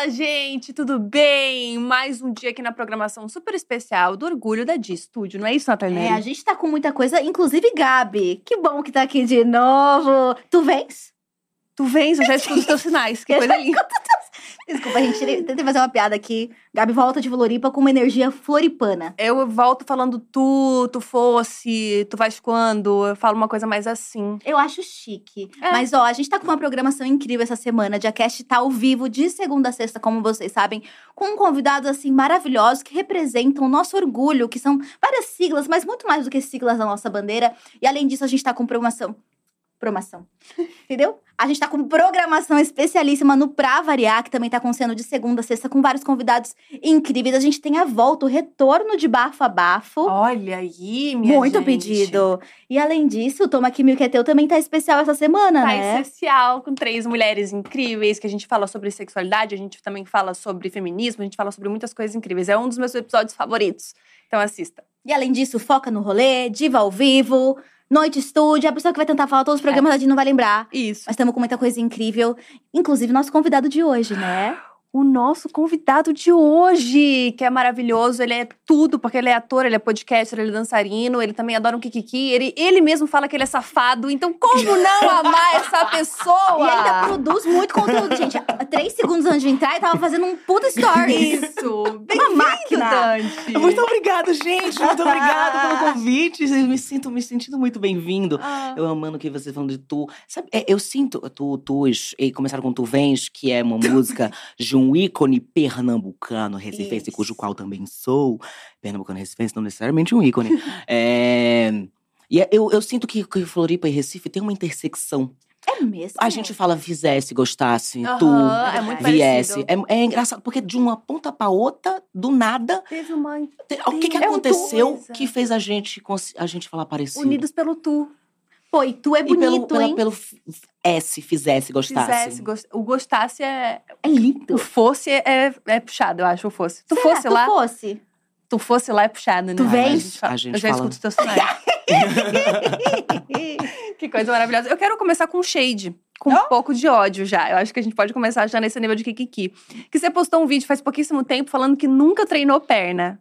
Fala, gente, tudo bem? Mais um dia aqui na programação super especial do Orgulho da Di Studio, não é isso, Natália? É, a gente tá com muita coisa, inclusive Gabi. Que bom que tá aqui de novo. Tu vens? Tu vens, eu já escuto os teus sinais, que coisa linda. Desculpa, a gente tentei fazer uma piada aqui. Gabi volta de Floripa com uma energia floripana. Eu volto falando tu, tu fosse, tu vais quando. Eu falo uma coisa mais assim. Eu acho chique. É. Mas, ó, a gente tá com uma programação incrível essa semana. A Diacast tá ao vivo de segunda a sexta, como vocês sabem, com convidados, assim, maravilhosos que representam o nosso orgulho, que são várias siglas, mas muito mais do que siglas da nossa bandeira. E, além disso, a gente tá com programação. Programação. Entendeu? A gente tá com programação especialíssima no Pra Variar, que também tá acontecendo de segunda a sexta, com vários convidados incríveis. A gente tem a volta, o retorno de Bafo a Bafo. Olha aí, minha Muito gente. pedido. E além disso, o Toma Aqui Mil Que É Teu também tá especial essa semana, Tá né? especial, com três mulheres incríveis, que a gente fala sobre sexualidade, a gente também fala sobre feminismo, a gente fala sobre muitas coisas incríveis. É um dos meus episódios favoritos. Então assista. E além disso, foca no rolê, diva ao vivo, noite estúdio. A pessoa que vai tentar falar todos os programas, a gente não vai lembrar. Isso. Mas estamos com muita coisa incrível. Inclusive, nosso convidado de hoje, né? O nosso convidado de hoje, que é maravilhoso, ele é tudo, porque ele é ator, ele é podcaster, ele é dançarino, ele também adora um kikiki, ele, ele mesmo fala que ele é safado, então como não amar essa pessoa? E ainda produz muito conteúdo, gente. Três segundos antes de entrar, ele tava fazendo um puta story. Isso! Uma Bem-vindo, máquina. Dante! Muito obrigado, gente. Muito obrigado pelo convite. Eu me sinto me sentindo muito bem-vindo. Ah, Eu amando que você falando de tu. Sabe, é, eu sinto tu, tus, e começaram com Tu Vens, que é uma música de um ícone pernambucano, recifense, Isso. cujo qual também sou. Pernambucano recifense, não necessariamente um ícone. é, e é- eu, eu sinto que, que Floripa e Recife tem uma intersecção. É mesmo? A gente fala fizesse, gostasse, tu, aham, é muito viesse. É, é engraçado, porque de uma ponta pra outra, do nada, Teve uma te- O que, que É um aconteceu coisa. que fez a gente, a gente falar parecido? Unidos pelo tu. Pô, e tu é E pelo, bonito, hein? pelo f- S, fizesse, gostasse. Fizesse, gost- O gostasse é. É lindo. O fosse é, é puxado, eu acho, o fosse. Tu Será? fosse lá, Tu fosse. tu fosse lá é puxado, né? Tu vens? A gente, fala- A gente eu já fala- escuto teus sinais. que coisa maravilhosa. Eu quero começar com shade. Com um pouco de ódio já. Eu acho que a gente pode começar já nesse nível de kikiki. Que você postou um vídeo faz pouquíssimo tempo falando que nunca treinou perna.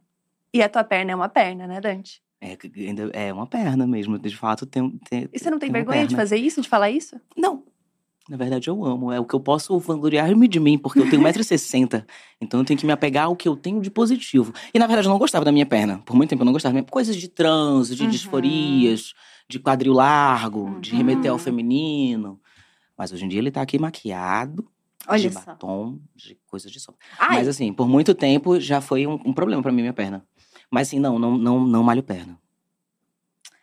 E a tua perna é uma perna, né, Dante? É, ainda é uma perna mesmo, de fato tem. tem E você não tem vergonha de fazer isso, de falar isso? Não. Na verdade, eu amo. É o que eu posso vangloriar-me de mim, porque eu tenho 1,60m. então eu tenho que me apegar ao que eu tenho de positivo. E na verdade, eu não gostava da minha perna. Por muito tempo eu não gostava. Coisas de trans, de Uhum. disforias, de quadril largo, de Uhum. remeter ao feminino. Mas hoje em dia ele tá aqui maquiado. Olha de só. batom, de coisas de. Ai, Mas assim, por muito tempo já foi um, um problema pra mim minha perna. Mas assim, não, não, não, não malho perna.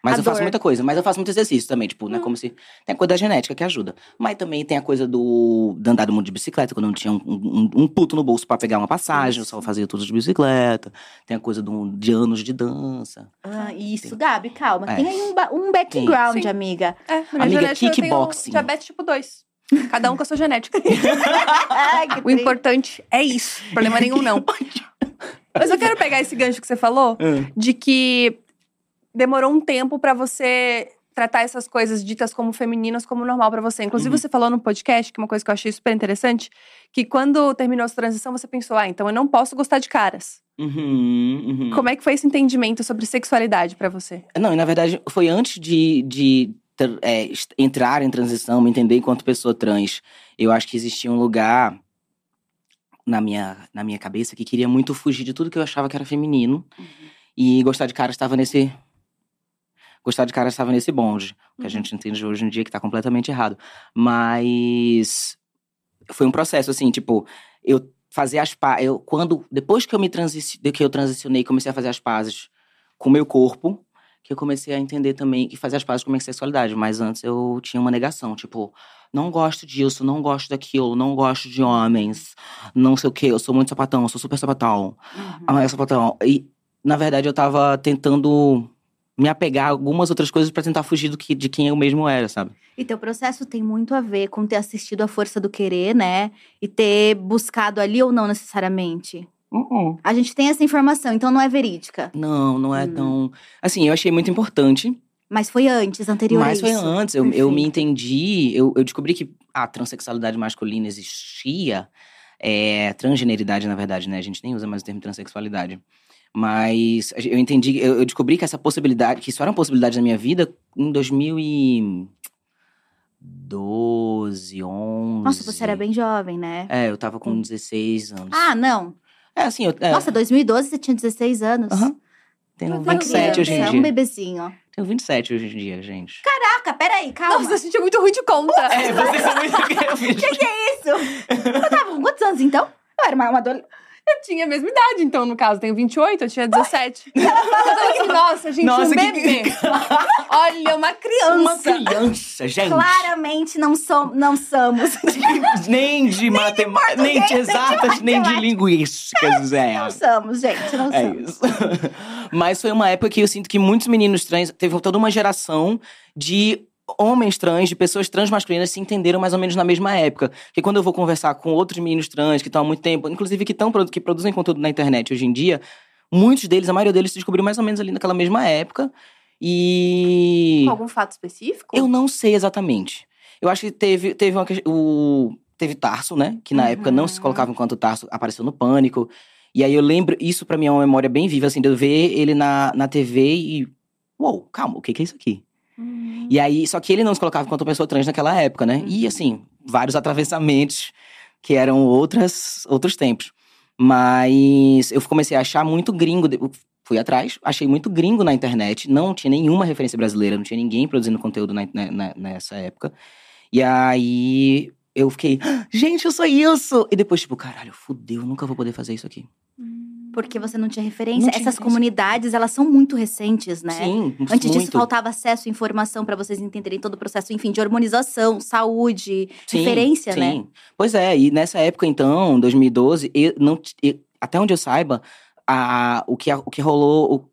Mas A eu faço dor. muita coisa, mas eu faço muito exercício também, tipo, não é Hum. como se. Tem a coisa da genética que ajuda. Mas também tem a coisa do. de andar do mundo de bicicleta, quando eu não tinha um, um, um puto no bolso pra pegar uma passagem, eu só fazia tudo de bicicleta. Tem a coisa do, de anos de dança. ah, isso, Gabi, calma. É. Tem aí um, um background, Sim. amiga. É, Amiga, kickboxing. diabetes tipo 2. Cada um com a sua genética. Ai, que O importante é isso. Problema nenhum, não. Mas eu quero pegar esse gancho que você falou, de que demorou um tempo pra você tratar essas coisas ditas como femininas como normal pra você. Inclusive, Uhum. você falou no podcast, que é uma coisa que eu achei super interessante, que quando terminou a sua transição, você pensou, ah, então eu não posso gostar de caras. Uhum, uhum. Como é que foi esse entendimento sobre sexualidade pra você? Não, e na verdade foi antes de, de ter- é, entrar em transição, me entender enquanto pessoa trans. Eu acho que existia um lugar na minha, na minha cabeça que queria muito fugir de tudo que eu achava que era feminino. E gostar de cara estava nesse. Gostar de cara estava nesse bonde. Que a Uhum. gente entende hoje em dia que tá completamente errado. Mas. Foi um processo, assim, tipo, eu fazer as pazes. Eu, quando, depois que eu me transici, que eu transicionei, comecei a fazer as pazes com o meu corpo, que eu comecei a entender também e fazer as pazes com a minha sexualidade. Mas antes eu tinha uma negação, tipo, não gosto disso, não gosto daquilo, não gosto de homens, não sei o quê, eu sou muito sapatão, sou super sapatão. Ah, é sapatão. E, na verdade, eu tava tentando me apegar a algumas outras coisas pra tentar fugir do que, de quem eu mesmo era, sabe? E teu processo tem muito a ver com ter assistido a Força do Querer, né? E ter buscado ali ou não necessariamente. Uh-uh. A gente tem essa informação, então não é verídica. Não, não é Hum. tão. Assim, eu achei muito importante. Mas foi antes, anterior Mas a foi isso. antes, eu, eu me entendi, eu, eu descobri que a transexualidade masculina existia é, transgeneridade, na verdade, né? A gente nem usa mais o termo transexualidade. Mas eu entendi, eu, eu descobri que essa possibilidade, que isso era uma possibilidade na minha vida em 2012, 11. Nossa, você era bem jovem, né? É, eu tava com 16 anos. Ah, não. É, assim, eu. É, Nossa, 2012 você tinha 16 anos. Tenho Meu Deus, 27 hoje em é dia. um bebezinho. Tenho 27 hoje em dia, gente. Caraca, peraí, calma. Nossa, a gente é muito ruim de conta. É, vocês são muito. que que é isso? Eu tava com quantos anos, então? Eu era uma, uma adolescente. Eu tinha a mesma idade, então, no caso. Tenho 28, eu tinha 17. Eu tava assim, nossa, gente, Nossa, um que- bebê. Olha, uma criança. Uma criança, gente. Claramente não, som, não somos. Nem de matemática, nem de exatas, nem de linguísticas, é. não somos, gente, não É somos. isso. Mas foi uma época que eu sinto que muitos meninos trans, teve toda uma geração de homens trans, de pessoas trans masculinas se entenderam mais ou menos na mesma época. Porque quando eu vou conversar com outros meninos trans que estão há muito tempo, inclusive que, tão, que produzem conteúdo na internet hoje em dia, muitos deles, a maioria deles se descobriu mais ou menos ali naquela mesma época. E. Com algum fato específico? Eu não sei exatamente. Eu acho que teve, teve uma o Teve Tarso, né? Que na época não se Uhum. colocava enquanto Tarso apareceu no Pânico. E aí eu lembro, isso pra mim é uma memória bem viva, assim, de eu ver ele na, na TV e. Uou, calma, o que, que é isso aqui? Hum. E aí, só que ele não se colocava enquanto pessoa trans naquela época, né? E Uhum. assim, vários atravessamentos que eram outras, outros tempos. Mas eu comecei a achar muito gringo. Fui atrás, achei muito gringo na internet. Não tinha nenhuma referência brasileira, não tinha ninguém produzindo conteúdo na- na- nessa época. E aí eu fiquei, "Ah, gente, eu sou isso! E depois, tipo, caralho, fudeu, eu nunca vou poder fazer isso aqui. Porque você não tinha referência. Não tinha Essas referência. comunidades, elas são muito recentes, né? Sim, Antes disso, muito. faltava acesso à informação pra vocês entenderem todo o processo, enfim, de hormonização, saúde, Sim, referência, sim. né? Pois é, e nessa época, então, 2012, eu não, eu- até onde eu saiba, a, o, que, a- o que rolou. o-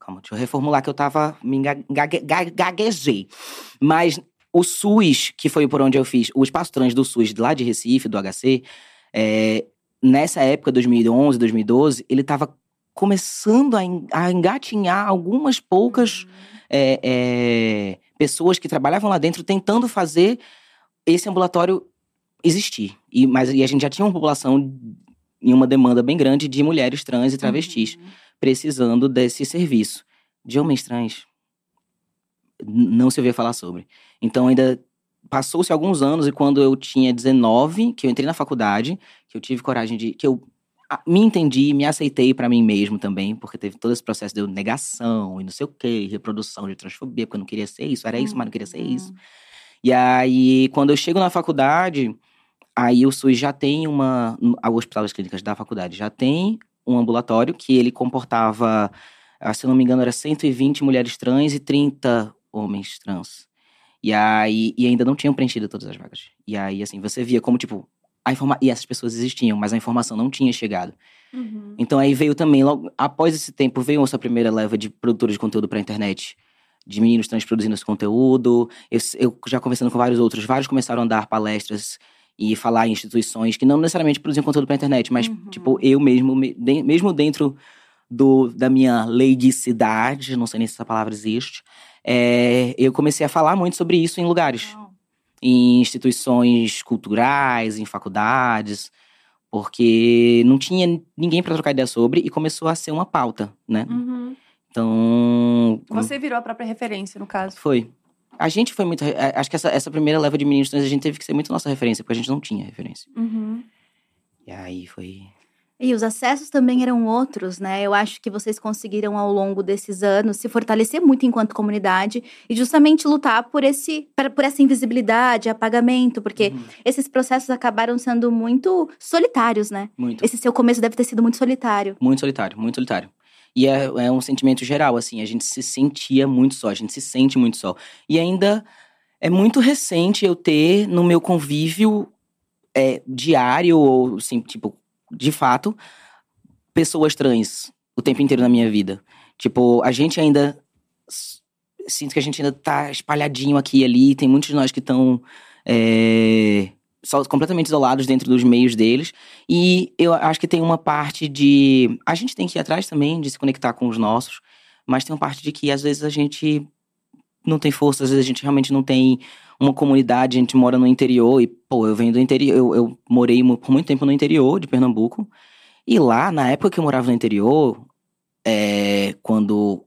calma, deixa eu reformular que eu tava. Me gague- ga- gaguejei. Mas o SUS, que foi por onde eu fiz, o espaço trans do SUS, lá de Recife, do HC, é, nessa época, 2011, 2012, ele tava começando a, en- a engatinhar algumas poucas é, é, pessoas que trabalhavam lá dentro tentando fazer esse ambulatório existir. E, mas e a gente já tinha uma população em uma demanda bem grande de mulheres trans e travestis Uhum. precisando desse serviço. De homens trans, não se ouvia falar sobre. Então ainda passou-se alguns anos e quando eu tinha 19, que eu entrei na faculdade, que eu tive coragem de que eu ah, me entendi, me aceitei pra mim mesmo também, porque teve todo esse processo de negação e não sei o quê, reprodução de transfobia, porque eu não queria ser isso, era isso, mas não queria ser isso. Uhum. E aí, quando eu chego na faculdade, aí o SUS já tem uma. O Hospital das Clínicas da faculdade já tem um ambulatório que ele comportava, ah, se não me engano, era 120 mulheres trans e 30 homens trans. E aí, e ainda não tinham preenchido todas as vagas. E aí, assim, você via como, tipo, a informa e essas pessoas existiam, mas a informação não tinha chegado. Uhum. Então aí veio também, logo após esse tempo, veio essa primeira leva de produtores de conteúdo pra internet. De meninos trans produzindo esse conteúdo. Eu, eu já conversando com vários outros, vários começaram a dar palestras e falar em instituições que não necessariamente produziam conteúdo pra internet, mas, Uhum. tipo, eu mesmo, mesmo dentro do, da minha leidicidade, não sei nem se essa palavra existe, é, eu comecei a falar muito sobre isso em lugares em instituições culturais, em faculdades, porque não tinha ninguém para trocar ideia sobre e começou a ser uma pauta, né? Uhum. Então, Você virou a própria referência, no caso. foi. A gente foi muito. Acho que essa, essa primeira leva de meninos trans a gente teve que ser muito nossa referência, porque a gente não tinha referência. Uhum. E aí foi. E os acessos também eram outros, né? Eu acho que vocês conseguiram ao longo desses anos se fortalecer muito enquanto comunidade e justamente lutar por esse por por essa invisibilidade, apagamento, porque Uhum. esses processos acabaram sendo muito solitários, né? Muito. Esse seu começo deve ter sido muito solitário. Muito solitário, muito solitário. E é, é um sentimento geral, assim, a gente se sentia muito só, a gente se sente muito só. E ainda é muito recente eu ter no meu convívio é, diário, ou assim, tipo, de fato, pessoas trans o tempo inteiro na minha vida. Tipo, a gente ainda. Sinto que a gente ainda tá espalhadinho aqui e ali, tem muitos de nós que estão. É, completamente isolados dentro dos meios deles. E eu acho que tem uma parte de. A gente tem que ir atrás também de se conectar com os nossos, mas tem uma parte de que às vezes a gente não tem força, às vezes a gente realmente não tem uma comunidade, a gente mora no interior e, pô, eu venho do interior, eu, eu morei por muito tempo no interior de Pernambuco. E lá, na época que eu morava no interior, é, quando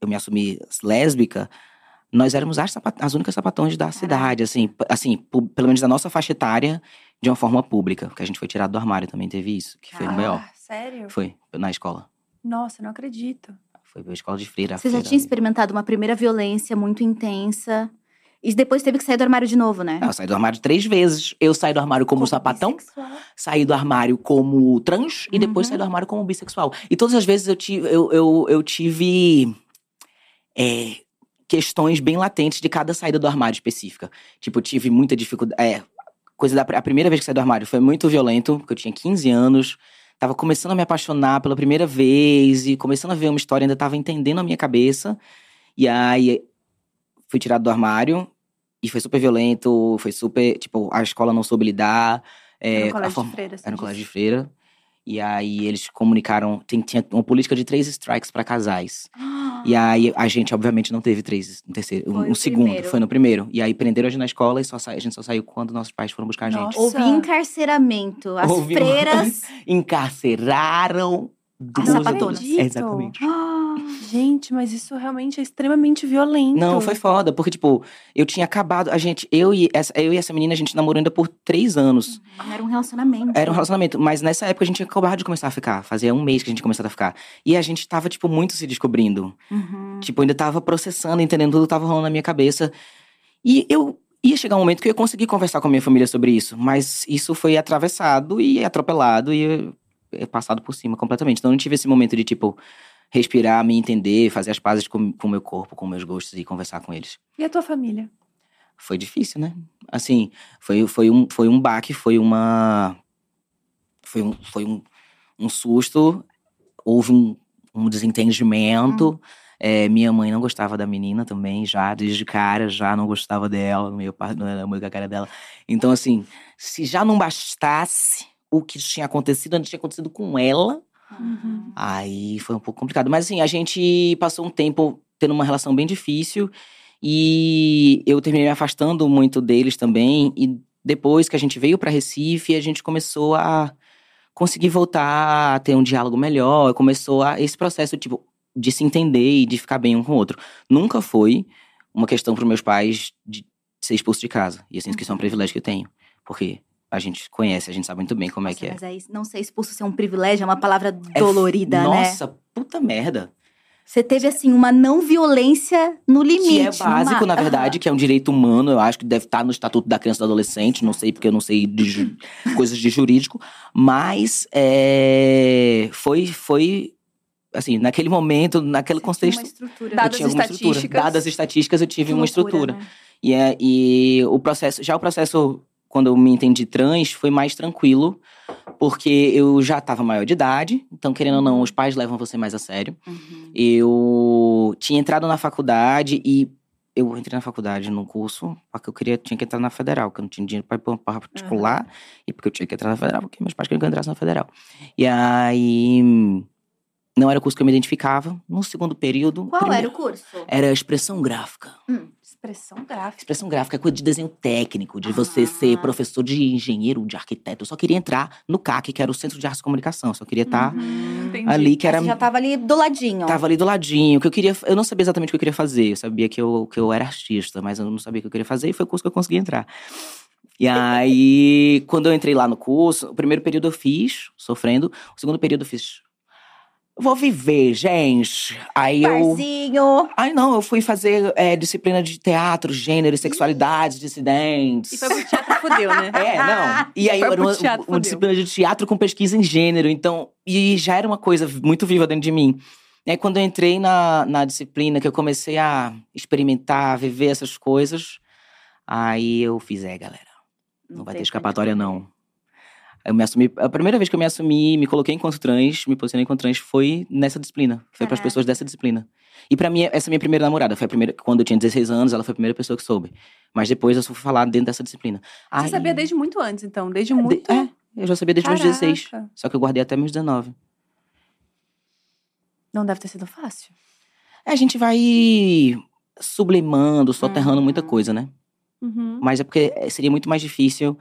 eu me assumi lésbica, nós éramos as, as únicas sapatões da cidade, assim, assim, pelo menos da nossa faixa etária, de uma forma pública, porque a gente foi tirado do armário também, teve isso, que foi no B.O. Ah, sério? Foi, na escola. Nossa, não acredito. Foi pra escola de freira. Você já tinha experimentado uma primeira violência muito intensa. E depois teve que sair do armário de novo, né? Não, eu saí do armário três vezes. Eu saí do armário como, sapatão, bissexual. saí do armário como trans e depois Uhum. saí do armário como bissexual. E todas as vezes eu tive, eu, eu, eu tive é, questões bem latentes de cada saída do armário específica. Tipo, eu tive muita dificuldade. É, coisa da a primeira vez que saí do armário foi muito violento, porque eu tinha 15 anos. Tava começando a me apaixonar pela primeira vez e começando a ver uma história, ainda tava entendendo a minha cabeça. E aí fui tirado do armário e foi super violento, foi super, tipo, a escola não soube lidar. É, Era um a colégio forma- de freira, era um disse. colégio de freira. E aí eles comunicaram, tinha uma política de três strikes pra casais. E aí a gente, obviamente, não teve três, um terceiro, um, Foi um segundo, primeiro. foi no primeiro. E aí prenderam a gente na escola e só sa- a gente só saiu quando nossos pais foram buscar a gente. Nossa. Houve encarceramento. As Houve- freiras. Encarceraram duas sapatonas. Exatamente. Gente, mas isso realmente é extremamente violento. Não, foi foda, porque, tipo, eu tinha acabado. A gente, eu e essa, eu e essa menina, a gente namorou ainda por três anos. Era um relacionamento. Era um relacionamento, mas nessa época a gente tinha acabado de começar a ficar. Fazia um mês que a gente começou a ficar. E a gente tava, tipo, muito se descobrindo. Uhum. Tipo, ainda tava processando, entendendo tudo que tava rolando na minha cabeça. E eu ia chegar um momento que eu ia conseguir conversar com a minha família sobre isso. Mas isso foi atravessado e atropelado e passado por cima completamente. Então eu não tive esse momento de, tipo, respirar, me entender, fazer as pazes com o meu corpo, com meus gostos e conversar com eles. E a tua família? Foi difícil, né? Assim, foi, foi, um, foi um baque, foi uma. Foi um, foi um, um susto, houve um, um desentendimento. É, minha mãe não gostava da menina também, já, desde cara, já não gostava dela, meio par- não era muito com a cara dela. Então, assim, se já não bastasse o que tinha acontecido, antes tinha acontecido com ela, Uhum. Aí foi um pouco complicado. Mas assim, a gente passou um tempo tendo uma relação bem difícil. E eu terminei me afastando muito deles também. E depois que a gente veio para Recife, a gente começou a conseguir voltar a ter um diálogo melhor. Começou a esse processo, tipo, de se entender e de ficar bem um com o outro. Nunca foi uma questão para meus pais de ser expulso de casa. E assim, isso é um privilégio que eu tenho. Porque a gente conhece, a gente sabe muito bem como é que é. Mas aí, não ser expulso ser um privilégio é uma palavra É dolorida, né? Nossa, puta merda. Você teve, assim, uma não violência no limite. Que é básico, numa- na verdade, que é um direito humano. Eu acho que deve estar no Estatuto da Criança e do Adolescente. Não sei, porque eu não sei de ju- coisas de jurídico. Mas é, foi, foi, assim, naquele momento, naquele Você tinha uma contexto, estrutura. eu Dadas tinha alguma estrutura. estatísticas. Dadas as estatísticas, eu tive Que uma loucura, estrutura. né? E, é, e o processo, já o processo, quando eu me entendi trans, foi mais tranquilo, porque eu já estava maior de idade, então, querendo ou não, os pais levam você mais a sério. Uhum. Eu tinha entrado na faculdade e eu entrei na faculdade num curso porque eu queria, tinha que entrar na federal, porque eu não tinha dinheiro para ir pra uma particular e porque eu tinha que entrar na federal, porque meus pais queriam que eu entrasse na federal. E aí não era o curso que eu me identificava. No segundo período, Qual primeiro- era o curso? Era expressão gráfica. Expressão gráfica. Expressão gráfica é coisa de desenho técnico, de você Ah. ser professor de engenheiro, de arquiteto. Eu só queria entrar no CAC, que era o Centro de Artes e Comunicação. Eu só queria estar Uhum. Entendi. ali, que era Aí Você já tava ali do ladinho. Tava ali do ladinho, que eu queria. Eu não sabia exatamente o que eu queria fazer. Eu sabia que eu, que eu era artista, mas eu não sabia o que eu queria fazer e foi o curso que eu consegui entrar. E aí, quando eu entrei lá no curso, o primeiro período eu fiz, sofrendo. O segundo período eu fiz. Vou viver, gente. Aí eu. Barzinho. Ai, não, eu fui fazer é, disciplina de teatro, gênero e sexualidades dissidentes. E foi pro teatro fudeu, né? É, não. E aí era uma, teatro, uma disciplina de teatro com pesquisa em gênero. Então, e já era uma coisa muito viva dentro de mim. E aí, quando eu entrei na, na disciplina, que eu comecei a experimentar, viver essas coisas, aí eu fiz, é, galera, não, vai ter escapatória, não. Eu me assumi. A primeira vez que eu me assumi, me coloquei enquanto trans, me posicionei enquanto trans, foi nessa disciplina. Foi para as Caraca. pessoas dessa disciplina. E pra mim, essa é a minha primeira namorada. Foi a primeira. Quando eu tinha 16 anos, ela foi a primeira pessoa que soube. Mas depois eu fui falar dentro dessa disciplina. Você sabia desde muito antes, então. Desde de- muito. É, eu já sabia desde meus 16. Caraca. Só que eu guardei até meus 19. Não deve ter sido fácil. É, a gente vai sublimando, soterrando muita Uhum. coisa, né? Uhum. Mas é porque seria muito mais difícil.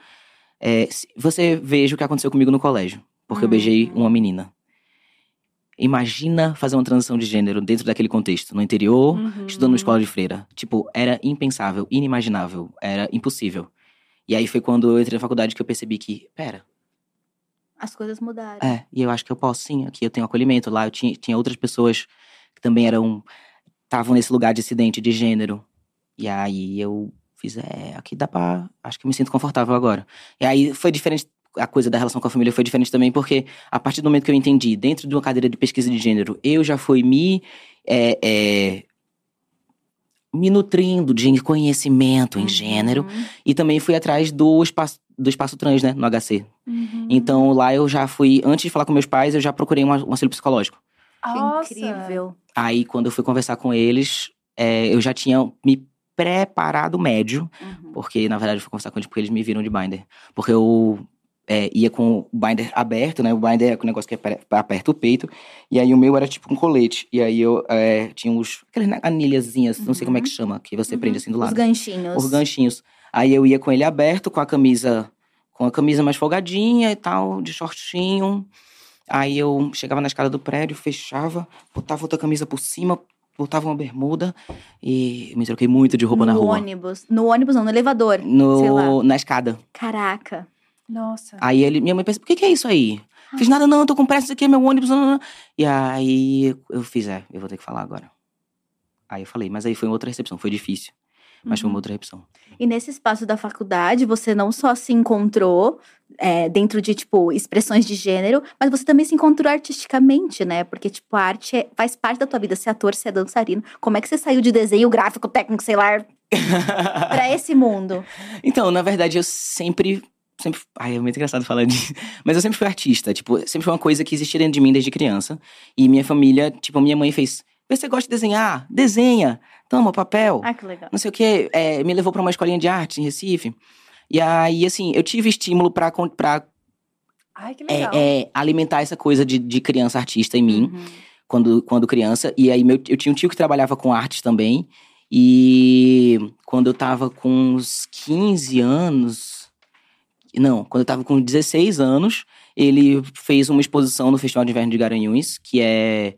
É, você veja o que aconteceu comigo no colégio. Porque eu beijei Uhum. uma menina. Imagina fazer uma transição de gênero dentro daquele contexto, no interior, Uhum. estudando na escola de freira. Tipo, era impensável, inimaginável, era impossível. E aí foi quando eu entrei na faculdade que eu percebi que, pera, As coisas mudaram. é, e eu acho que eu posso sim, aqui eu tenho acolhimento. Lá eu tinha, tinha outras pessoas que também eram. estavam nesse lugar de acidente de gênero. E aí eu fiz, é, aqui dá pra. Acho que me sinto confortável agora. E aí foi diferente. A coisa da relação com a família foi diferente também, porque a partir do momento que eu entendi, dentro de uma cadeira de pesquisa de gênero, eu já fui me. é, é, me nutrindo de conhecimento em Uhum. gênero. E também fui atrás do espaço, do espaço trans, né, no HC. Uhum. Então lá eu já fui, antes de falar com meus pais, eu já procurei um, um auxílio psicológico. Que Nossa. incrível. Aí quando eu fui conversar com eles, é, eu já tinha me preparado médio, Uhum. porque na verdade eu fui conversar com eles porque eles me viram de binder. Porque eu é, ia com o binder aberto, né? O binder é o negócio que aperta o peito. E aí o meu era tipo um colete. E aí eu é, tinha uns. Aquelas anilhazinhas, não sei como é que chama, que você Uhum. prende assim do Os lado. ganchinhos. Os ganchinhos. Aí eu ia com ele aberto, com a camisa, com a camisa mais folgadinha e tal, de shortinho. Aí eu chegava na escada do prédio, fechava, botava outra camisa por cima, botava uma bermuda e me troquei muito de roupa no na rua. ônibus. No ônibus não, no elevador. sei lá. No, na escada. Caraca. Nossa. Aí ele, minha mãe pensa, por que, que é isso aí? Fiz nada não, tô com pressa, isso aqui é meu ônibus. Não, não, não. E aí eu fiz, é, eu vou ter que falar agora. Aí eu falei, mas aí foi outra recepção, foi difícil. Mas foi uma Uhum. outra recepção. E nesse espaço da faculdade, você não só se encontrou é, dentro de, tipo, expressões de gênero, mas você também se encontrou artisticamente, né? Porque, tipo, a arte é- faz parte da tua vida, ser ator, ser dançarino. Como é que você saiu de desenho gráfico, técnico, sei lá, pra esse mundo? Então, na verdade, eu sempre. sempre ai, é muito engraçado falar disso. Mas eu sempre fui artista. Tipo, sempre foi uma coisa que existia dentro de mim desde criança. E minha família, tipo, minha mãe fez. Vê se você gosta de desenhar, desenha, toma papel. Ah, que legal. Não sei o quê. É, me levou pra uma escolinha de arte em Recife. E aí, assim, eu tive estímulo que é, legal. é, alimentar essa coisa de, de criança artista em mim Uhum. quando, quando criança. E aí meu, eu tinha um tio que trabalhava com artes também. E quando eu tava com uns 15 anos. Não, quando eu tava com 16 anos, ele fez uma exposição no Festival de Inverno de Garanhuns, que é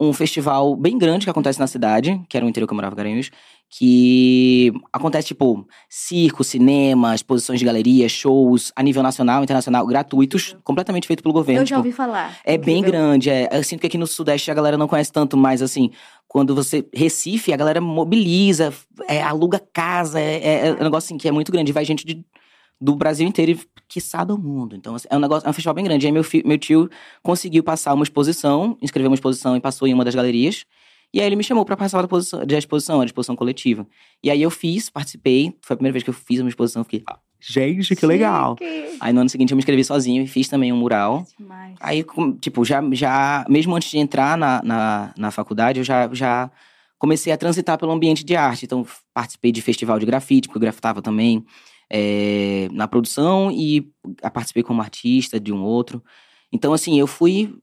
um festival bem grande que acontece na cidade, que era o interior que eu morava, Garanhuns, que acontece, tipo, circo, cinema, exposições de galeria, shows a nível nacional, internacional, gratuitos, completamente feito pelo governo. Eu já tipo, ouvi falar. é bem grande, é. Eu sinto que aqui no Sudeste a galera não conhece tanto, mas assim, quando você. Recife, a galera mobiliza, é, aluga casa, é, é- é um negócio assim que é muito grande. Vai gente de- do Brasil inteiro e, quiçá, do mundo. Então, assim, é um negócio, é um festival bem grande. Aí meu, meu tio conseguiu passar uma exposição, inscreveu uma exposição e passou em uma das galerias. E aí ele me chamou pra participar da exposição, da exposição, exposição coletiva. E aí eu fiz, participei. Foi a primeira vez que eu fiz uma exposição, fiquei. "Ah, Gente, que legal! Aí no ano seguinte eu me inscrevi sozinho e fiz também um mural. Demais. Aí, tipo, já, já mesmo antes de entrar na, na, na faculdade, eu já, já comecei a transitar pelo ambiente de arte. Então, participei de festival de grafite, porque eu grafitava também é, na produção e participei como artista de um outro. Então, assim, eu fui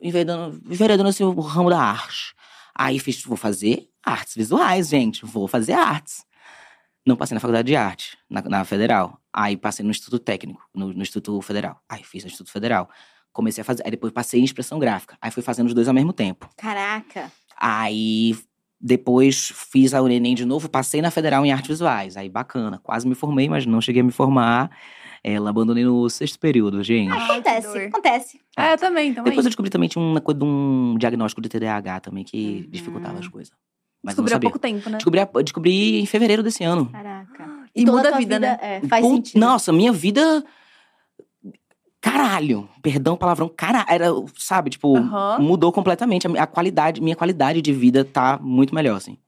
enveredando, enveredando assim, o ramo da arte. Aí fiz, vou fazer artes visuais, gente, vou fazer artes. Não passei na faculdade de arte, na, na federal. Aí passei no Instituto Técnico, no, no Instituto Federal. Aí fiz no Instituto Federal. Comecei a fazer. Aí depois passei em expressão gráfica. Aí fui fazendo os dois ao mesmo tempo. Caraca. Aí depois fiz a Unenem de novo, passei na Federal em Artes Visuais. Aí bacana, quase me formei, mas não cheguei a me formar. Ela abandonei no sexto período, gente. Acontece, acontece. Ah, eu também, então. Depois eu descobri também tinha uma coisa de um diagnóstico de TDAH também que Uhum. dificultava as coisas. Mas Descobriu há pouco tempo, né? Descobri, descobri em fevereiro desse ano. Caraca. E toda muda a tua vida, né? É, faz Put- sentido. Nossa, minha vida. Caralho. Perdão, palavrão. Caralho. Era, sabe, tipo, Aham. mudou completamente. A, qualidade, minha qualidade de vida tá muito melhor, assim.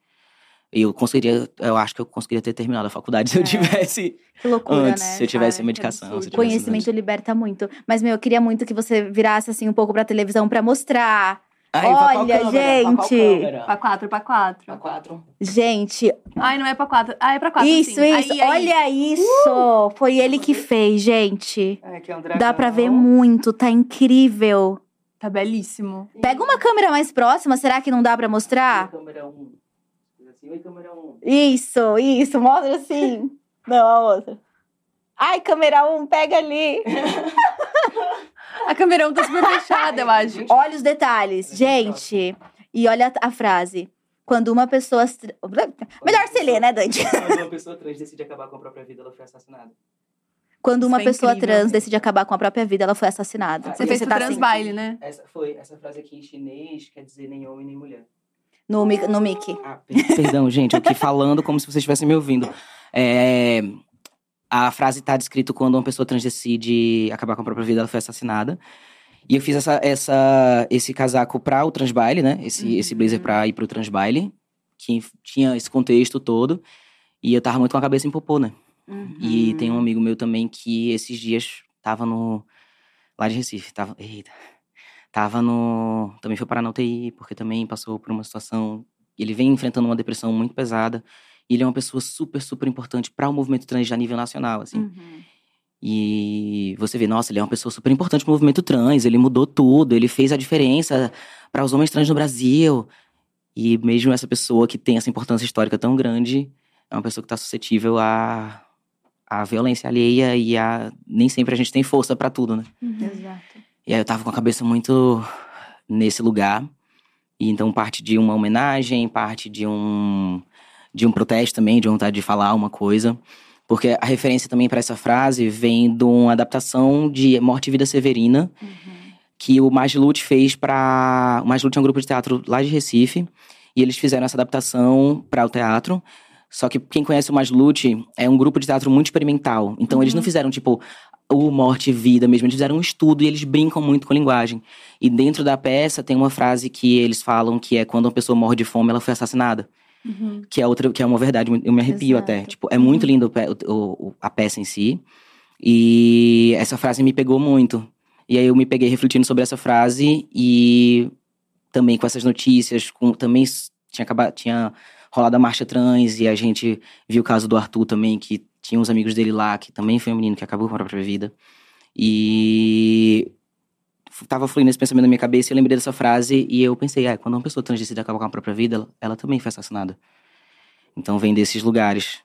Eu conseguiria, eu acho que eu conseguiria ter terminado a faculdade se eu É. tivesse Que loucura, antes, né? se eu tivesse Ai, medicação. eu tivesse Conhecimento antes. liberta muito. Mas, meu, eu queria muito que você virasse, assim, um pouco pra televisão pra mostrar. Qual Olha, câmera? Gente. Pra quatro, pra quatro. Pra quatro. Gente, Ai, não é pra quatro. Ah, é pra quatro. isso, sim. isso. Aí, aí. Olha isso. Foi ele que fez, gente. É, que é um Dá pra ver muito, tá incrível. Tá belíssimo. Pega uma câmera mais próxima, será que não dá pra mostrar? Câmera um. cima e câmera 1. Isso, isso, mostra assim. Não, a outra. Ai, câmera 1, pega ali. A câmera 1 tá super fechada, eu acho. Olha os detalhes, gente. E olha a, frase. Quando uma pessoa. Melhor você ler, né, Dante? Quando uma pessoa trans decide acabar com a própria vida, ela foi assassinada. Quando uma Isso é pessoa incrível. trans decide acabar com a própria vida, ela foi assassinada. Você Você fez você tá trans assim, baile, né? Essa foi, essa frase aqui em chinês quer dizer nem homem nem mulher. no, mic- no Mickey. Ah, per- perdão, gente, eu aqui falando como se vocês estivessem me ouvindo. É, a frase está descrito quando uma pessoa trans decide acabar com a própria vida, ela foi assassinada. E eu fiz essa, essa, esse casaco para o transbaile, né? Esse, esse blazer para ir pro transbaile, que tinha esse contexto todo. E eu tava muito com a cabeça em popô, né? E tem um amigo meu também que esses dias tava no. Lá de Recife. Tava. Eita. Tava no. Também foi parar na UTI, porque também passou por uma situação. Ele vem enfrentando uma depressão muito pesada. E ele é uma pessoa super, super importante para o movimento trans a nível nacional, assim. Uhum. E você vê, nossa, ele é uma pessoa super importante pro movimento trans, ele mudou tudo, ele fez a diferença para os homens trans no Brasil. E mesmo essa pessoa que tem essa importância histórica tão grande, é uma pessoa que está suscetível à, à violência alheia e a nem sempre a gente tem força para tudo, né? Exato. E aí eu tava com a cabeça muito nesse lugar. E então parte de uma homenagem, parte de um de um protesto também, de vontade de falar uma coisa. Porque a referência também para essa frase vem de uma adaptação de Morte e Vida Severina, que o Maslute fez para O Maslute é um grupo de teatro lá de Recife. E eles fizeram essa adaptação para o teatro. Só que quem conhece o Maslute é um grupo de teatro muito experimental. Então eles não fizeram, tipo, o Morte e Vida mesmo. Eles fizeram um estudo e eles brincam muito com a linguagem. E dentro da peça tem uma frase que eles falam que é quando uma pessoa morre de fome, ela foi assassinada. Uhum. Que é outra, que é uma verdade, eu me arrepio Exato. até. Tipo, é muito lindo o o- a peça em si. E essa frase me pegou muito. E aí eu me peguei refletindo sobre essa frase e também com essas notícias, com, também tinha acabado, tinha rolado a marcha trans e a gente viu o caso do Arthur também, que tinha uns amigos dele lá, que também foi um menino que acabou com a própria vida. E tava fluindo esse pensamento na minha cabeça e eu lembrei dessa frase e eu pensei, ah, quando uma pessoa trans decide acabar com a própria vida, ela, ela também foi assassinada. Então vem desses lugares.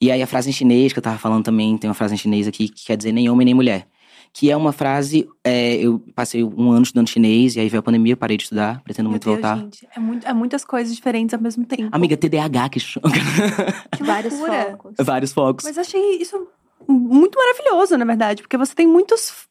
E aí a frase em chinês, que eu tava falando também, tem uma frase em chinês aqui que quer dizer nem homem nem mulher. Que é uma frase, é, eu passei um ano estudando chinês e aí veio a pandemia, eu parei de estudar, pretendo Meu muito Deus, voltar. gente. É, muito, é muitas coisas diferentes ao mesmo tempo. Amiga, TDAH que chama. que Vários focos. Vários focos. Mas eu achei isso muito maravilhoso, na verdade, porque você tem muitos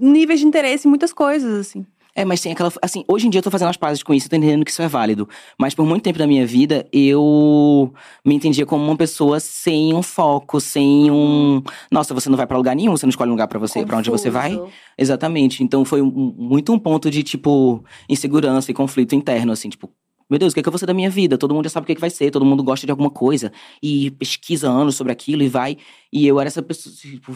níveis de interesse em muitas coisas, assim. É, mas tem aquela. Assim, hoje em dia eu tô fazendo as pazes com isso, eu tô entendendo que isso é válido. Mas por muito tempo da minha vida, eu me entendia como uma pessoa sem um foco, sem um. Nossa, você não vai pra lugar nenhum, você não escolhe um lugar pra você, para onde você vai. Exatamente. Então foi um- muito um ponto de, tipo, insegurança e conflito interno, assim, tipo. Meu Deus, o que é que eu vou ser da minha vida? Todo mundo já sabe o que, é que vai ser, todo mundo gosta de alguma coisa. E pesquisa anos sobre aquilo e vai. E eu era essa pessoa, tipo,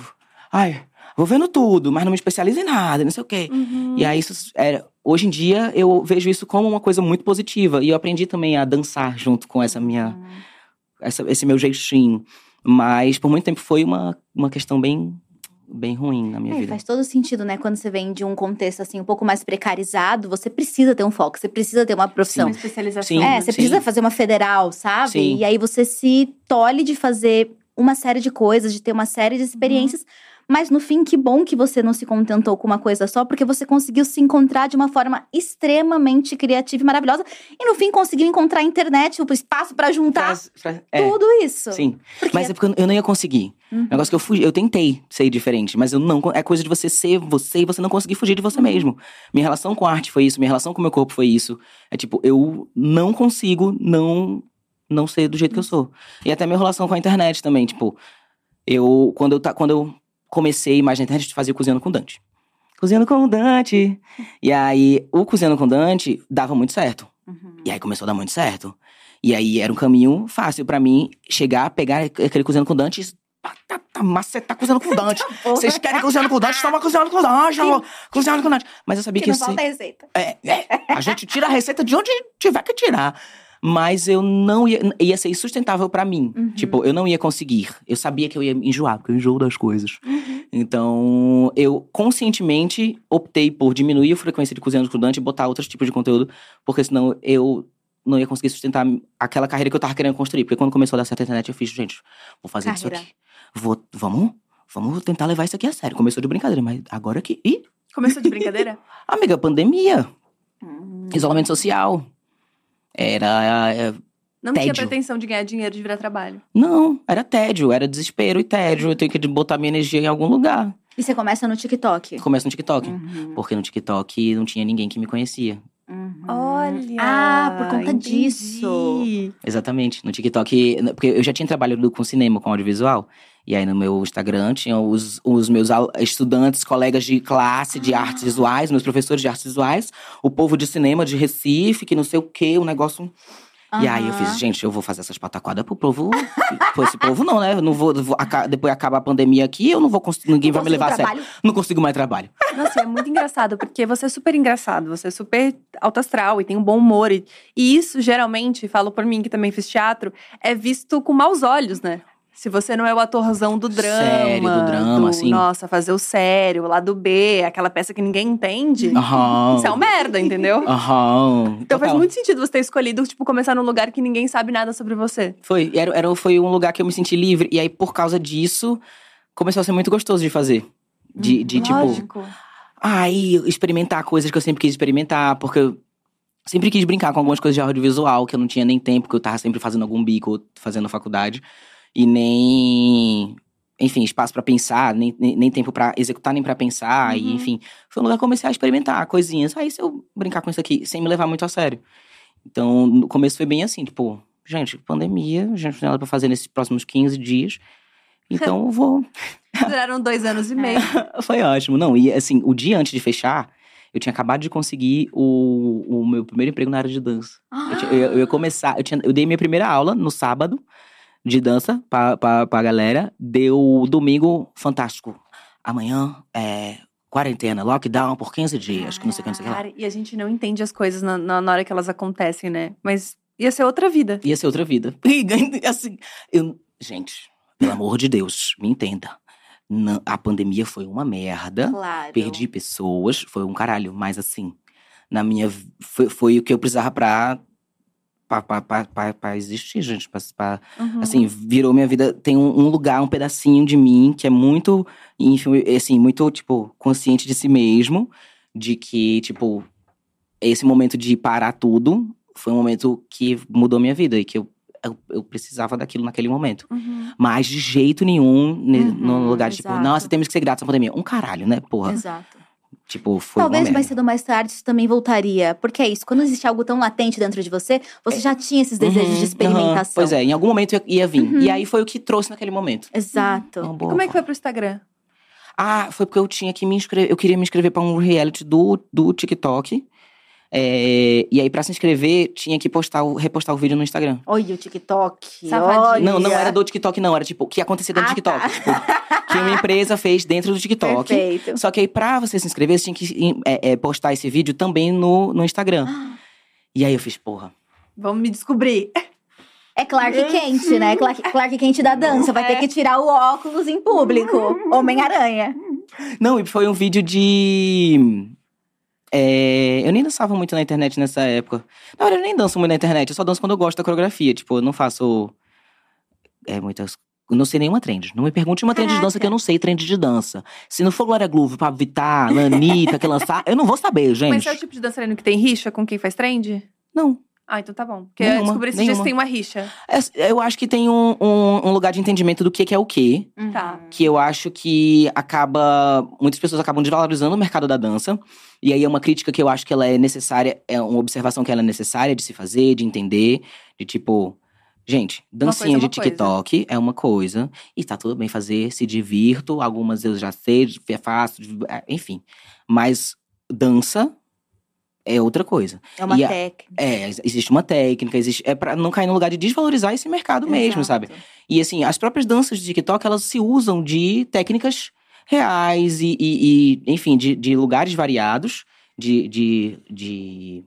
ai, vou vendo tudo, mas não me especializo em nada, não sei o quê. E aí, isso era. Hoje em dia, eu vejo isso como uma coisa muito positiva. E eu aprendi também a dançar junto com essa minha. Essa, esse meu jeitinho. Mas por muito tempo foi uma, uma questão bem, bem ruim na minha É, vida. faz todo sentido, né? Quando você vem de um contexto assim um pouco mais precarizado, você precisa ter um foco, você precisa ter uma profissão. Uma especialização. Sim. É, você sim. precisa fazer uma federal, sabe? Sim. E aí você se tolhe de fazer uma série de coisas, de ter uma série de experiências. Mas no fim, que bom que você não se contentou com uma coisa só, porque você conseguiu se encontrar de uma forma extremamente criativa e maravilhosa. E no fim, conseguiu encontrar a internet, o espaço pra juntar Faz- faz- é, tudo isso. Sim. Porque Mas é porque eu- não ia conseguir. Uhum. Negócio que eu fugi, eu tentei ser diferente, mas eu não. É coisa de você ser você e você não conseguir fugir de você Uhum. mesmo. Minha relação com a arte foi isso, minha relação com o meu corpo foi isso. É tipo, eu não consigo não não ser do jeito que eu sou. E até minha relação com a internet também, tipo, eu quando eu ta- quando eu comecei mais na internet, eu fazia cozinhando com Dante. Cozinhando com Dante. E aí, o cozinhando com Dante dava muito certo. Uhum. E aí começou a dar muito certo. E aí era um caminho fácil pra mim chegar, pegar aquele cozinhando com Dante e tá, tá, tá, cozinhando com Dante. Vocês querem cozinhando com Dante? Toma cozinhando com Dante, amor. Cozinhando com Dante. Mas eu sabia Que que, não isso. falta receita. É, é, a gente tira a receita de onde tiver que tirar. Mas eu não ia. Ia ser insustentável pra mim. Uhum. Tipo, eu não ia conseguir. Eu sabia que eu ia enjoar, porque eu enjoo das coisas. Então, eu conscientemente optei por diminuir a frequência de cozinhando com Dante e botar outros tipos de conteúdo, porque senão eu não ia conseguir sustentar aquela carreira que eu tava querendo construir. Porque quando começou a dar certo a internet, eu fiz, gente, vou fazer isso Carreira. aqui. Vou, vamos, vamos tentar levar isso aqui a sério. Começou de brincadeira, mas agora que. Ih, Começou de brincadeira? amiga, pandemia, Hum. isolamento social. Era. é, Não tinha Tédio. pretensão de ganhar dinheiro de virar trabalho. não, era tédio, era desespero e tédio. Eu tenho que botar minha energia em algum lugar. E você começa no TikTok. Começo no TikTok. Uhum. Porque no TikTok não tinha ninguém que me conhecia. Uhum. Olha! Ah, por conta entendi. disso. Exatamente. No TikTok, porque eu já tinha trabalhado com cinema, com audiovisual. E aí no meu Instagram tinham os, os meus estudantes, colegas de classe de artes visuais, meus professores de artes visuais, o povo de cinema de Recife, que não sei o quê, um negócio. E aí eu fiz, gente, eu vou fazer essas pataquadas pro povo. Pô, esse povo não, né? Eu não vou, vou- aca- depois acaba a pandemia aqui, eu não vou conseguir, ninguém vai me levar a sério. trabalho? Não consigo mais trabalho. Nossa, é muito engraçado, porque você é super engraçado, você é super alto astral e tem um bom humor. E, e isso, geralmente, falo por mim que também fiz teatro, é visto com maus olhos, né? Se você não é o atorzão do drama. Sério, do drama, assim. Nossa, fazer o sério, o lado B, aquela peça que ninguém entende. Aham. Isso é um merda, entendeu? Aham. Então faz Total. muito sentido você ter escolhido, tipo, começar num lugar que ninguém sabe nada sobre você. Foi, era, era, foi um lugar que eu me senti livre. E aí, por causa disso, começou a ser muito gostoso de fazer. De, de tipo, Lógico. ai, experimentar coisas que eu sempre quis experimentar, porque eu sempre quis brincar com algumas coisas de audiovisual, que eu não tinha nem tempo, que eu tava sempre fazendo algum bico, fazendo faculdade. E nem. Enfim, espaço pra pensar, nem, nem, nem tempo pra executar, nem pra pensar. E, Uhum. enfim, foi um lugar que eu comecei a experimentar coisinhas. Aí, se eu brincar com isso aqui, sem me levar muito a sério. Então, no começo foi bem assim, tipo, gente, pandemia, a gente não tem nada pra fazer nesses próximos 15 dias. Então, eu vou. Duraram dois anos e meio. Foi ótimo. Não, e assim, o dia antes de fechar, eu tinha acabado de conseguir o, o meu primeiro emprego na área de dança. Eu, tinha- eu- eu ia começar, eu, tinha, eu dei minha primeira aula no sábado de dança pra, pra, pra galera. Deu domingo fantástico. Amanhã é quarentena, lockdown por 15 dias, que não sei o que, não sei o que lá. Cara, e a gente não entende as coisas na, na, hora que elas acontecem, né? Mas ia ser outra vida. Ia ser outra vida. E assim, eu, gente, pelo amor de Deus, me entenda. Não- a pandemia foi uma merda. Claro. Perdi pessoas, foi um caralho, mas assim, na minha. Foi, foi o que eu precisava pra. Pra existir, gente. Pra, pra- Uhum. assim, virou minha vida. Tem um, um lugar, um pedacinho de mim que é muito, ínfimo, e, assim, muito, tipo, consciente de si mesmo. De que, tipo, esse momento de parar tudo foi um momento que mudou minha vida e que eu, eu, eu precisava daquilo naquele momento. Uhum. Mas de jeito nenhum, ne- Uhum, no lugar de, tipo, exato. nossa, temos que ser gratos à pandemia. Um caralho, né, porra? Exato. Tipo, foi Talvez mais cedo ou mais tarde isso também voltaria. Porque é isso, quando existe algo tão latente dentro de você, você já tinha esses desejos Uhum, de experimentação. Pois é, em algum momento ia- ia vir. Uhum. E aí foi o que trouxe naquele momento. Exato. E boa como é que foi pro Instagram? Ah, foi porque eu tinha que me inscrever. Eu queria me inscrever pra um reality do, do TikTok. É, e aí, pra se inscrever, tinha que postar o, repostar o vídeo no Instagram. Olha o TikTok. Safadinha. Não, não era do TikTok, não. Era tipo, o que acontecia dentro Ah, do TikTok. tá. Tipo, que uma empresa fez dentro do TikTok. Perfeito. Só que aí, pra você se inscrever, você tinha que é, é, postar esse vídeo também no, no Instagram. E aí eu fiz, porra. Vamos me descobrir. É Clark Kent, né? Clark, Clark Kent da dança. Vai ter que tirar o óculos em público. Homem-Aranha. Não, e foi um vídeo de. É, eu nem dançava muito na internet nessa época. Na verdade, eu nem danço muito na internet, eu só danço quando eu gosto da coreografia. Tipo, eu não faço. É, muitas. Eu não sei nenhuma trend. Não me pergunte uma trend de dança Caraca. que eu não sei trend de dança. Se não for Glória Groove, Pablo Vittar, Anitta, que lançar, eu não vou saber, gente. Mas é o tipo de dançarino que tem rixa com quem faz trend? Não. Ah, então tá bom. Porque eu Nenhuma, descobri esses dias que tem uma rixa. É, Eu acho que tem um, um- um lugar de entendimento do que, que é o quê. Tá. que eu acho que acaba. Muitas pessoas acabam desvalorizando o mercado da dança. E aí é uma crítica que eu acho que ela é necessária, é uma observação que ela é necessária de se fazer, de entender, de tipo. Gente, dancinha de uma coisa. TikTok é uma coisa, e tá tudo bem fazer, se divirto, algumas eu já sei, é fácil, é, enfim. Mas dança é outra coisa. É uma E a- técnica. É, ex- existe uma técnica, existe. É pra não cair no lugar de desvalorizar esse mercado mesmo, sabe? Exato. E assim, as próprias danças de TikTok, elas se usam de técnicas reais e, e- e, enfim, de, de lugares variados, de, de, de...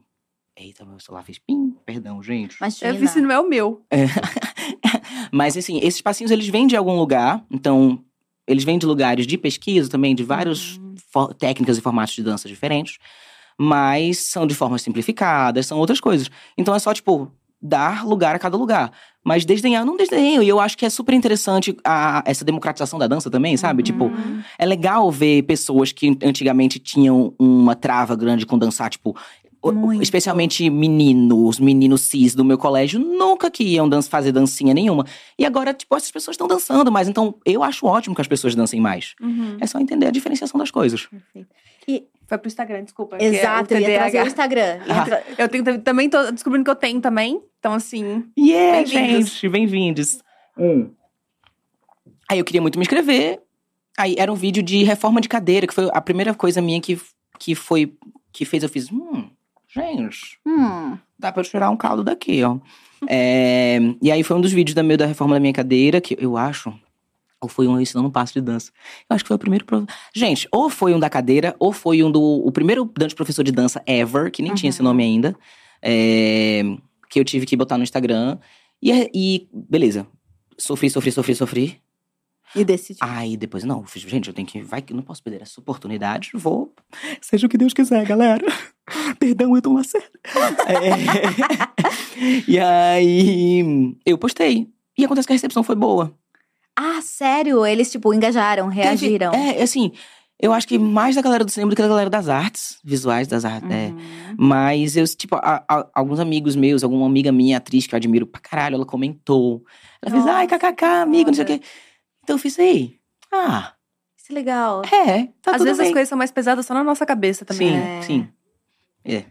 Eita, meu celular fez pim, perdão, gente. Imagina. Eu vi se não é o meu. Mas assim, esses passinhos, eles vêm de algum lugar, então... Eles vêm de lugares de pesquisa também, de várias Uhum. técnicas e formatos de dança diferentes. Mas são de formas simplificadas, são outras coisas. Então é só, tipo, dar lugar a cada lugar. Mas desdenhar, não desdenho. E eu acho que é super interessante a, essa democratização da dança também, sabe? Tipo, Uhum. é legal ver pessoas que antigamente tinham uma trava grande com dançar, tipo. Muito. Especialmente meninos, meninos cis do meu colégio, nunca que iam dan fazer dancinha nenhuma. E agora, tipo, essas pessoas estão dançando mais. Então, eu acho ótimo que as pessoas dancem mais. Uhum. É só entender a diferenciação das coisas. Perfeito. Foi pro Instagram, desculpa. é Exato, eu ia trazer o. Instagram. Tra- Eu tenho, também tô descobrindo que eu tenho também. Então, assim. Yeah, Bem-vindos. gente, bem-vindos. Aí eu queria muito me inscrever. Aí era um vídeo de reforma de cadeira, que foi a primeira coisa minha que, que foi. que fez eu fiz. Hum, gente, Hum. dá pra tirar um caldo daqui, ó. É, e aí foi um dos vídeos da, meu, da reforma da minha cadeira, que eu acho. Ou foi um ensinando um passo de dança. Eu acho que foi o primeiro. pro- Gente, ou foi um da cadeira, ou foi um do. O primeiro dança professor de dança ever, que nem tinha esse Uhum. nome ainda. é, que eu tive que botar no Instagram. E, é- e beleza. Sofri, sofri, sofri, sofri. E decidi. Aí depois, não, gente, eu tenho que. Vai que eu não posso perder essa oportunidade. Vou. Seja o que Deus quiser, galera. Perdão, Elton Lacerda. É, e aí. Eu postei. E acontece que a recepção foi boa. Ah, sério? Eles, tipo, engajaram, reagiram. Teve- é, assim, eu acho que mais da galera do cinema do que da galera das artes visuais, das artes. é. Uhum. Mas eu, tipo, a- a- alguns amigos meus, alguma amiga minha, atriz que eu admiro pra caralho, ela comentou. Ela fez, ai, Nossa, kkk, amigo, não sei o quê. Então eu fiz, ei, ah, Isso é legal. é, tá Às vezes bem. as coisas são mais pesadas só na nossa cabeça também. Sim, né? É. sim. É.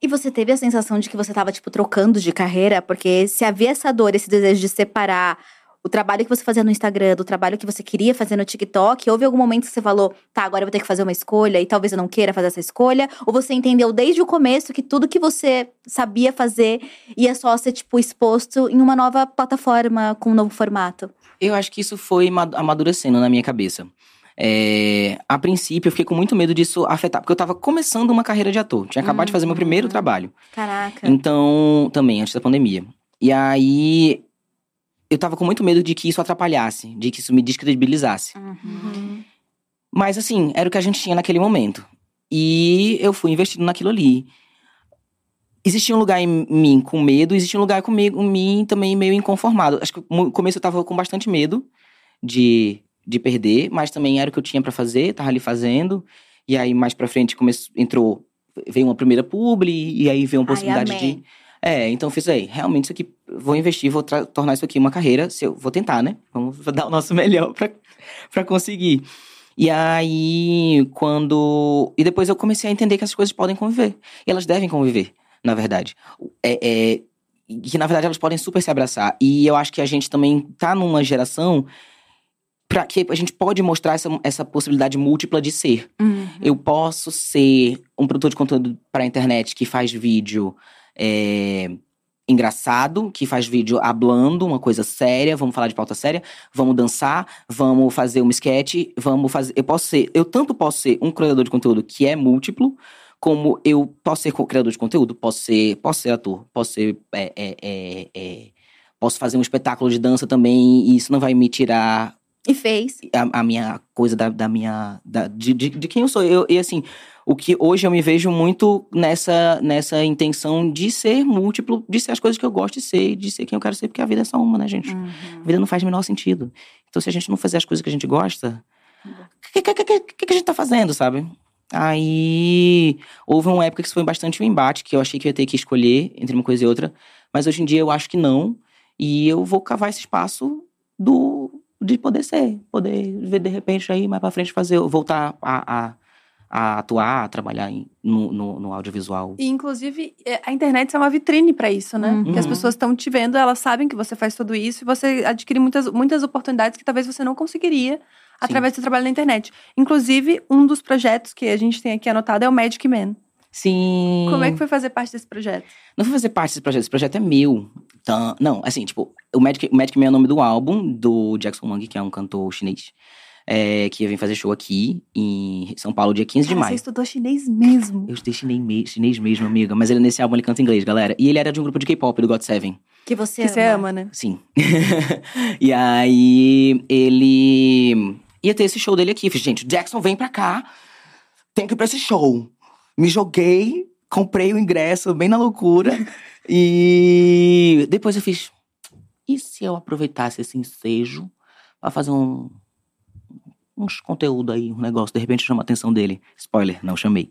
E você teve a sensação de que você tava, tipo, trocando de carreira? Porque se havia essa dor, esse desejo de separar o trabalho que você fazia no Instagram do trabalho que você queria fazer no TikTok, houve algum momento que você falou, tá, agora eu vou ter que fazer uma escolha e talvez eu não queira fazer essa escolha? Ou você entendeu desde o começo que tudo que você sabia fazer ia só ser, tipo, exposto em uma nova plataforma com um novo formato? Eu acho que isso foi ma- amadurecendo na minha cabeça. É, a princípio, eu fiquei com muito medo disso afetar, porque eu tava começando uma carreira de ator. Tinha acabado de fazer meu primeiro Uhum. trabalho. Caraca. Então, também, antes da pandemia. E aí, eu tava com muito medo de que isso atrapalhasse, de que isso me descredibilizasse. Uhum. Mas, assim, era o que a gente tinha naquele momento. E eu fui investindo naquilo ali. Existia um lugar em mim com medo, existia um lugar comigo, em mim também meio inconformado. Acho que no começo eu tava com bastante medo de, de perder, mas também era o que eu tinha pra fazer, tava ali fazendo. E aí, mais pra frente, começou, entrou, veio uma primeira publi, e aí veio uma Ai, possibilidade amém. de. É, então eu fiz aí, realmente isso aqui, vou investir, vou tornar isso aqui uma carreira, se eu, vou tentar, né? Vamos dar o nosso melhor pra, pra conseguir. E aí, quando. E depois eu comecei a entender que essas coisas podem conviver. E elas devem conviver, na verdade. É, é, que, na verdade, elas podem super se abraçar. E eu acho que a gente também tá numa geração pra que a gente pode mostrar essa, essa possibilidade múltipla de ser. Uhum. Eu posso ser um produtor de conteúdo para a internet que faz vídeo é, engraçado, que faz vídeo hablando, uma coisa séria, vamos falar de pauta séria, vamos dançar, vamos fazer um sketch, vamos fazer. Eu posso ser, eu tanto posso ser um criador de conteúdo que é múltiplo, como eu posso ser criador de conteúdo, posso ser, posso ser ator, posso ser. é, é, é, é, posso fazer um espetáculo de dança também, e isso não vai me tirar E fez. a, a minha coisa da, da minha. da- de, de, de quem eu sou. Eu, e assim, o que hoje eu me vejo muito nessa, nessa intenção de ser múltiplo, de ser as coisas que eu gosto de ser, de ser quem eu quero ser, porque a vida é só uma, né, gente? Uhum. A vida não faz o menor sentido. Então, se a gente não fizer as coisas que a gente gosta, o que, que, que, que, que a gente tá fazendo, sabe? Aí houve uma época que isso foi bastante um embate, que eu achei que eu ia ter que escolher entre uma coisa e outra, mas hoje em dia eu acho que não. E eu vou cavar esse espaço do de poder ser, poder ver de repente aí mais pra frente fazer, voltar a, a, a atuar, a trabalhar em- no, no, no audiovisual. E, inclusive, é, a internet é uma vitrine pra isso, né? Uhum. Que as pessoas estão te vendo, elas sabem que você faz tudo isso e você adquire muitas, muitas oportunidades que talvez você não conseguiria através do seu trabalho na internet. Inclusive, um dos projetos que a gente tem aqui anotado é o Magic Man. Sim. Como é que foi fazer parte desse projeto? Não vou fazer parte desse projeto, esse projeto é meu. Então, não, assim, tipo, o Magic, o Magic Man é o nome do álbum do Jackson Wang, que é um cantor chinês, é, que vem fazer show aqui em São Paulo, dia 15 de Cara, você maio. estudou chinês mesmo. Eu estudei chinês, me- chinês mesmo, amiga, mas ele nesse álbum ele canta inglês, galera. E ele era de um grupo de K-pop, do God Seven. Que você Que você ama, né? Sim. e aí, ele ia ter esse show dele aqui. Falei, gente, o Jackson vem pra cá, tem que ir pra esse show. Me joguei, comprei o ingresso bem na loucura. e depois eu fiz. E se eu aproveitasse esse ensejo pra fazer um. Uns conteúdo aí, um negócio, de repente chama a atenção dele. Spoiler, não chamei.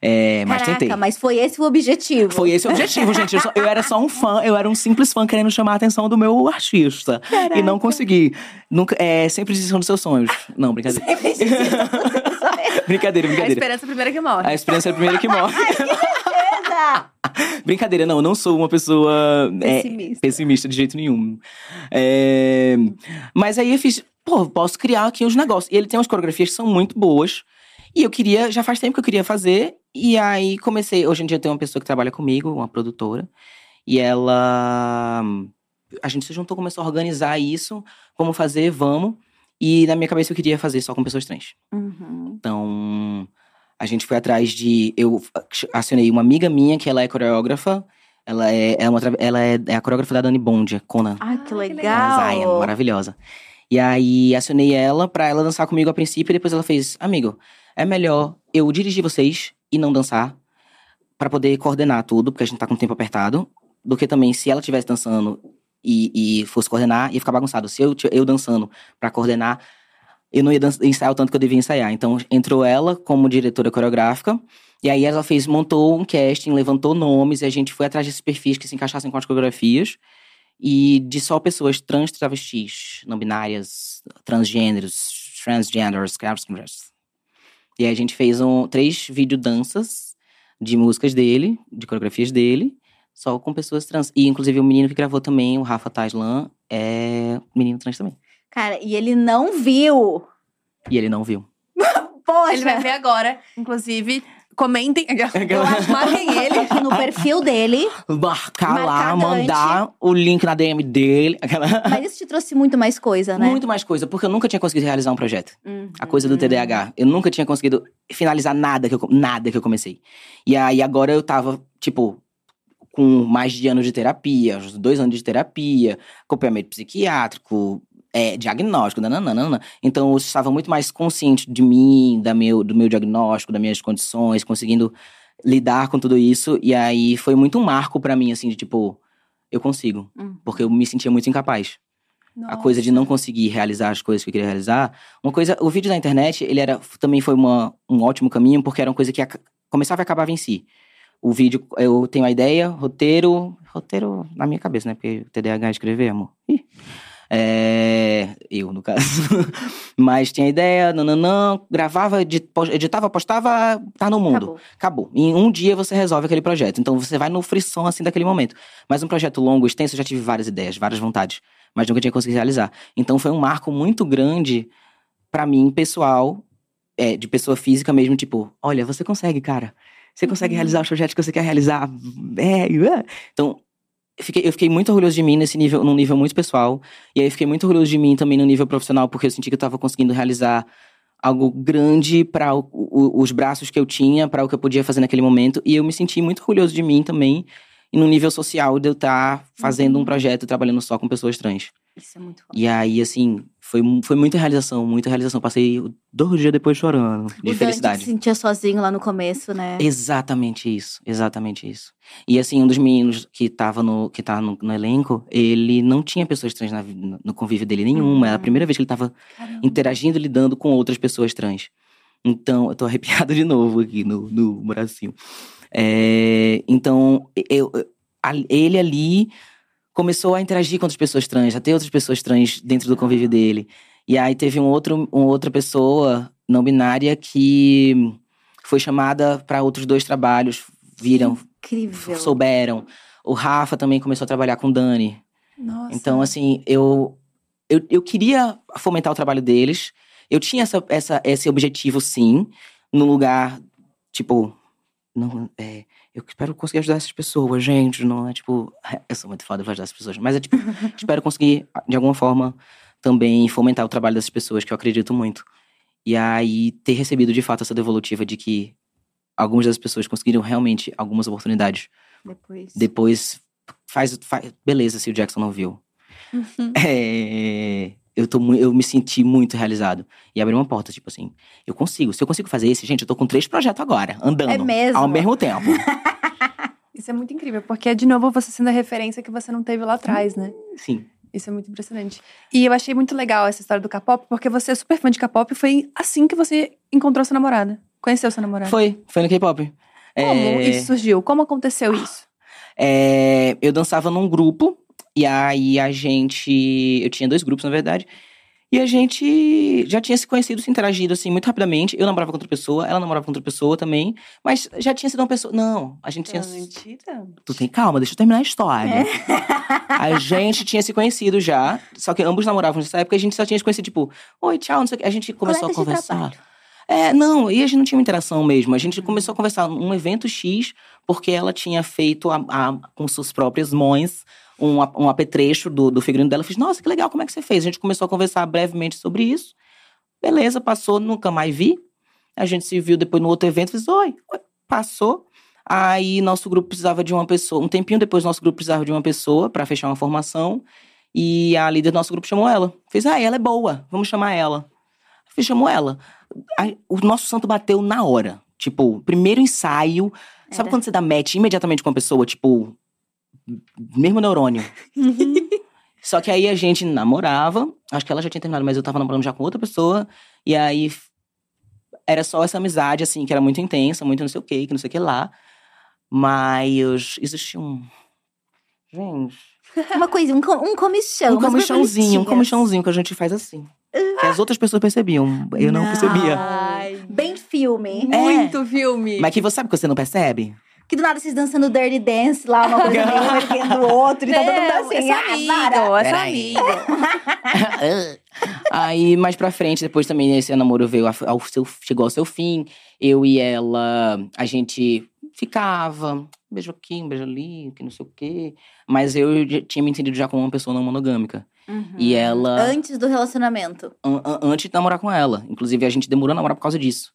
É, mas Caraca, tentei. mas foi esse o objetivo. Foi esse o objetivo, gente. Eu, só- eu era só um fã, eu era um simples fã querendo chamar a atenção do meu artista. E não consegui. Nunca, é, sempre desistam dos seus sonhos. Não, brincadeira. brincadeira, A brincadeira. esperança é a primeira que morre. A experiência é a primeira que morre. Brincadeira, não, eu não sou uma pessoa é, Pessimista. pessimista de jeito nenhum. É, mas aí eu fiz, pô, posso criar aqui uns negócios. E ele tem umas coreografias que são muito boas. E eu queria, já faz tempo que eu queria fazer. E aí comecei, hoje em dia tem uma pessoa que trabalha comigo, uma produtora. E ela. A gente se juntou, começou a organizar isso. Vamos fazer, vamos. E na minha cabeça eu queria fazer só com pessoas trans. Uhum. Então, a gente foi atrás de. Eu acionei uma amiga minha, que ela é coreógrafa. Ela é, é, uma, ela é, é a coreógrafa da Dani Bond, a Kona. Ai, que Ah, que legal. A Zion, maravilhosa. E aí, acionei ela pra ela dançar comigo a princípio. E depois ela fez: Amigo, é melhor eu dirigir vocês e não dançar. Pra poder coordenar tudo, porque a gente tá com o tempo apertado. Do que também, se ela estivesse dançando e, e fosse coordenar, ia ficar bagunçado. Se eu, eu dançando pra coordenar, eu não ia ensaiar o tanto que eu devia ensaiar. Então, entrou ela como diretora coreográfica. E aí, ela fez, montou um casting, levantou nomes. E a gente foi atrás desses perfis que se encaixassem com as coreografias. E de só pessoas trans, travestis, não binárias, transgêneros, transgenders, craftsmans. E aí, a gente fez um, três videodanças de músicas dele, de coreografias dele. Só com pessoas trans. E, inclusive, o menino que gravou também, o Rafa Taslan, é menino trans também. Cara, e ele não viu. E ele não viu. Poxa, Ele vai ver agora. Inclusive, comentem. eu acho marquem ele aqui no perfil dele. Marcar lá, mandar o link na DM dele. Aquela... Mas isso te trouxe muito mais coisa, né? Muito mais coisa, porque eu nunca tinha conseguido realizar um projeto. Uhum. A coisa do TDAH. Eu nunca tinha conseguido finalizar nada que eu, nada que eu comecei. E aí agora eu tava, tipo, com mais de anos de terapia, dois anos de terapia, acompanhamento psiquiátrico, é, diagnóstico, nananana. Então eu estava muito mais consciente de mim, da meu, do meu diagnóstico, das minhas condições, conseguindo lidar com tudo isso. E aí foi muito um marco pra mim, assim, de tipo, eu consigo. Uhum. Porque eu me sentia muito incapaz a coisa de não conseguir realizar as coisas que eu queria realizar. Uma coisa, o vídeo da internet, ele era também foi uma, um ótimo caminho porque era uma coisa que ac- começava e acabava em si. O vídeo, eu tenho a ideia, roteiro, roteiro na minha cabeça, né? Porque o TDAH é escrever, amor. Ih. É, eu, no caso. Mas tinha ideia, nananã, gravava, editava, postava, tá no mundo. Acabou. Acabou. Em um dia você resolve aquele projeto. Então você vai no frisson assim daquele momento. Mas um projeto longo, extenso, eu já tive várias ideias, várias vontades, mas nunca tinha conseguido realizar. Então foi um marco muito grande pra mim, pessoal, é, de pessoa física mesmo, tipo, olha, você consegue, cara. Você consegue Uhum. realizar os projetos que você quer realizar. É, é. Então, fiquei, eu fiquei muito orgulhoso de mim nesse nível, num nível muito pessoal. E aí fiquei muito orgulhoso de mim também no nível profissional, porque eu senti que eu tava conseguindo realizar algo grande para os braços que eu tinha, para o que eu podia fazer naquele momento. E eu me senti muito orgulhoso de mim também, e no nível social de eu estar fazendo um projeto trabalhando só com pessoas trans. Isso é muito E aí, assim, foi, foi muita realização, muita realização. Passei dois dias depois chorando, de o Dante felicidade. se sentia sozinho lá no começo, né? Exatamente isso, exatamente isso. E assim, um dos meninos que tava no, que tá no, no elenco, ele não tinha pessoas trans na no convívio dele nenhuma. Era a Uhum. primeira vez que ele tava interagindo e lidando com outras pessoas trans. Então, eu tô arrepiado de novo aqui no, no bracinho. É, então, eu, ele ali começou a interagir com outras pessoas trans, a ter outras pessoas trans dentro do convívio dele. E aí teve um outro, uma outra pessoa não binária que foi chamada para outros dois trabalhos, viram, Incrível. souberam. O Rafa também começou a trabalhar com Dani. Nossa. Então, assim, eu, eu, eu queria fomentar o trabalho deles. Eu tinha essa, essa, esse objetivo, sim, no lugar, tipo, não, é, eu espero conseguir ajudar essas pessoas, gente. Não é tipo, eu sou muito foda pra ajudar essas pessoas, mas é tipo, espero conseguir, de alguma forma, também fomentar o trabalho dessas pessoas, que eu acredito muito. E aí, ter recebido de fato essa devolutiva de que algumas das pessoas conseguiram realmente algumas oportunidades Depois. depois faz, faz. Beleza, se o Jackson não viu. Uhum. É, eu, tô, eu me senti muito realizado. E abri uma porta, tipo assim, eu consigo. Se eu consigo fazer isso, gente, eu tô com três projetos agora, andando. É mesmo? Ao mesmo tempo. Isso é muito incrível, porque é de novo você sendo a referência que você não teve lá atrás, né? Sim. Isso é muito impressionante. E eu achei muito legal essa história do K-pop, porque você é super fã de K-pop e foi assim que você encontrou sua namorada. Conheceu sua namorada. Foi, foi no K-pop. Como É, isso surgiu? Como aconteceu isso? é, eu dançava num grupo, e aí a gente. Eu tinha dois grupos, na verdade. E a gente já tinha se conhecido, se interagido, assim, muito rapidamente. Eu namorava com outra pessoa, ela namorava com outra pessoa também. Mas já tinha sido uma pessoa. Não, a gente tinha. Mentira. Tu tem calma, deixa eu terminar a história. A gente tinha se conhecido já, só que ambos namoravam nessa época, a gente só tinha se conhecido, tipo, oi, tchau, não sei o que. A gente começou a conversar. É, não, e a gente não tinha uma interação mesmo. A gente começou a conversar num evento X, porque ela tinha feito a- a- com suas próprias mãos um, um apetrecho do, do figurino dela. Eu fiz, nossa, que legal, como é que você fez? A gente começou a conversar brevemente sobre isso. Beleza, passou, nunca mais vi. A gente se viu depois no outro evento, fiz, oi, oi, passou. Aí nosso grupo precisava de uma pessoa. Um tempinho depois, nosso grupo precisava de uma pessoa para fechar uma formação. E a líder do nosso grupo chamou ela. Fez, ah, ela é boa, vamos chamar ela. Fiz, chamou ela. Aí, o nosso santo bateu na hora. Tipo, primeiro ensaio. Sabe Era. quando você dá match imediatamente com a pessoa? Tipo, mesmo neurônio. Só que aí a gente namorava. Acho que ela já tinha terminado, mas eu tava namorando já com outra pessoa. E aí era só essa amizade, assim, que era muito intensa, muito não sei o que, que não sei o que lá. Mas existia um. Gente. Uma coisinha, um, um comichão. Um comichãozinho, um comichãozinho que a gente faz assim. Que as outras pessoas percebiam. Eu não, Não. percebia. Ai, Bem filme. É. muito filme. Mas que você sabe que você não percebe? Que do nada vocês dançando Dirty Dance lá, uma coisa meio um erguendo o outro. E tá todo mundo assim, é ah, para. é amigo. Aí, mais pra frente, depois também esse namoro veio ao seu, chegou ao seu fim. Eu e ela, a gente ficava, um beijo aqui, um beijo ali, que não sei o quê. Mas eu tinha me entendido já como uma pessoa não monogâmica. Uhum. E ela, Antes do relacionamento. an- an- antes de namorar com ela. Inclusive, a gente demorou a namorar por causa disso.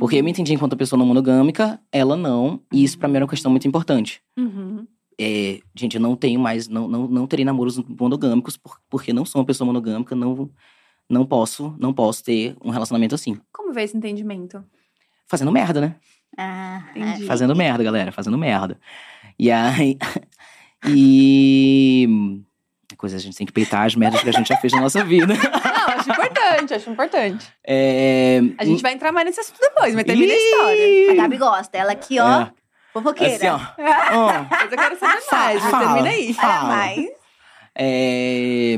Porque eu me entendi enquanto pessoa não monogâmica, ela não. E isso pra mim era uma questão muito importante. Uhum. É, gente, eu não tenho mais, não, não, não terei namoros monogâmicos, por- porque não sou uma pessoa monogâmica, não, não posso, não posso ter um relacionamento assim. Como veio esse entendimento? Fazendo merda, né? Ah, Entendi. Fazendo merda, galera, fazendo merda. E aí. E. Coisa, a gente tem que peitar as merdas que a gente já fez na nossa vida. Não, acho importante, acho importante. É, A gente vai entrar mais nesse assunto depois, mas termina a história. A Gabi gosta. Ela aqui, ó, É, fofoqueira. assim, ó. Ó. Mas eu quero saber mais, mas Fala. termina aí. Fala. Mais. É,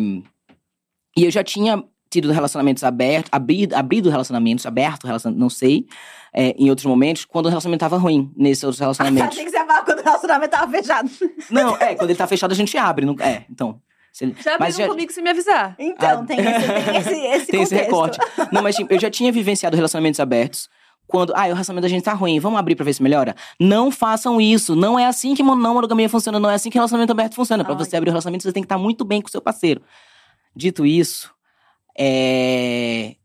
E eu já tinha tido relacionamentos abertos, abrido, abrido relacionamentos, aberto, relacion... não sei, é, em outros momentos, quando o relacionamento tava ruim, nesses outros relacionamentos. Achei que você ia falar quando o relacionamento tava fechado. não, é, quando ele tá fechado a gente abre. Não... É, então. Ele- Já Mas já- comigo se me avisar. Então, Ah. tem esse, tem esse, esse Tem esse recorte. Não, mas tipo, eu já tinha vivenciado relacionamentos abertos. Quando, ah, o relacionamento da gente tá ruim, vamos abrir pra ver se melhora? Não façam isso. Não é assim que não monogamia funciona, não é assim que relacionamento aberto funciona. Pra Ai. você abrir o relacionamento, você tem que estar muito bem com o seu parceiro. Dito isso, é,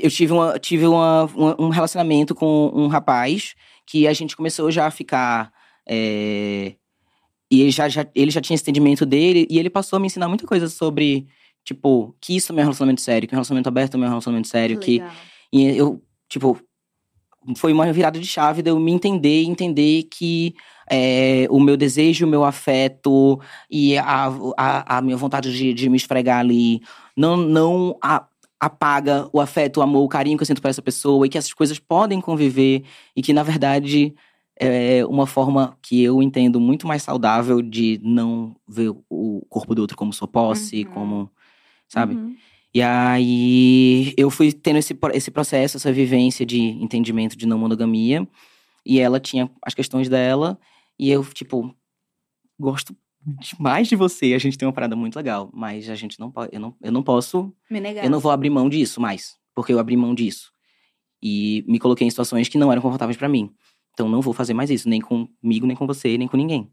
eu tive, uma, tive uma- uma- um relacionamento com um rapaz que a gente começou já a ficar. é, E ele já, já- ele já tinha esse entendimento dele, e ele passou a me ensinar muita coisa sobre, tipo, que isso é um relacionamento sério, que um relacionamento aberto é um relacionamento sério, que e eu, tipo, foi uma virada de chave de eu me entender e entender que é, o meu desejo, o meu afeto e a, a, a minha vontade de, de me esfregar ali não, não a- apaga o afeto, o amor, o carinho que eu sinto por essa pessoa e que essas coisas podem conviver e que, na verdade, é uma forma que eu entendo muito mais saudável de não ver o corpo do outro como sua posse, Uhum. como. Sabe? Uhum. E aí eu fui tendo esse, esse processo, essa vivência de entendimento de não monogamia. E ela tinha as questões dela. E eu, tipo, gosto demais de você. A gente tem uma parada muito legal. Mas a gente não pode. Eu não, eu não posso. Me negar. Eu não vou abrir mão disso mais. Porque eu abri mão disso. E me coloquei em situações que não eram confortáveis pra mim. Então não vou fazer mais isso, nem comigo, nem com você, nem com ninguém.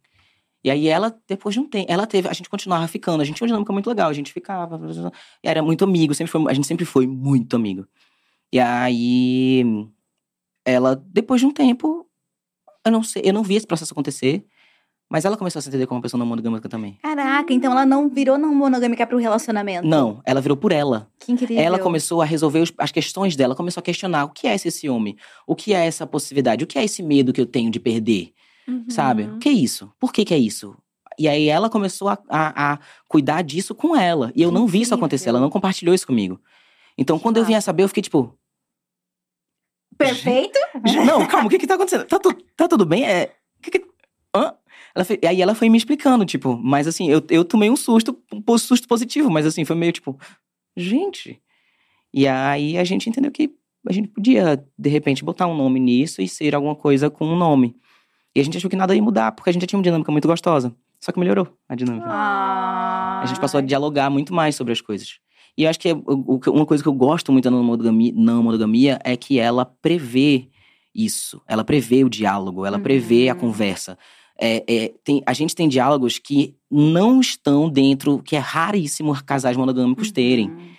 E aí ela, depois de um tempo, ela teve, a gente continuava ficando, a gente tinha uma dinâmica muito legal, a gente ficava, era muito amigo, sempre foi, a gente sempre foi muito amigo. E aí ela, depois de um tempo, eu não sei, eu não vi esse processo acontecer, Mas ela começou a se entender como uma pessoa não monogâmica também. Caraca, então ela não virou não monogâmica pro relacionamento. Não, ela virou por ela. Que incrível. Ela começou a resolver os- as questões dela, começou a questionar o que é esse ciúme, o que é essa possibilidade, o que é esse medo que eu tenho de perder, sabe? O que é isso? Por que que é isso? E aí ela começou a, a- a cuidar disso com ela. E eu Que não vi isso incrível. acontecer, ela não compartilhou isso comigo. Então, quando eu vim a saber, eu fiquei tipo, Perfeito? não, calma, o que que tá acontecendo? Tá, tu- tá tudo bem? É. que que- hã? Ela foi- aí ela foi me explicando, tipo, mas assim, eu, eu tomei um susto, um susto positivo, mas assim, foi meio tipo, gente. E aí a gente entendeu que a gente podia, de repente, botar um nome nisso e ser alguma coisa com um nome. E a gente achou que nada ia mudar, porque a gente já tinha uma dinâmica muito gostosa. Só que melhorou a dinâmica. Ah. A gente passou a dialogar muito mais sobre as coisas. E eu acho que uma coisa que eu gosto muito da não monogamia, é que ela prevê isso. Ela prevê o diálogo, ela prevê a Uhum. conversa. É, é, tem- a gente tem diálogos que não estão dentro, que é raríssimo casais monogâmicos terem. Uhum.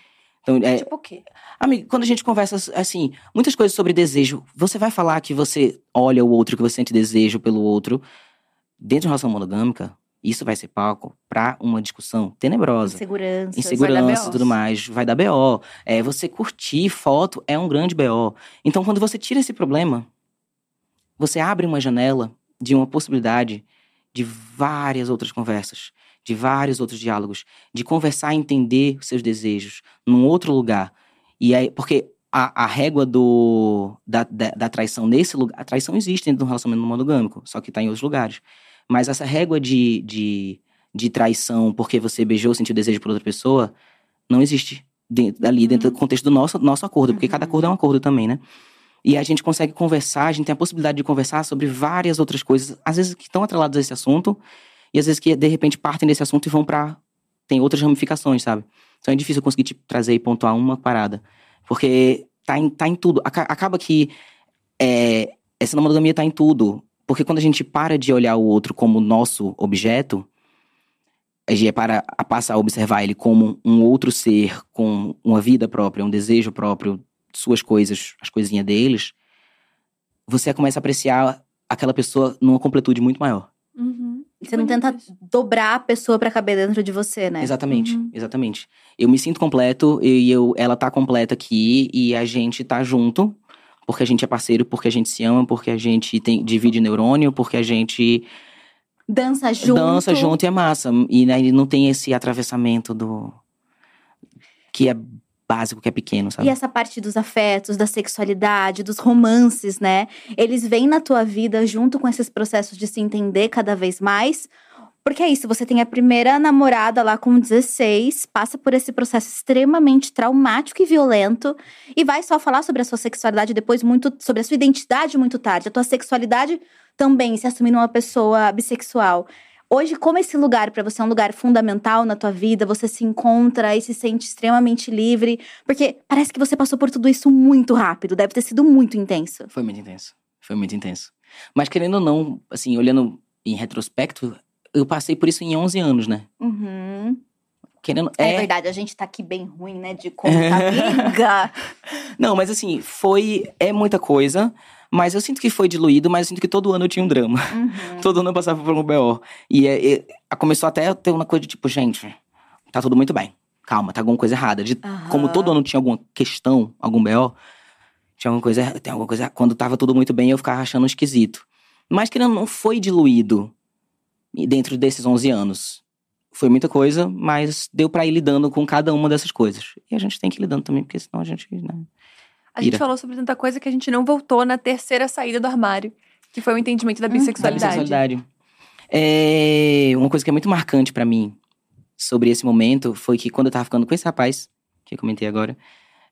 Então, é, Tipo o quê? Amigo, quando a gente conversa, assim, muitas coisas sobre desejo, você vai falar que você olha o outro, que você sente desejo pelo outro. Dentro de uma relação monogâmica, isso vai ser palco pra uma discussão tenebrosa. Insegurança. Insegurança e tudo mais, vai dar BO. É, você curtir foto é um grande BO. Então, quando você tira esse problema, você abre uma janela de uma possibilidade de várias outras conversas, de vários outros diálogos, de conversar e entender os seus desejos num outro lugar. E aí, porque a, a régua do, da, da, da traição nesse lugar, a traição existe dentro de um relacionamento monogâmico, só que tá em outros lugares. Mas essa régua de, de, de traição porque você beijou, sentiu desejo por outra pessoa, não existe dentro, ali, dentro do contexto do nosso, nosso acordo, porque cada Uhum. acordo é um acordo também, né? E a gente consegue conversar, a gente tem a possibilidade de conversar sobre várias outras coisas, às vezes que estão atreladas a esse assunto, e às vezes que de repente partem desse assunto e vão pra. tem outras ramificações, sabe? Então é difícil conseguir tipo, trazer e pontuar uma parada. Porque tá em, tá em tudo. Aca- Acaba que é, essa não monogamia tá em tudo. Porque quando a gente para de olhar o outro como nosso objeto, a gente para passa a observar ele como um outro ser com uma vida própria, um desejo próprio, suas coisas, as coisinhas deles, você começa a apreciar aquela pessoa numa completude muito maior. Uhum. Você não tenta dobrar a pessoa pra caber dentro de você, né? Exatamente, Uhum. exatamente. Eu me sinto completo e eu, ela tá completa aqui e a gente tá junto, porque a gente é parceiro, porque a gente se ama, porque a gente tem, divide neurônio, porque a gente Dança junto. dança junto e é massa. E né, não tem esse atravessamento do. que é básico, que é pequeno, sabe? E essa parte dos afetos, da sexualidade, dos romances, né? Eles vêm na tua vida junto com esses processos de se entender cada vez mais. Porque é isso, você tem a primeira namorada lá com 16, passa por esse processo extremamente traumático e violento, e vai só falar sobre a sua sexualidade depois, muito sobre a sua identidade muito tarde, a tua sexualidade também, se assumindo uma pessoa bissexual. Hoje, como esse lugar para você é um lugar fundamental na tua vida, você se encontra e se sente extremamente livre, porque parece que você passou por tudo isso muito rápido, deve ter sido muito intenso. Foi muito intenso. Foi muito intenso. Mas querendo ou não, assim, olhando em retrospecto, eu passei por isso em 11 anos, né? Uhum. Querendo. É. É, verdade, a gente tá aqui bem ruim, né, de conta, amiga. Não, mas assim, foi. É muita coisa. Mas eu sinto que foi diluído, mas eu sinto que todo ano eu tinha um drama. Uhum. Todo ano eu passava por um BO. E, é, é, começou até a ter uma coisa de tipo, gente, tá tudo muito bem. Calma, tá alguma coisa errada. De, Como Aham. todo ano tinha alguma questão, algum BO, tinha alguma coisa. Tem alguma coisa. Quando tava tudo muito bem, eu ficava achando esquisito. Mas que não, não foi diluído dentro desses 11 anos. Foi muita coisa, mas deu pra ir lidando com cada uma dessas coisas. E a gente tem que ir lidando também, porque senão a gente. Né? A gente Ira. falou sobre tanta coisa que a gente não voltou na terceira saída do armário, que foi o entendimento da Uhum. Da bissexualidade. bissexualidade. É, uma coisa que é muito marcante pra mim sobre esse momento foi que quando eu tava ficando com esse rapaz, que eu comentei agora,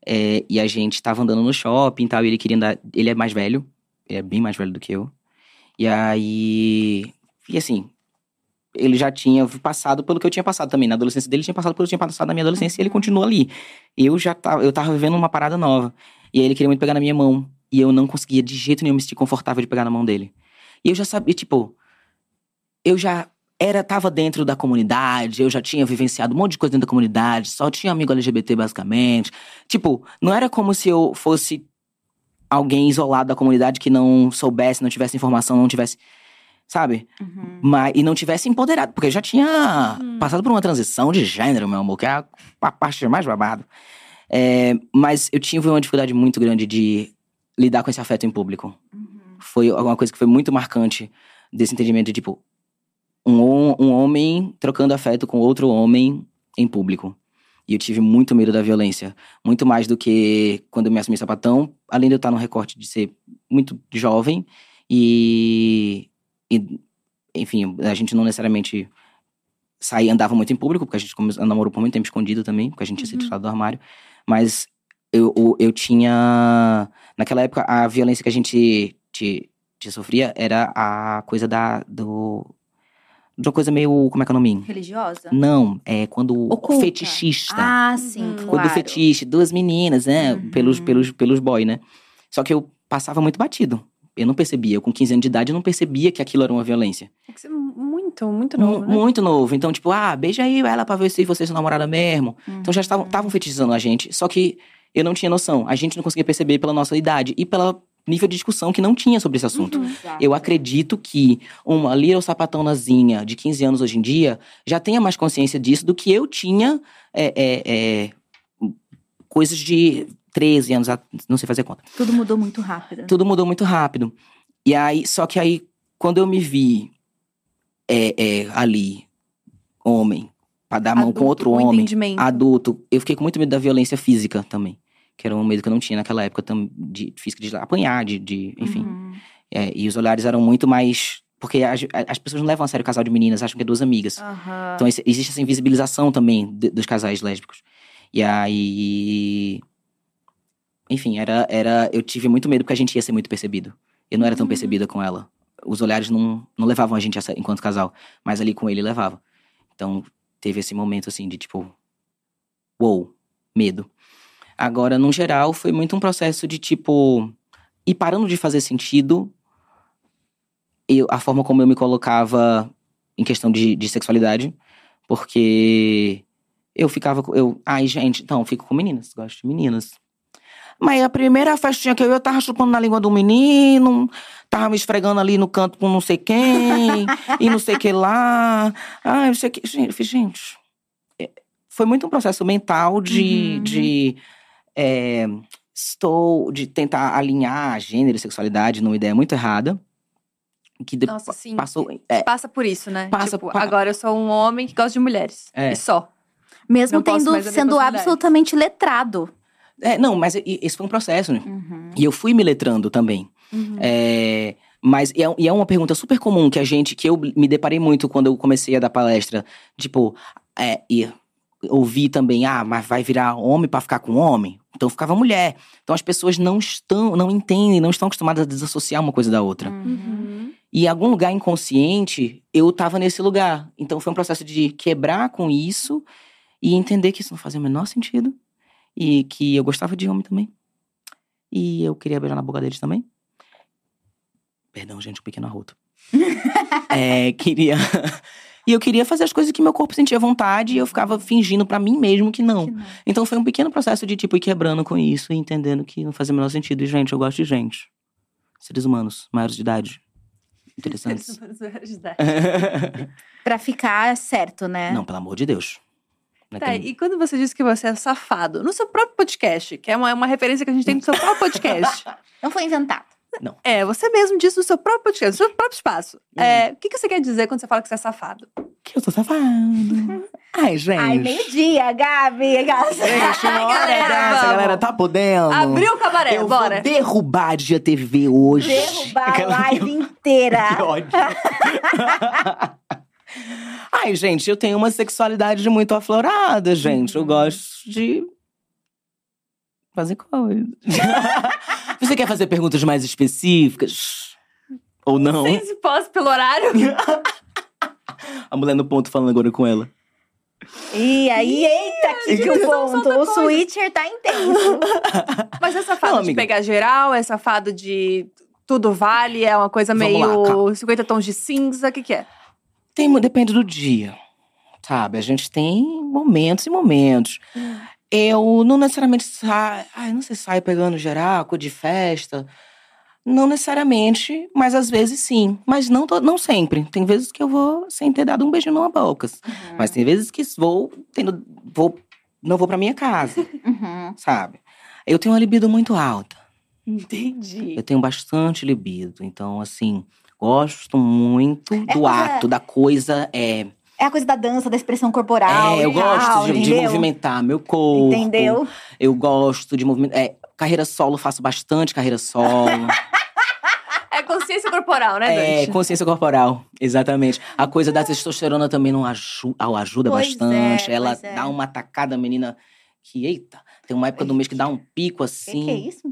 é, e a gente tava andando no shopping e tal, e ele queria andar. Ele é mais velho, ele é bem mais velho do que eu. E aí. E assim. Ele já tinha passado pelo que eu tinha passado também. Na adolescência dele, tinha passado pelo que eu tinha passado na minha adolescência e ele continua ali. Eu já tava, eu tava vivendo uma parada nova. E aí ele queria muito pegar na minha mão. E eu não conseguia de jeito nenhum me sentir confortável de pegar na mão dele. E eu já sabia, tipo, eu já era, tava dentro da comunidade, eu já tinha vivenciado um monte de coisa dentro da comunidade, só tinha amigo LGBT basicamente. Tipo, não era como se eu fosse alguém isolado da comunidade que não soubesse, não tivesse informação, não tivesse. sabe? Uhum. Mas, e não tivesse empoderado, porque eu já tinha Hum. passado por uma transição de gênero, meu amor, que é a, a parte mais babado. É, mas eu tive uma dificuldade muito grande de lidar com esse afeto em público. Uhum. Foi alguma coisa que foi muito marcante desse entendimento de, tipo, um, um homem trocando afeto com outro homem em público. E eu tive muito medo da violência. Muito mais do que quando eu me assumi sapatão, além de eu estar no recorte de ser muito jovem e, e, enfim, a gente não necessariamente saía, andava muito em público, porque a gente namorou por muito tempo escondido também, porque a gente tinha sido Uhum. tirado do armário. Mas eu, eu, eu tinha. Naquela época, a violência que a gente te, te sofria era a coisa da. Do, de uma coisa meio. Como é que é o nome? Religiosa? Não, é quando Oculta. fetichista. Ah, sim, Uhum. claro. Quando fetiche, duas meninas, né? Uhum. Pelos, pelos, pelos boy, né? Só que eu passava muito batido. Eu não percebia. Eu, com 15 anos de idade, eu não percebia que aquilo era uma violência. Tem que ser muito, muito Mu- novo, né? Muito novo. Então, tipo, ah, beija aí ela pra ver se vocês são namorada mesmo. Então já estavam Uhum. estavam fetichizando a gente. Só que eu não tinha noção. A gente não conseguia perceber pela nossa idade e pelo nível de discussão que não tinha sobre esse assunto. Uhum. Eu acredito que uma little sapatonazinha de 15 anos hoje em dia já tenha mais consciência disso do que eu tinha é, é, é, coisas de 13 anos, não sei fazer conta. Tudo mudou muito rápido. Tudo mudou muito rápido. E aí, só que aí, quando eu me vi é, é, ali, homem, pra dar a mão com outro com homem, adulto, eu fiquei com muito medo da violência física também. Que era um medo que eu não tinha naquela época, de física, de apanhar, de, de enfim. Uhum. É, e os olhares eram muito mais. Porque as, as pessoas não levam a sério o casal de meninas, acham que é duas amigas. Aham. Então esse- existe essa invisibilização também de- dos casais lésbicos. E aí. Enfim, era, era. Eu tive muito medo porque a gente ia ser muito percebido. Eu não era tão Uhum. percebida com ela. Os olhares não, não levavam a gente a sé- enquanto casal, mas ali com ele levava. Então teve esse momento assim de tipo. Uou, medo. Agora, no geral, foi muito um processo de tipo. E parando de fazer sentido, eu, a forma como eu me colocava em questão de, de sexualidade, porque eu ficava. Eu, ai, gente, então, fico com meninas, gosto de meninas. Mas a primeira festinha que eu ia, eu tava chupando na língua do menino, tava me esfregando ali no canto com não sei quem, e não sei o que lá. Ai, não sei o que. Gente, eu falei, gente. é, Foi muito um processo mental de. Uhum. de é, estou. de tentar alinhar gênero e sexualidade numa ideia muito errada. Que de- Nossa, sim. passou. é, Passa por isso, né? Passa tipo, pa- agora eu sou um homem que gosta de mulheres. É. E só. Mesmo tendo, sendo absolutamente letrado. É, não, mas esse foi um processo, né? Uhum. E eu fui me letrando também. É, mas e é, e é uma pergunta super comum que a gente, que eu me deparei muito quando eu comecei a dar palestra. Tipo, é, e ouvi também, ah, mas vai virar homem pra ficar com homem? Então ficava mulher. Então as pessoas não estão, não entendem, não estão acostumadas a desassociar uma coisa da outra. Uhum. E em algum lugar inconsciente, eu tava nesse lugar. Então foi um processo de quebrar com isso e entender que isso não fazia o menor sentido. E que eu gostava de homem também. E eu queria beijar na boca deles também. Perdão, gente, um pequeno arroto. é, queria. E eu queria fazer as coisas que meu corpo sentia vontade e eu ficava fingindo pra mim mesmo que não. Que não. Então foi um pequeno processo de, tipo, ir quebrando com isso e entendendo que não fazia o menor sentido. E, gente, eu gosto de gente. Seres humanos, maiores de idade. Interessantes. Pra ficar certo, né? não, pelo amor de Deus. Não é Tá, e quando você disse que você é safado, no seu próprio podcast, que é uma, uma referência que a gente tem no seu próprio podcast. Não foi inventado. é, você mesmo disse no seu próprio podcast, no seu próprio espaço. Uhum. É, o que, que você quer dizer quando você fala que você é safado? Que eu tô safado. Ai, gente. Ai, meio-dia, Gabi. Gabi. Gente, uma hora galera, dessa, vamos. galera, tá podendo. Abriu o cabaré, eu bora. vou derrubar a Dia TV hoje. Derrubar a live inteira. Que ódio. Ai, gente, eu tenho uma sexualidade muito aflorada, gente. Eu Uhum. gosto de fazer coisas. Você quer fazer perguntas mais específicas? Ou não? Sem se posso pelo horário. A mulher no ponto falando agora com ela. E aí, eita, que, que o discussão ponto. O switcher tá intenso. Mas é safado Não, de pegar geral, é safado de tudo vale, é uma coisa Vamos meio lá, calma. 50 tons de cinza, o que que é? Tem, depende do dia. Sabe? A gente tem momentos e momentos. Eu não necessariamente saio. Ai, não sei, saio pegando geral, coisa de festa. Não necessariamente, mas às vezes sim. Mas não, to- não sempre. Tem vezes que eu vou sem ter dado um beijo numa boca. Mas tem vezes que vou tendo. Vou, não vou pra minha casa, Uhum. sabe? Eu tenho uma libido muito alta. Entendi. Eu tenho bastante libido. Então, assim, gosto muito do coisa- ato, da coisa. É, É a coisa da dança, da expressão corporal. é eu tal, gosto de, de movimentar meu corpo. Entendeu? Eu gosto de movimentar. É, carreira solo, faço bastante carreira solo. É consciência corporal, né, É, Dante? consciência corporal, exatamente. A coisa da testosterona também não aju ajuda Pois bastante. é, Ela é. dá uma tacada, menina, que, eita, tem uma época do mês que dá um pico assim. que, que é isso?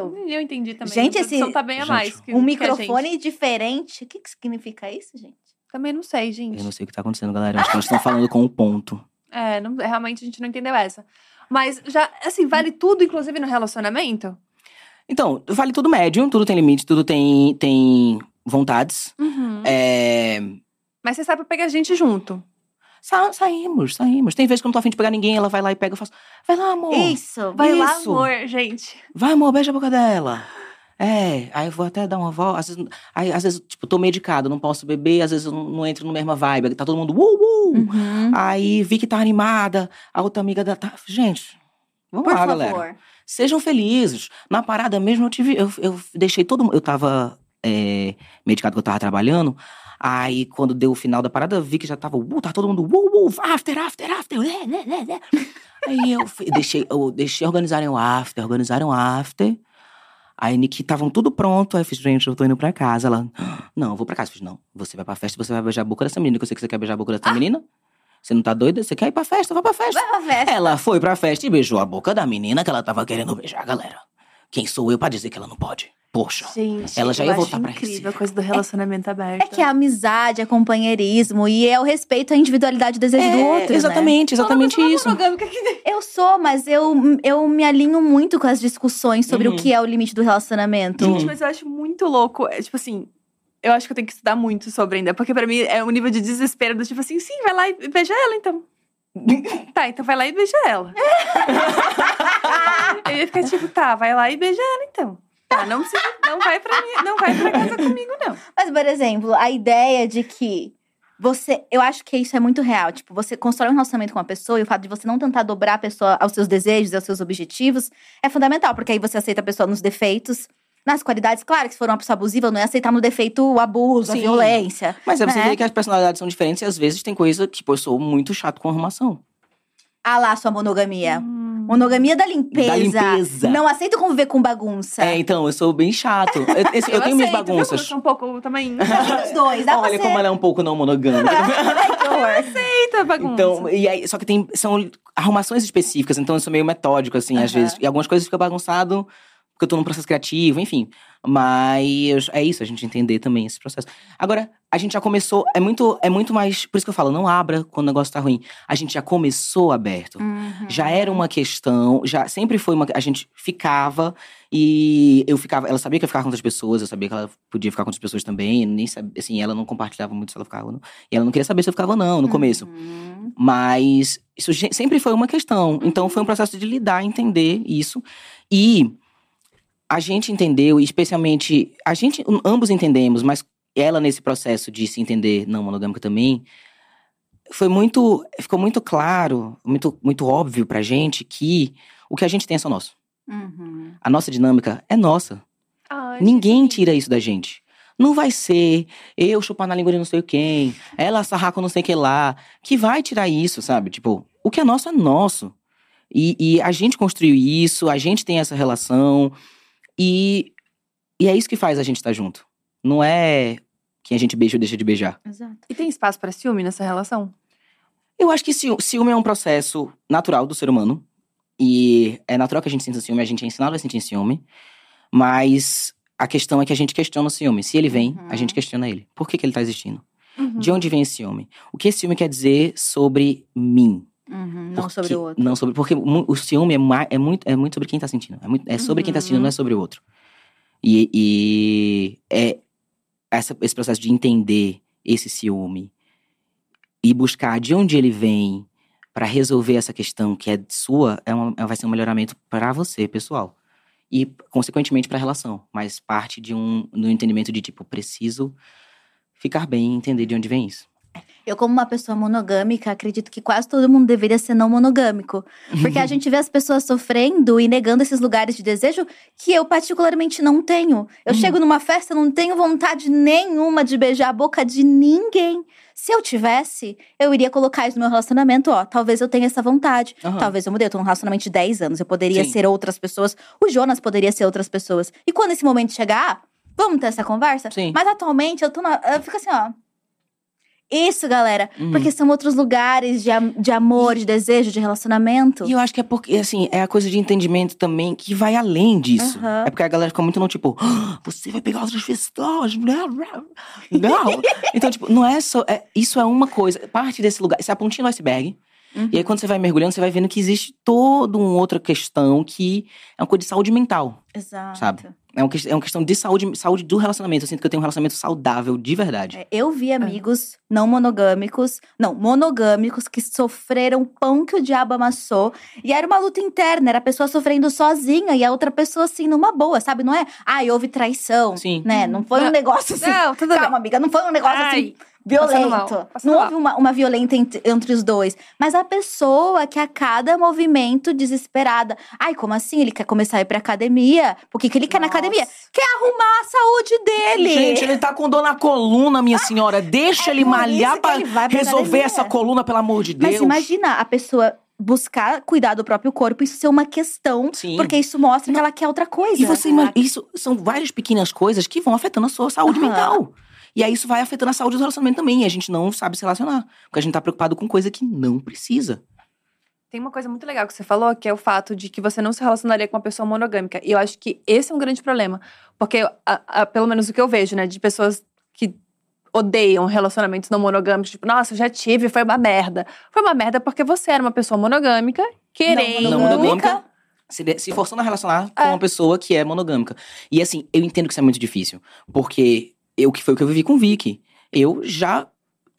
Ouviu? Eu entendi também. Gente, esse- tá bem a Gente, mais. Que, Um que a gente. microfone diferente. O que, que significa isso, gente? Também não sei, gente. Eu não sei o que tá acontecendo, galera. Acho que elas estão falando com o ponto. É, não- realmente a gente não entendeu essa. Mas já, assim, vale tudo, inclusive no relacionamento? Então, vale tudo médio, tudo tem limite, tudo tem, tem vontades. Uhum. É, Mas você sabe pegar gente junto. Sa- saímos, saímos. Tem vezes que eu não tô afim de pegar ninguém, ela vai lá e pega, eu faço. Vai lá, amor. Isso. Vai lá, Isso. amor, gente. Vai, amor, beija a boca dela. É, aí eu vou até dar uma volta. Às vezes, aí, às vezes tipo, tô medicado, não posso beber, às vezes eu não, não entro na mesma vibe. Tá todo mundo, uh, uh. Uhum. Aí vi que tá animada, a outra amiga da. Tá... Gente, vamos Por lá, favor. galera. Sejam felizes. Na parada mesmo, eu tive. Eu, eu deixei todo mundo. Eu tava é, medicado que eu tava trabalhando. Aí, quando deu o final da parada, eu vi que já tava. Uh, tá todo mundo. Uh, uh, after, after, after. lé, lé, lé, lé. Aí eu deixei, eu deixei organizarem o after, organizaram o after. Aí, Niki, estavam tudo pronto. Aí eu fiz, gente, eu tô indo pra casa. Ela, não, eu vou pra casa. Eu fiz, não, você vai pra festa, você vai beijar a boca dessa menina, que eu sei que você quer beijar a boca dessa menina. Você não tá doida? Você quer ir pra festa? Vai pra festa. Vai pra festa. Ela foi pra festa e beijou a boca da menina que ela tava querendo beijar, galera. Quem sou eu pra dizer que ela não pode? Poxa. Gente, Ela já ia voltar pra incrível Recife. a coisa do relacionamento aberto. É que é amizade, é companheirismo e é o respeito à individualidade e desejo do outro. né? exatamente, exatamente Fala, isso. que- Eu sou, mas eu, eu me alinho muito com as discussões sobre Uhum. o que é o limite do relacionamento. Gente, mas eu acho muito louco. É, tipo assim, eu acho que eu tenho que estudar muito sobre ainda. Porque pra mim é um nível de desespero do tipo assim, sim, vai lá e beija ela então. tá, então vai lá e beija ela. eu ia ficar tipo, tá, vai lá e beija ela então. Tá, não precisa, não vai pra mim, não vai pra casa comigo, não. Mas, por exemplo, a ideia de que você. Eu acho que isso é muito real. Tipo, você constrói um relacionamento com uma pessoa e o fato de você não tentar dobrar a pessoa aos seus desejos e aos seus objetivos é fundamental, porque aí você aceita a pessoa nos defeitos. Nas qualidades, claro que se for uma pessoa abusiva, não é aceitar no defeito o abuso, a Sim. violência. Mas é você né? ver que as personalidades são diferentes e às vezes tem coisa que, pô, eu sou muito chato com arrumação. Ah lá, sua monogamia. Hum. Monogamia da limpeza. Da limpeza. Não aceito conviver com bagunça. É, então, eu sou bem chato. Eu, esse- eu tenho minhas aceito, viu, bagunças. eu sou um pouco também. Os dois, dá Olha pra como ser. ela é um pouco não monogâmica. Ai, que horror. Eita, bagunça. Então, e aí, só que tem, são arrumações específicas, então eu sou meio metódico, assim, às Aham. vezes. E algumas coisas ficam bagunçado porque eu tô num processo criativo, enfim. Mas é isso, a gente entender também esse processo. Agora, a gente já começou, é muito, é muito mais. Por isso que eu falo, não abra quando o negócio tá ruim. A gente já começou aberto. Uhum. Já era uma questão, já sempre foi uma. A gente ficava e eu ficava. Ela sabia que eu ficava com outras pessoas, eu sabia que ela podia ficar com outras pessoas também. Nem sabia, assim, ela não compartilhava muito se ela ficava ou não. E ela não queria saber se eu ficava ou não no começo. Uhum. Mas isso sempre foi uma questão. Então foi um processo de lidar, entender isso. E a gente entendeu, especialmente. A gente, ambos entendemos, mas ela nesse processo de se entender não monogâmica também. Foi muito. Ficou muito claro, muito, muito óbvio pra gente que o que a gente tem é só nosso. Uhum. A nossa dinâmica é nossa. Ai, Ninguém gente. tira isso da gente. Não vai ser eu chupar na língua de não sei quem, ela sarrar com não sei o que lá, que vai tirar isso, sabe? Tipo, o que é nosso é nosso. E, e a gente construiu isso, a gente tem essa relação. E, e é isso que faz a gente estar junto. Não é quem a gente beija ou deixa de beijar. Exato. E tem espaço pra ciúme nessa relação? Eu acho que ciú- ciúme é um processo natural do ser humano. E é natural que a gente sinta ciúme, a gente é ensinado a sentir ciúme. Mas a questão é que a gente questiona o ciúme. Se ele vem, Uhum. a gente questiona ele. Por que, que ele tá existindo? Uhum. De onde vem esse ciúme? O que esse ciúme quer dizer sobre mim? Uhum. Não Porque- sobre o outro. Não sobre. Porque o ciúme é, é muito, é muito sobre quem tá sentindo. É, muito- é sobre quem tá sentindo, Uhum. não é sobre o outro. E, e é essa- esse processo de entender esse ciúme e buscar de onde ele vem pra resolver essa questão que é sua, é uma- vai ser um melhoramento pra você, pessoal. e, consequentemente, pra relação. Mas parte de um do entendimento de, tipo, preciso ficar bem e entender de onde vem isso. Eu, como uma pessoa monogâmica, acredito que quase todo mundo deveria ser não monogâmico. Porque a gente vê as pessoas sofrendo e negando esses lugares de desejo que eu, particularmente, não tenho. Eu Uhum. chego numa festa, não tenho vontade nenhuma de beijar a boca de ninguém. Se eu tivesse, eu iria colocar isso no meu relacionamento, ó. Talvez eu tenha essa vontade. Aham. Talvez eu mudei. Eu tô num relacionamento de 10 anos. Eu poderia Sim. ser outras pessoas. O Jonas poderia ser outras pessoas. E quando esse momento chegar, vamos ter essa conversa? Sim. Mas atualmente eu tô na. Eu fico assim, ó. Isso, galera. Uhum. Porque são outros lugares de, de amor, de desejo, de relacionamento. E eu acho que é porque, assim, é a coisa de entendimento também que vai além disso. Aham. É porque a galera fica muito no tipo, "Ah, você vai pegar outras pessoas. Não, não, não. então, tipo, não é só. é- isso é uma coisa. Parte desse lugar. Isso é a pontinha do iceberg. Uhum. E aí, quando você vai mergulhando, você vai vendo que existe toda uma outra questão que é uma coisa de saúde mental. Exato. Sabe? É uma, é uma questão de saúde, saúde do relacionamento. Eu sinto que eu tenho um relacionamento saudável de verdade. É, Eu vi amigos não monogâmicos, não, monogâmicos que sofreram pão que o diabo amassou. E era uma luta interna, era a pessoa sofrendo sozinha e a outra pessoa assim, numa boa, sabe? Não é, ai, houve traição, Sim. né? Não foi um negócio assim. Não, tudo Calma, amiga, não foi um negócio assim Ai, violento. passando mal, passando não houve uma, uma violenta entre, entre os dois. Mas a pessoa que a cada movimento desesperada. Ai, como assim? Ele quer começar a ir pra academia? Por que, que ele quer na Nossa. academia? Quer arrumar a saúde dele. Gente, ele tá com dor na coluna, minha senhora. Deixa ele por malhar pra ele pra resolver academia. essa coluna, pelo amor de Deus. Mas imagina a pessoa buscar cuidar do próprio corpo, isso ser uma questão, Sim. porque isso mostra que ela quer outra coisa. E você imagina, isso são várias pequenas coisas que vão afetando a sua saúde Aham. mental. E aí isso vai afetando a saúde do relacionamento também. E a gente não sabe se relacionar. Porque a gente tá preocupado com coisa que não precisa. Tem uma coisa muito legal que você falou, que é o fato de que você não se relacionaria com uma pessoa monogâmica. E eu acho que esse é um grande problema. Porque, a- a- pelo menos o que eu vejo, né, de pessoas que odeiam relacionamentos não monogâmicos, tipo, nossa, eu já tive, foi uma merda. Foi uma merda porque você era uma pessoa monogâmica, querendo. Não monogâmica. Se, de- se forçando a relacionar com É. uma pessoa que é monogâmica. E assim, eu entendo que isso é muito difícil. Porque eu que foi o que eu vivi com o Vicky. Eu já.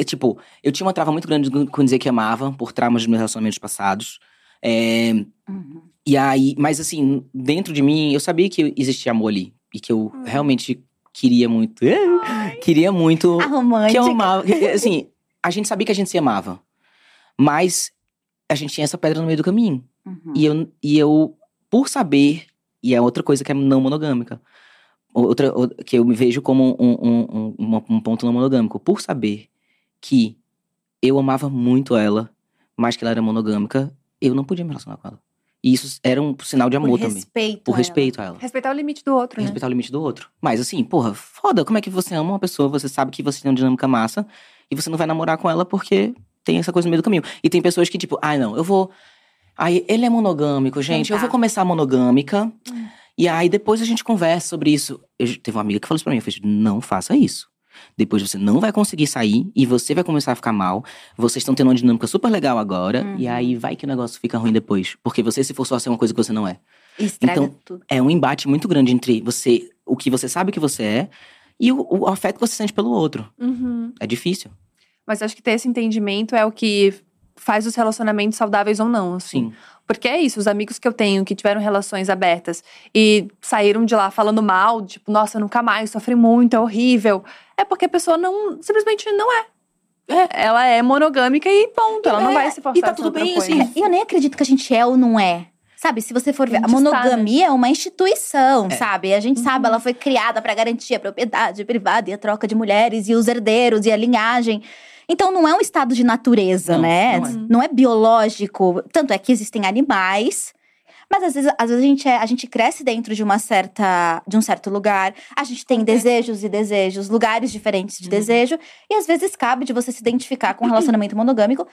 É, tipo, eu tinha uma trava muito grande com dizer que amava, por traumas dos meus relacionamentos passados. É, Uhum. E aí, mas assim, dentro de mim, eu sabia que existia amor ali. E que eu Hum. realmente queria muito. Queria muito. A Que eu amava. Assim, a gente sabia que a gente se amava. Mas a gente tinha essa pedra no meio do caminho. Uhum. E eu, e eu, por saber, e é outra coisa que é não monogâmica. Outra, que eu me vejo como um, um, um, um ponto não monogâmico. Por saber que eu amava muito ela, mas que ela era monogâmica, eu não podia me relacionar com ela. E isso era um sinal de amor Por também. respeito. Por a ela. respeito a ela. Respeitar o limite do outro, né? Respeitar o limite do outro. Mas assim, porra, foda. Como é que você ama uma pessoa, você sabe que você tem uma dinâmica massa, e você não vai namorar com ela porque tem essa coisa no meio do caminho. E tem pessoas que, tipo, ai não, eu vou. Ai, ele é monogâmico, gente. Eu vou começar monogâmica. E aí depois a gente conversa sobre isso. Eu, teve uma amiga que falou isso pra mim. Eu falei, não faça isso. Depois você não vai conseguir sair e você vai começar a ficar mal. Vocês estão tendo uma dinâmica super legal agora. E Uhum. aí vai que o negócio fica ruim depois. Porque você se forçou a ser uma coisa que você não é Estraga Então, tudo. é um embate muito grande entre você, o que você sabe que você é, e o, o afeto que você sente pelo outro. Uhum. É difícil. Mas acho que ter esse entendimento é o que faz os relacionamentos saudáveis ou não, assim. Sim. Porque é isso, os amigos que eu tenho que tiveram relações abertas e saíram de lá falando mal, tipo, nossa, nunca mais, sofri muito, é horrível. É porque a pessoa não, simplesmente não é. É, ela é monogâmica e ponto, ela não É, vai se forçar e tá a tudo bem, coisa. assim. É, E eu nem acredito que a gente é ou não é. Sabe, se você for ver, a né? monogamia é uma instituição, É. sabe? A gente sabe, ela foi criada pra garantir a propriedade privada e a troca de mulheres e os herdeiros e a linhagem. Então não é um estado de natureza, Não, né? não é. Não é biológico. Tanto é que existem animais. Mas às vezes, às vezes a, gente é- a gente cresce dentro de uma certa de um certo lugar. A gente tem desejos e desejos, lugares diferentes de Uhum. desejo. E às vezes cabe de você se identificar com um relacionamento monogâmico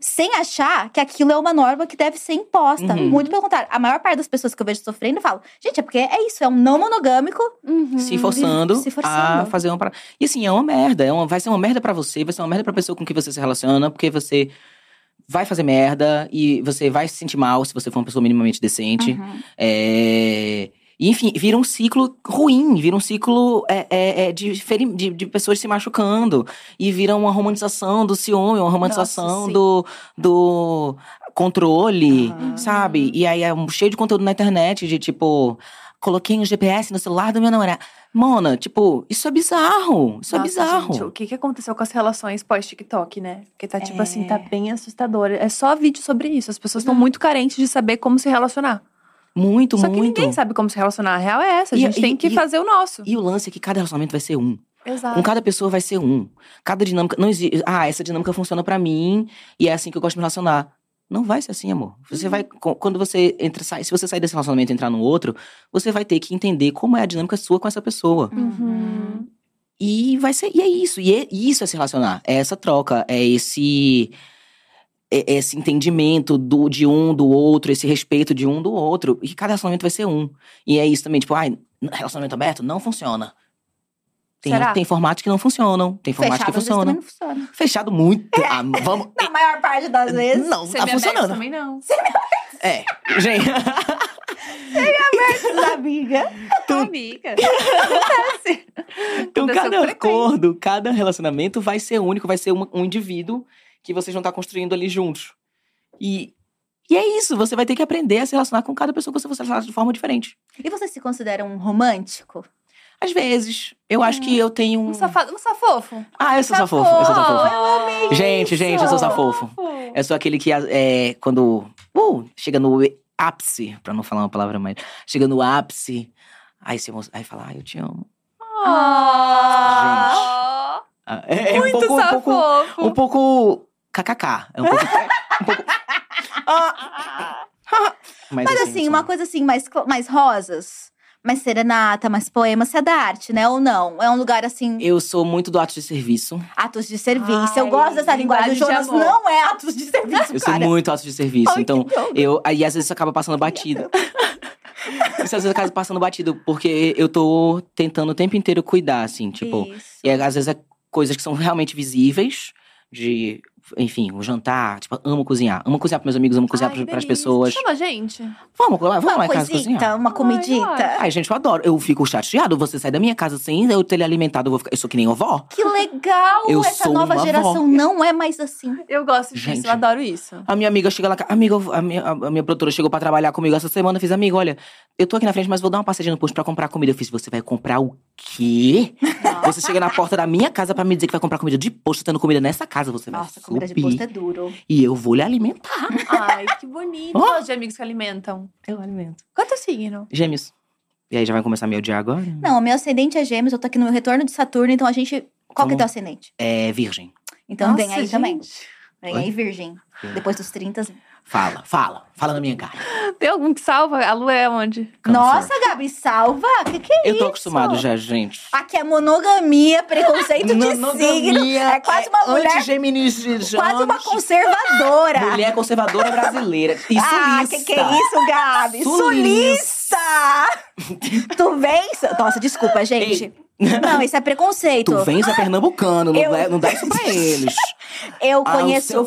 sem achar que aquilo é uma norma que deve ser imposta. Uhum. Muito pelo contrário. A maior parte das pessoas que eu vejo sofrendo falam, gente, é porque é isso, é um não monogâmico. Uhum. Se forçando, Se forçando. a fazer uma parada. E assim, é uma merda. É uma, vai ser uma merda pra você, vai ser uma merda pra pessoa com que você se relaciona, porque você vai fazer merda e você vai se sentir mal se você for uma pessoa minimamente decente. Uhum. É, enfim, vira um ciclo ruim, vira um ciclo é, é, é, de, de, de pessoas se machucando. E vira uma romantização do ciúme, uma romantização sim. do, do controle, Aham. sabe? E aí é um- cheio de conteúdo na internet de tipo. coloquei um GPS no celular do meu namorado. Mona, tipo, isso é bizarro. Isso é Nossa, bizarro. gente, o que, que aconteceu com as relações pós-TikTok, né? Porque tá, tipo É. assim, tá bem assustador. É só vídeo sobre isso. As pessoas estão Uhum. muito carentes de saber como se relacionar. Muito, Só que muito. ninguém sabe como se relacionar. A real é essa. A E- gente e- tem que e- fazer o nosso. E o lance é que cada relacionamento vai ser um. Exato. Com cada pessoa vai ser um. Cada dinâmica. Não existe. Ah, essa dinâmica funciona pra mim e é assim que eu gosto de me relacionar. Não vai ser assim, amor. Você Uhum. vai. Quando você entra, sai, se você sair desse relacionamento e entrar no outro, você vai ter que entender como é a dinâmica sua com essa pessoa. Uhum. E vai ser. E é isso. E é isso é se relacionar. É essa troca. É esse. é esse entendimento do, de um do outro, esse respeito de um do outro. E cada relacionamento vai ser um. E é isso também, tipo, ai, relacionamento aberto não funciona. Tem, Será? tem formatos que não funcionam. Tem formatos Fechado que funcionam. não funciona. Fechado muito. Ah, vamos. Na maior parte das vezes. Não, tá funcionando. também não. É, gente. amiga. Amiga. Acontece. Então, Aconteceu cada frequente. acordo, cada relacionamento vai ser único, vai ser um, um indivíduo que vocês vão estar construindo ali juntos. E, e é isso, você vai ter que aprender a se relacionar com cada pessoa que você for se relacionar de forma diferente. E você se considera um romântico? Às vezes, eu acho que eu tenho um. Um safado, um safofo. Ah, eu sou safofo, eu sou safofo. Eu amei Gente, gente, eu sou safofo. Eu sou aquele que, é, quando uh, chega no ápice, pra não falar uma palavra mais, chega no ápice, aí você aí fala, ah, eu te amo. Ah, Ah, É, é um muito pouco, um pouco, safofo. um pouco kkk. É um pouco. um pouco... Mas, Mas assim, eu uma coisa assim, mais, mais rosas, mais serenata, mais poema, você é da arte, né? Ou não? É um lugar assim, Eu sou muito do ato de serviço. atos de serviço. eu Ai, gosto dessa linguagem. O Jonas amor. não é atos de serviço, Eu sou cara. muito ato de serviço. Ai, então, eu. Aí às vezes isso acaba passando batido. Isso às vezes acaba passando batido, porque eu tô tentando o tempo inteiro cuidar, assim, tipo. Isso. E às vezes é coisas que são realmente visíveis, de. Enfim, um jantar, tipo, amo cozinhar. Amo cozinhar pros meus amigos, amo cozinhar Ai, para as pessoas. Chama a gente. Vamos, vamos lá Uma em casa cozinhar. uma comidita. ai. Ai, gente, eu adoro. Eu fico chateado. Você sai da minha casa sem eu ter lhe alimentado. Eu, vou ficar... eu sou que nem vovó. Que legal! Eu Essa sou nova uma geração avó. não é mais assim. Eu gosto disso, Gente. eu adoro isso. A minha amiga chega lá. Amiga, a minha, a minha produtora chegou pra trabalhar comigo essa semana. Eu fiz, amiga, olha, eu tô aqui na frente, mas vou dar uma passadinha no posto pra comprar comida. Eu fiz, você vai comprar o quê? Você chega na porta da minha casa pra me dizer que vai comprar comida de posto, tendo comida nessa casa. Você Nossa, vai comida de subir. posto é duro. E eu vou lhe alimentar. Ai, que bonito. Gosto de amigos que alimentam. Eu alimento. Quanto é o signo? Gêmeos. E aí, já vai começar a me odiar agora? Não, meu ascendente é gêmeos, eu tô aqui no meu retorno de Saturno, então a gente. Qual que é Como? teu ascendente? É virgem. Então vem Nossa, aí também. gente. Vem Oi? aí, Virgem. Depois dos 30. Fala, fala. Fala na minha cara. Tem algum que salva? A lua é onde? Câncer. Nossa, Gabi, salva! Que que é Eu tô isso? acostumado já, gente. Aqui é monogamia, preconceito de signo. É quase uma mulher, Antigeminis, quase uma conservadora. Mulher conservadora brasileira. E ah, sulista. que que é isso, Gabi? Sulista. Sulista! tu vens? Nossa, desculpa, gente. Não, isso é preconceito. Tu vens é pernambucano, não, Eu- dá, não dá isso pra eles. Eu Ah, conheço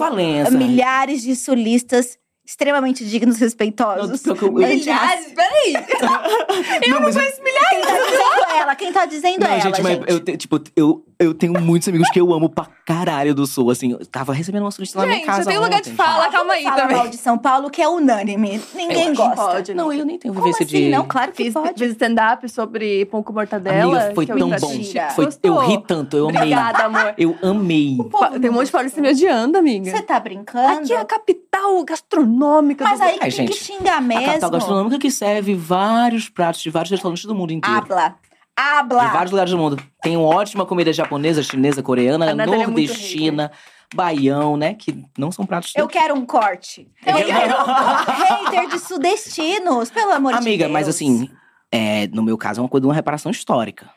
milhares de sulistas extremamente dignos, respeitosos. Eu- eu- eu- Milhares, peraí. não, mas, Quem tá dizendo ela? Quem tá dizendo não, ela, gente, mas gente? eu, tipo, eu, eu tenho muitos amigos que eu amo pra caralho do sul, assim. Eu tava recebendo uma solista lá na minha Gente, casa tem um lugar de fala, calma aí Fala também. mal de São Paulo, que é unânime. Ninguém Eu gosta. Pode, Não, eu nem tenho vivência assim? de... Não, claro que Fiz, pode. fiz stand-up sobre pão com mortadela. Amiga, foi que eu tão bom. Foi, eu ri tanto, eu amei. Obrigada, amor. Eu amei. Tem um monte de paulista me odiando, amiga. Você tá brincando? Aqui é a capital gastronômica Mas do aí tem que gente, xingar A mesmo. capital gastronômica que serve vários pratos de vários restaurantes do mundo inteiro. Habla. De Habla. vários lugares do mundo. Tem ótima comida japonesa, chinesa, coreana, A Natália é nordestina, baião, né? Que não são pratos Eu quero um corte. Eu quero um hater de sudestinos, pelo amor de Deus. Amiga, mas assim, é, no meu caso é uma coisa de uma reparação histórica.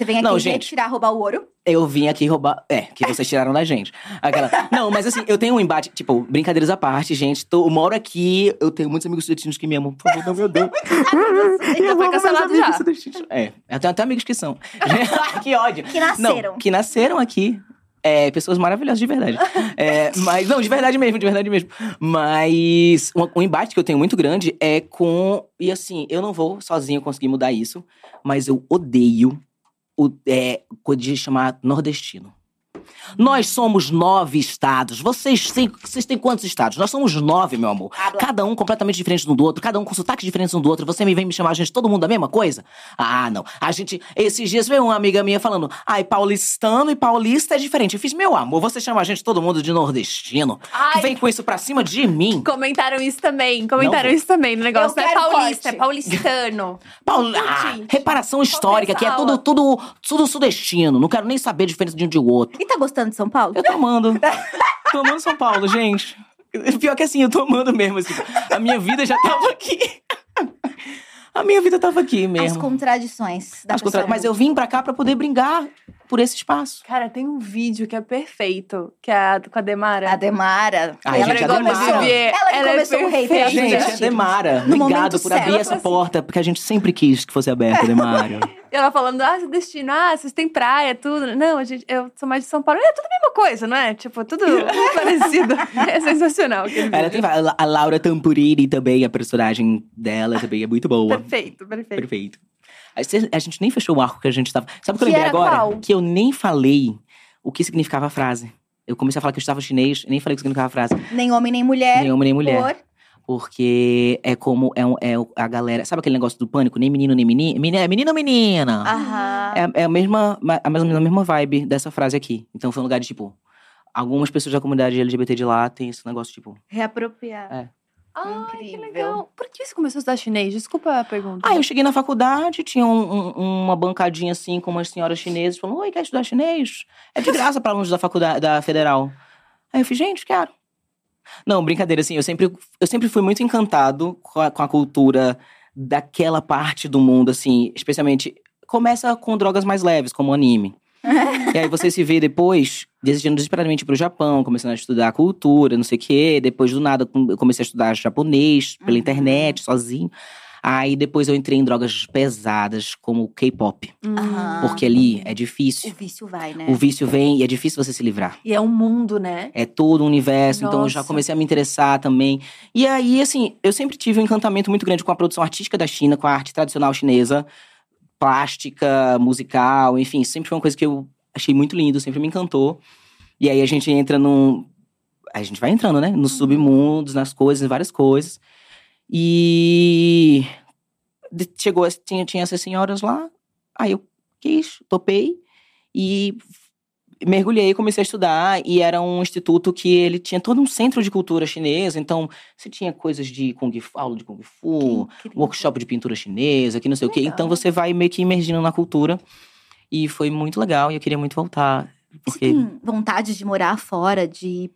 Você vem aqui Não, gente. retirar, roubar o ouro? Eu vim aqui roubar. É, que vocês tiraram da gente. Aquela. Não, mas assim, eu tenho um embate. Tipo, brincadeiras à parte, gente. Tô, eu moro aqui, eu tenho muitos amigos sudestinos que me amam. Por favor, não, meu Deus. Já foi cancelado já. É, eu tenho até amigos que são. que ódio. Que nasceram. Não, que nasceram aqui. É, pessoas maravilhosas, de verdade. É, mas, não, de verdade mesmo, de verdade mesmo. Mas um, um embate que eu tenho muito grande é com. E assim, eu não vou sozinho conseguir mudar isso, mas eu odeio o é, coisa de chamar nordestino. Nós somos nove estados. Vocês têm, vocês têm quantos estados? Nós somos nove, meu amor. Cada um completamente diferente um do outro, cada um com sotaques diferentes um do outro. Você me vem me chamar a gente todo mundo da mesma coisa? Ah, não. A gente. Esses dias veio uma amiga minha falando: ai, paulistano e paulista é diferente. Eu fiz, meu amor, você chama a gente todo mundo de nordestino. Ai. Que vem com isso pra cima de mim. Comentaram isso também. Comentaram Não. isso também no negócio. Não é paulista, corte. é paulistano. Paul... Ah, reparação histórica, que é tudo, tudo, tudo sudestino. Não quero nem saber a diferença de um de outro. E tá gostando de São Paulo? Eu tô amando. tô amando São Paulo, gente. Pior que assim, eu tô amando mesmo. Assim, a minha vida já tava aqui. A minha vida tava aqui As mesmo. contradições da As contra-. Mas eu vim pra cá pra poder brincar por esse espaço. Cara, tem um vídeo que é perfeito, que é a, com a Demara. A Demara. Ai, ela gente, que a começou. Demara. Ela que Ela é começou o hater. perfeita. dos Gente, a. Demara, No obrigado por abrir certo, essa assim. porta, porque a gente sempre quis que fosse aberta, Demara. E ela falando, ah, seu destino, ah, vocês têm praia, tudo. Não, a gente, eu sou mais de São Paulo. É tudo a mesma coisa, não é? Tipo, tudo parecido. É sensacional. Ela tem, a a Laura Tampurini também, a personagem dela também é muito boa. Perfeito, perfeito. Perfeito. A gente- nem fechou o arco que a gente tava. Sabe o que eu Que lembrei era agora? qual? Que eu nem falei o que significava a frase. Eu comecei a falar que eu estava chinês, nem falei o que significava a frase. Nem homem, nem mulher. Nem homem, nem mulher. Por... Porque é como é, um- é a galera. Sabe aquele negócio do pânico? Nem menino, nem menina. Menina, menino ou menina? Aham. É, é a mesma, a mesma, a mesma vibe dessa frase aqui. Então foi um lugar de tipo. Algumas pessoas da comunidade LGBT de lá tem esse negócio, tipo. Reapropriar. É. Ai, que Incrível. legal. Por que você começou a estudar chinês? Desculpa a pergunta. Ah, eu cheguei na faculdade, tinha um- um- uma bancadinha assim com umas senhoras chinesas, falando: Oi, quer estudar chinês? É de graça para alunos da faculdade, da federal. Aí eu fiz, gente, quero. Não, brincadeira, assim, eu sempre, eu sempre fui muito encantado com a, com a cultura daquela parte do mundo, assim, especialmente. Começa com drogas mais leves, como o anime. e aí você se vê depois desejando desesperadamente pro Japão, começando a estudar a cultura, não sei o quê. Depois do nada eu comecei a estudar japonês pela Uhum. internet, sozinho. Aí depois eu entrei em drogas pesadas, como o K-pop. Hum. Aham. Porque ali é O difícil. vício vai, né? O vício vem e é difícil você se livrar. E é um mundo, né? É todo um universo, então eu já Nossa. comecei a me interessar também. E aí, assim, eu sempre tive um encantamento muito grande com a produção artística da China, com a arte tradicional chinesa, plástica, musical, enfim, sempre foi uma coisa que eu achei muito lindo, sempre me encantou. E aí a gente entra num. A gente vai entrando, né? Nos submundos, nas coisas, em várias coisas. E. Chegou, tinha, tinha essas senhoras lá, aí eu quis, topei e mergulhei, comecei a estudar e era um instituto que ele tinha todo um centro de cultura chinesa, então você tinha coisas de kung fu, aula de kung fu, Que workshop de pintura chinesa, que não sei o quê. Legal. Então você vai meio que imergindo na cultura e foi muito legal e eu queria muito voltar, Você porque tem vontade de morar fora, de.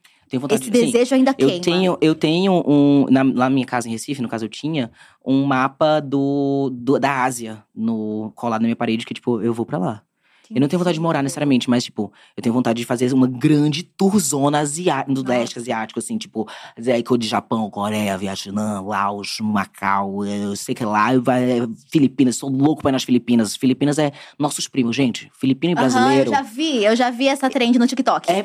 Esse de sim, desejo ainda queima. eu tenho, eu tenho um. Na, na minha casa em Recife, no caso, eu tinha um mapa do, do- da Ásia no, colado na minha parede, que, tipo, eu vou pra lá. Eu não tenho vontade de morar necessariamente, mas, tipo, eu tenho vontade de fazer uma grande tourzona asiática, no leste asiático, assim, tipo, Zé, que eu de Japão, Coreia, Vietnã, Laos, Macau, eu sei que lá, vai, Filipinas, sou louco pra ir nas Filipinas. Filipinas é nossos primos, gente. Filipino e brasileiro. eu já vi, eu já vi essa trend no TikTok. É, é,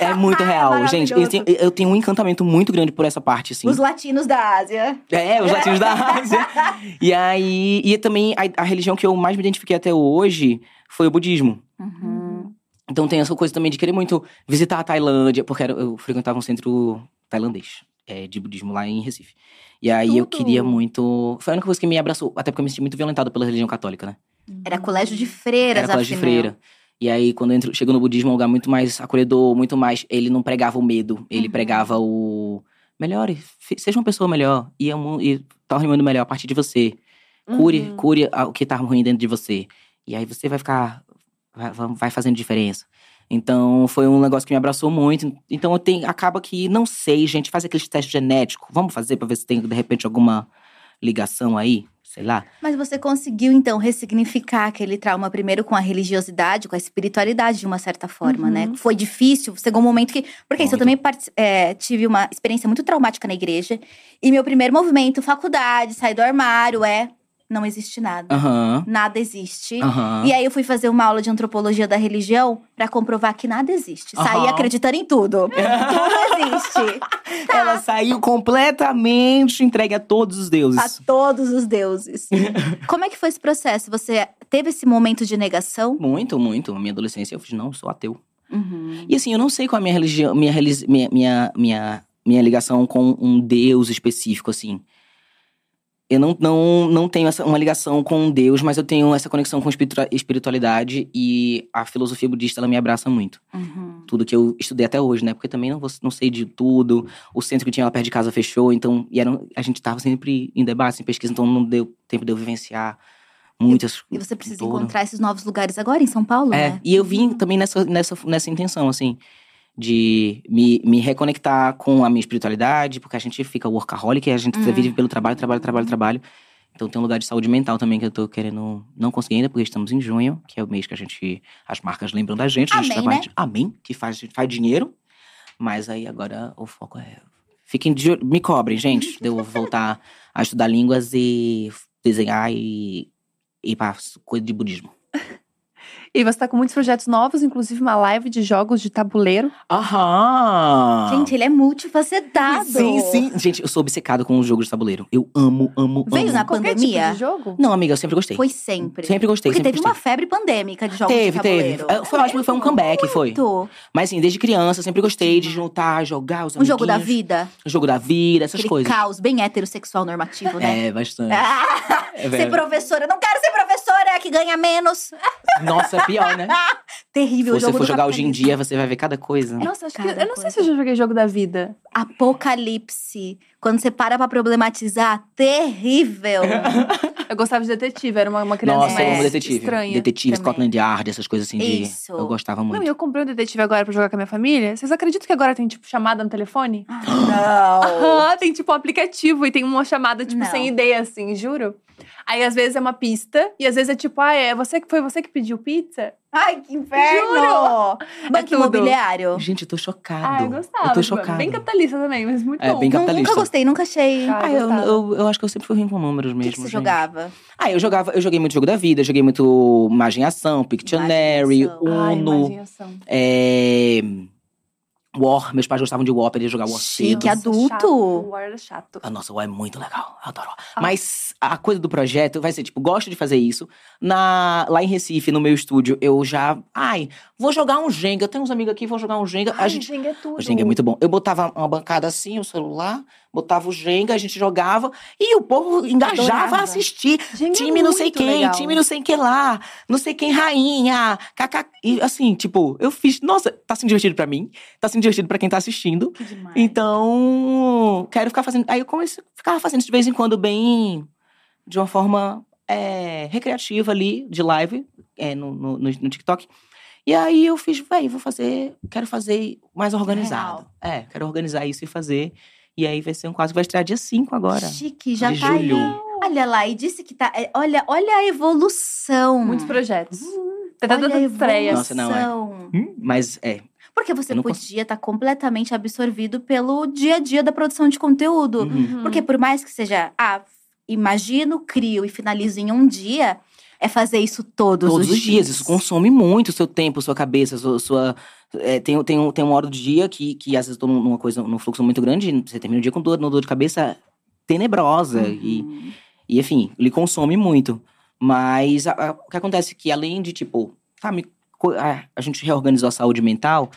é- é muito real, gente. Eu tenho, eu tenho um encantamento muito grande por essa parte, assim. Os latinos da Ásia. É, os latinos da Ásia. E aí, e também a, a religião que eu mais me identifiquei até hoje foi o budismo. Uhum. Então tem essa coisa também de querer muito visitar a Tailândia, porque eu frequentava um centro tailandês é, de budismo lá em Recife. E aí eu Tudo. queria muito. Foi a única coisa que me abraçou, até porque eu me senti muito violentado pela religião católica, né? Era colégio de freiras, Era colégio de afinal. freira. E aí, quando eu entro, chego no budismo, é um lugar muito mais acolhedor, muito mais. Ele não pregava o medo, ele Uhum. pregava o. Melhore, seja uma pessoa melhor e, é um- e torne o mundo melhor a partir de você. Cure, Uhum. cure o que tá ruim dentro de você. E aí você vai ficar. Vai, vai fazendo diferença. Então, foi um negócio que me abraçou muito. Então, eu tenho. Acaba que, não sei, gente, faz aqueles testes genéticos. Vamos fazer pra ver se tem, de repente, alguma ligação aí? Sei lá. Mas você conseguiu, então, ressignificar aquele trauma primeiro com a religiosidade, com a espiritualidade, de uma certa forma, Uhum. né? Foi difícil, chegou um momento que. Porque isso, eu também é, tive uma experiência muito traumática na igreja. E meu primeiro movimento, faculdade, sair do armário, é. Não existe nada. Aham. Nada existe. Aham. E aí eu fui fazer uma aula de antropologia da religião pra comprovar que nada existe. Saí Aham. acreditando em tudo. tudo existe. Ela saiu completamente entregue a todos os deuses. A todos os deuses. Como é que foi esse processo? Você teve esse momento de negação? Muito, muito. Na minha adolescência eu fiz, não, sou ateu. Uhum. E assim, eu não sei qual é a minha religião, minha, religi- minha, minha, minha, minha ligação com um Deus específico, assim. Eu não, não, não tenho essa, uma ligação com Deus, mas eu tenho essa conexão com espiritua- espiritualidade e a filosofia budista, ela me abraça muito. Uhum. Tudo que eu estudei até hoje, né? Porque também não, vou- não sei de tudo. O centro que tinha lá perto de casa fechou, então... E era, a gente tava sempre em debate, em pesquisa, então não deu tempo de eu vivenciar muitas... E você precisa encontrar esses novos lugares agora em São Paulo, É, né? e eu vim também nessa, nessa, nessa intenção, assim, de me, me reconectar com a minha espiritualidade, porque a gente fica workaholic, a gente Hum. vive pelo trabalho, trabalho, trabalho, trabalho. Então tem um lugar de saúde mental também que eu tô querendo. Não consegui ainda, porque estamos em junho, que é o mês que a gente. As marcas lembram da gente, a gente Amém, trabalha. né? Amém, que faz, faz dinheiro. Mas aí agora o foco é. Fiquem de Me cobrem, gente, de eu voltar a estudar línguas e desenhar e ir pra coisa de budismo. E você tá com muitos projetos novos, inclusive uma live de jogos de tabuleiro. Aham! Gente, ele é multifacetado. Sim, sim. Gente, eu sou obcecado com os jogos de tabuleiro. Eu amo, amo, Veio amo. na Qualquer pandemia? tipo de jogo? Não, amiga, eu sempre gostei. Foi sempre. Sempre gostei, Porque sempre teve gostei. uma febre pandêmica de jogos Teve, de teve. tabuleiro. É, Foi ótimo, foi um comeback, foi. Muito. Mas assim, desde criança, eu sempre gostei de juntar, jogar os Um jogo da amiguinhos, vida. O jogo da vida, essas Aquele coisas. caos bem heterossexual normativo, né? É, bastante. Ah, É ser verdade. professora. Não quero ser professora que ganha menos. Nossa, é pior, né? Terrível. Se você jogo for jogar hoje em dia, você vai ver cada coisa. Nossa, acho que, Cada eu não sei coisa. se eu já joguei jogo da vida. Apocalipse. Quando você para pra problematizar, terrível. Eu gostava de detetive, era uma, uma criança Nossa, eu é, amo detetive. estranha. Detetive, também. Scotland Yard, essas coisas assim de. Isso. Eu gostava Não, muito. e eu comprei um detetive agora pra jogar com a minha família. Vocês acreditam que agora tem, tipo, chamada no telefone? Não. Aham, tem, tipo, um aplicativo e tem uma chamada, tipo, Não. sem ideia, assim, juro. Aí, às vezes, é uma pista. E, às vezes, é tipo, ah, é você que foi você que pediu pizza? Ai, que inferno! Banco tudo. imobiliário. Gente, eu tô chocado. Ah, eu gostava. Eu tô chocado. Bem capitalista também, mas muito É, bom. bem capitalista. Nunca gostei, nunca achei. Ah, Ah, eu, eu, eu acho que eu sempre fui ruim com números O mesmo. que, que você gente. jogava? Ah, eu jogava, eu joguei muito jogo da vida, joguei muito Imagem e Ação, Pictionary, Imagem Ai, Uno, imaginação. é... War. Meus pais gostavam de War, pra eles jogar War Chique, cedo. adulto. Chato, o War era chato. Ah, nossa, o War é muito legal, eu adoro. Ah. Mas a coisa do projeto vai ser, tipo, gosto de fazer isso. Na, lá em Recife, no meu estúdio, eu já… Ai, vou jogar um Jenga. Eu tenho uns amigos aqui, vou jogar um Jenga. Ai, a gente, Jenga é tudo. o Jenga é muito bom. Eu botava uma bancada assim, o celular, botava o Jenga, a gente jogava. E o povo engajava Adorava. a assistir. Jenga é time não sei quem, legal. time não sei que lá, não sei quem rainha, kaká. E assim, tipo, eu fiz, nossa, tá sendo divertido pra mim, tá sendo divertido pra quem tá assistindo. Que demais. Então, quero ficar fazendo. Aí eu comecei, ficava fazendo isso de vez em quando bem, de uma forma é, recreativa ali, de live, é, no, no, no, no TikTok. E aí eu fiz, véi, vou fazer, quero fazer mais organizado. É, quero organizar isso e fazer. E aí vai ser um quase que vai estrear dia 5 agora. Chique, já de tá aí. julho. Olha lá, e disse que tá. é, Olha, olha a evolução. Muitos projetos. Tá dando estreia. Nossa, não, é. Hum, Mas é, Porque você podia estar completamente absorvido pelo dia a dia da produção de conteúdo. Uhum. Porque por mais que seja, ah, imagino, crio e finalizo em um dia, é fazer isso todos, todos os dias. Isso consome muito o seu tempo, sua cabeça, sua. sua é, tem, tem, tem uma hora do dia que, que às vezes num- numa coisa, num fluxo muito grande, você termina o dia com dor, uma dor de cabeça tenebrosa. E, Uhum. e, enfim, ele consome muito. Mas a- a- o que acontece é que, além de, tipo, sabe, co- a, a gente reorganizou a saúde mental.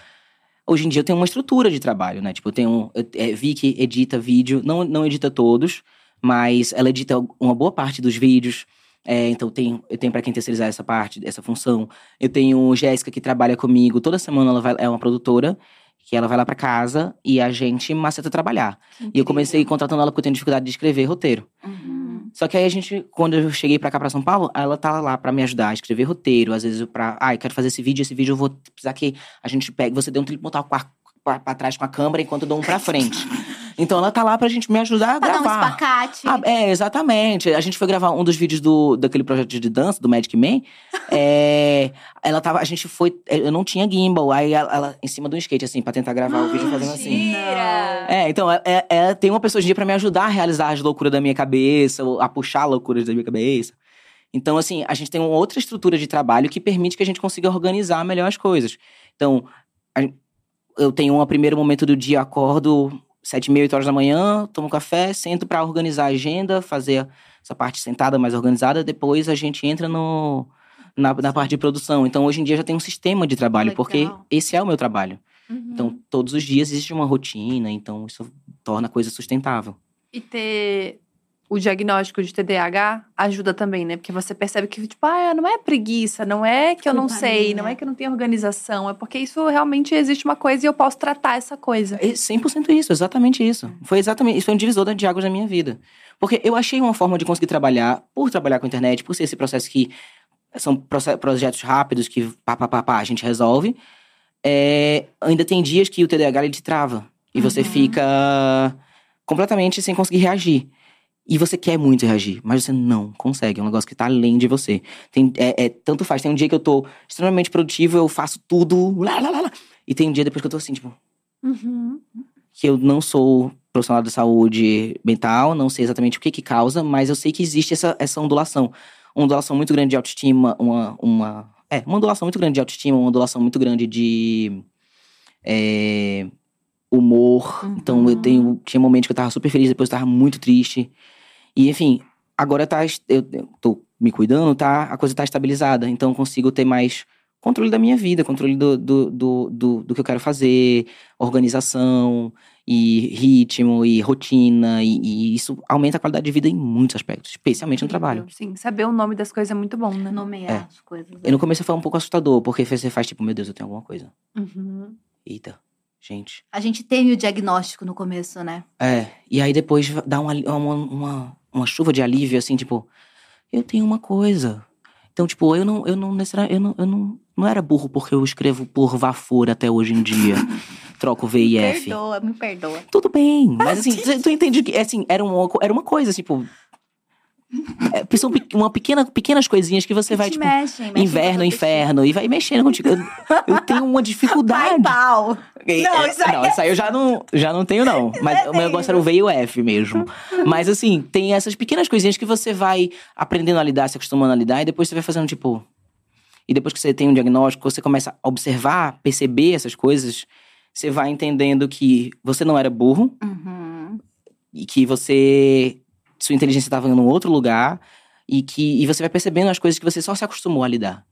Hoje em dia eu tenho uma estrutura de trabalho, né? Tipo, eu tenho. Eu, é, Vicky edita vídeo, não, não edita todos, mas ela edita uma boa parte dos vídeos. É, então tem, eu tenho para quem terceirizar essa parte, essa função. Eu tenho Jéssica que trabalha comigo. Toda semana ela vai, é uma produtora, que ela vai lá para casa e a gente maceta trabalhar. E eu comecei contratando ela porque eu tenho dificuldade de escrever roteiro. Uhum. Só que aí a gente, quando eu cheguei pra cá, pra São Paulo, ela tá lá pra me ajudar a escrever roteiro. Às vezes. Ah, eu quero fazer esse vídeo, esse vídeo eu vou precisar que a gente pegue. Você dê um triplo botar pra, pra, pra trás com a câmera enquanto eu dou um pra frente. então ela tá lá pra gente me ajudar a Pra dar um gravar. espacate. Ah, é, exatamente. A gente foi gravar um dos vídeos do, daquele projeto de dança, do Magic Man. É, ela tava, a gente foi. Eu não tinha gimbal, aí ela, ela em cima de um skate, assim, pra tentar gravar o vídeo fazendo assim. Mentira! É, então, é, é- é- tem uma pessoa hoje em dia pra me ajudar a realizar as loucuras da minha cabeça, ou a puxar loucuras da minha cabeça. Então, assim, a gente tem uma outra estrutura de trabalho que permite que a gente consiga organizar melhor as coisas. Então, eu tenho um primeiro momento do dia, acordo sete e meia, oito horas da manhã, tomo café, sento pra organizar a agenda, fazer essa parte sentada mais organizada. Depois a gente entra no, na, na parte de produção. Então, hoje em dia, já tem um sistema de trabalho, porque Legal. esse é o meu trabalho. Uhum. Então, todos os dias existe uma rotina, então isso torna a coisa sustentável. E ter o diagnóstico de TDAH ajuda também, né? Porque você percebe que, tipo, ah, não é preguiça, não é que eu não Culpa sei, minha. não é que eu não tenho organização, é porque isso realmente existe uma coisa e eu posso tratar essa coisa. É 100% isso, exatamente isso. Foi exatamente, isso foi um divisor de águas na minha vida. Porque eu achei uma forma de conseguir trabalhar, por trabalhar com a internet, por ser esse processo que são projetos rápidos que pá, pá, pá, pá, a gente resolve. É, ainda tem dias que o TDAH ele te trava. E você Uhum. fica completamente sem conseguir reagir. E você quer muito reagir, mas você não consegue. É um negócio que tá além de você. Tem, é, é- tanto faz. Tem um dia que eu tô extremamente produtivo, eu faço tudo. Lá, lá, lá. E tem um dia depois que eu tô assim, tipo, Uhum. que eu não sou profissional da saúde mental, não sei exatamente o que que causa, mas eu sei que existe essa, essa ondulação. Uma ondulação muito grande de autoestima, uma, uma... É, uma ondulação muito grande de autoestima, uma ondulação muito grande de... é, humor. Uhum. Então, eu tenho... Tinha momentos que eu tava super feliz, depois eu tava muito triste. E, enfim, agora tá... Eu, eu tô me cuidando, tá? A coisa tá estabilizada. Então, eu consigo ter mais controle da minha vida, controle do, do, do, do, do que eu quero fazer, organização e ritmo e rotina e, e isso aumenta a qualidade de vida em muitos aspectos, especialmente no trabalho. Sim, saber o nome das coisas é muito bom, né? Nomear É. as coisas. E no começo foi um pouco assustador, porque você faz tipo, meu Deus, eu tenho alguma coisa. Uhum. Eita, gente. A gente teve o diagnóstico no começo, né? É, e aí depois dá uma, uma, uma, uma chuva de alívio, assim, tipo, eu tenho uma coisa. Então, tipo, eu não, eu não necessariamente, eu não, eu não, não era burro porque eu escrevo por vafor até hoje em dia. Troco V e F. Perdoa, me perdoa. Tudo bem, mas assim, tu- entende que assim, era co- era uma coisa, tipo. É, são pe- uma pequena, pequenas coisinhas que você vai, te tipo, mexem, mexem inverno, inferno, e vai mexendo contigo. Eu, eu tenho uma dificuldade. pau. E- Não, é, isso aí não, isso aí eu já não, já não tenho, não. Mas o meu negócio era e o F mesmo. Mas assim, tem essas pequenas coisinhas que você vai aprendendo a lidar, se acostumando a lidar, e depois você vai fazendo, tipo. E depois que você tem um diagnóstico, você começa a observar, perceber essas coisas, você vai entendendo que você não era burro Uhum. e que você. Sua inteligência estava em um outro lugar e que e você vai percebendo as coisas que você só se acostumou a lidar.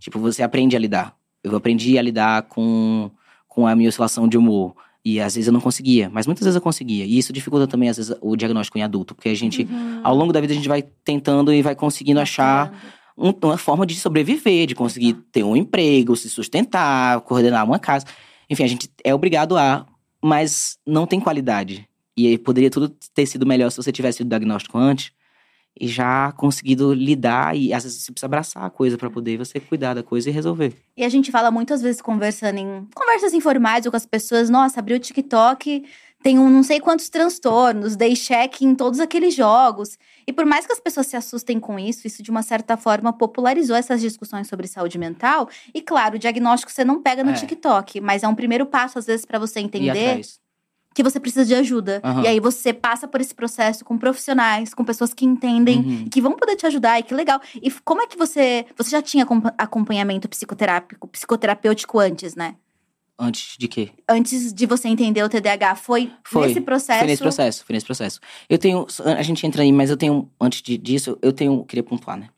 Tipo, você aprende a lidar. Eu aprendi a lidar com, com a minha oscilação de humor. E às vezes eu não conseguia, mas muitas vezes eu conseguia. E isso dificulta também, às vezes, o diagnóstico em adulto, porque a gente, Uhum. ao longo da vida, a gente vai tentando e vai conseguindo achar um- uma forma de sobreviver, de conseguir Exato. ter um emprego, se sustentar, coordenar uma casa. Enfim, a gente é obrigado a, mas não tem qualidade. E aí poderia tudo ter sido melhor se você tivesse tido o diagnóstico antes e já conseguido lidar e às vezes você precisa abraçar a coisa pra poder você cuidar da coisa e resolver. E a gente fala muitas vezes conversando em conversas informais ou com as pessoas, nossa, abri o TikTok, tem um não sei quantos transtornos, dei check em todos aqueles jogos. E por mais que as pessoas se assustem com isso, isso de uma certa forma popularizou essas discussões sobre saúde mental. E claro, o diagnóstico você não pega no É. TikTok, mas é um primeiro passo às vezes pra você entender. Que você precisa de ajuda. Aham. E aí você passa por esse processo com profissionais, com pessoas que entendem Uhum. que vão poder te ajudar, e que legal. E como é que você. Você já tinha acompa- acompanhamento psicoterápico, psicoterapêutico antes, né? Antes de quê? Antes de você entender o TDAH, foi, Foi. nesse processo. Foi nesse processo, foi nesse processo. Eu tenho. A gente entra aí, mas eu tenho. Antes de- disso, eu tenho. Queria pontuar, né?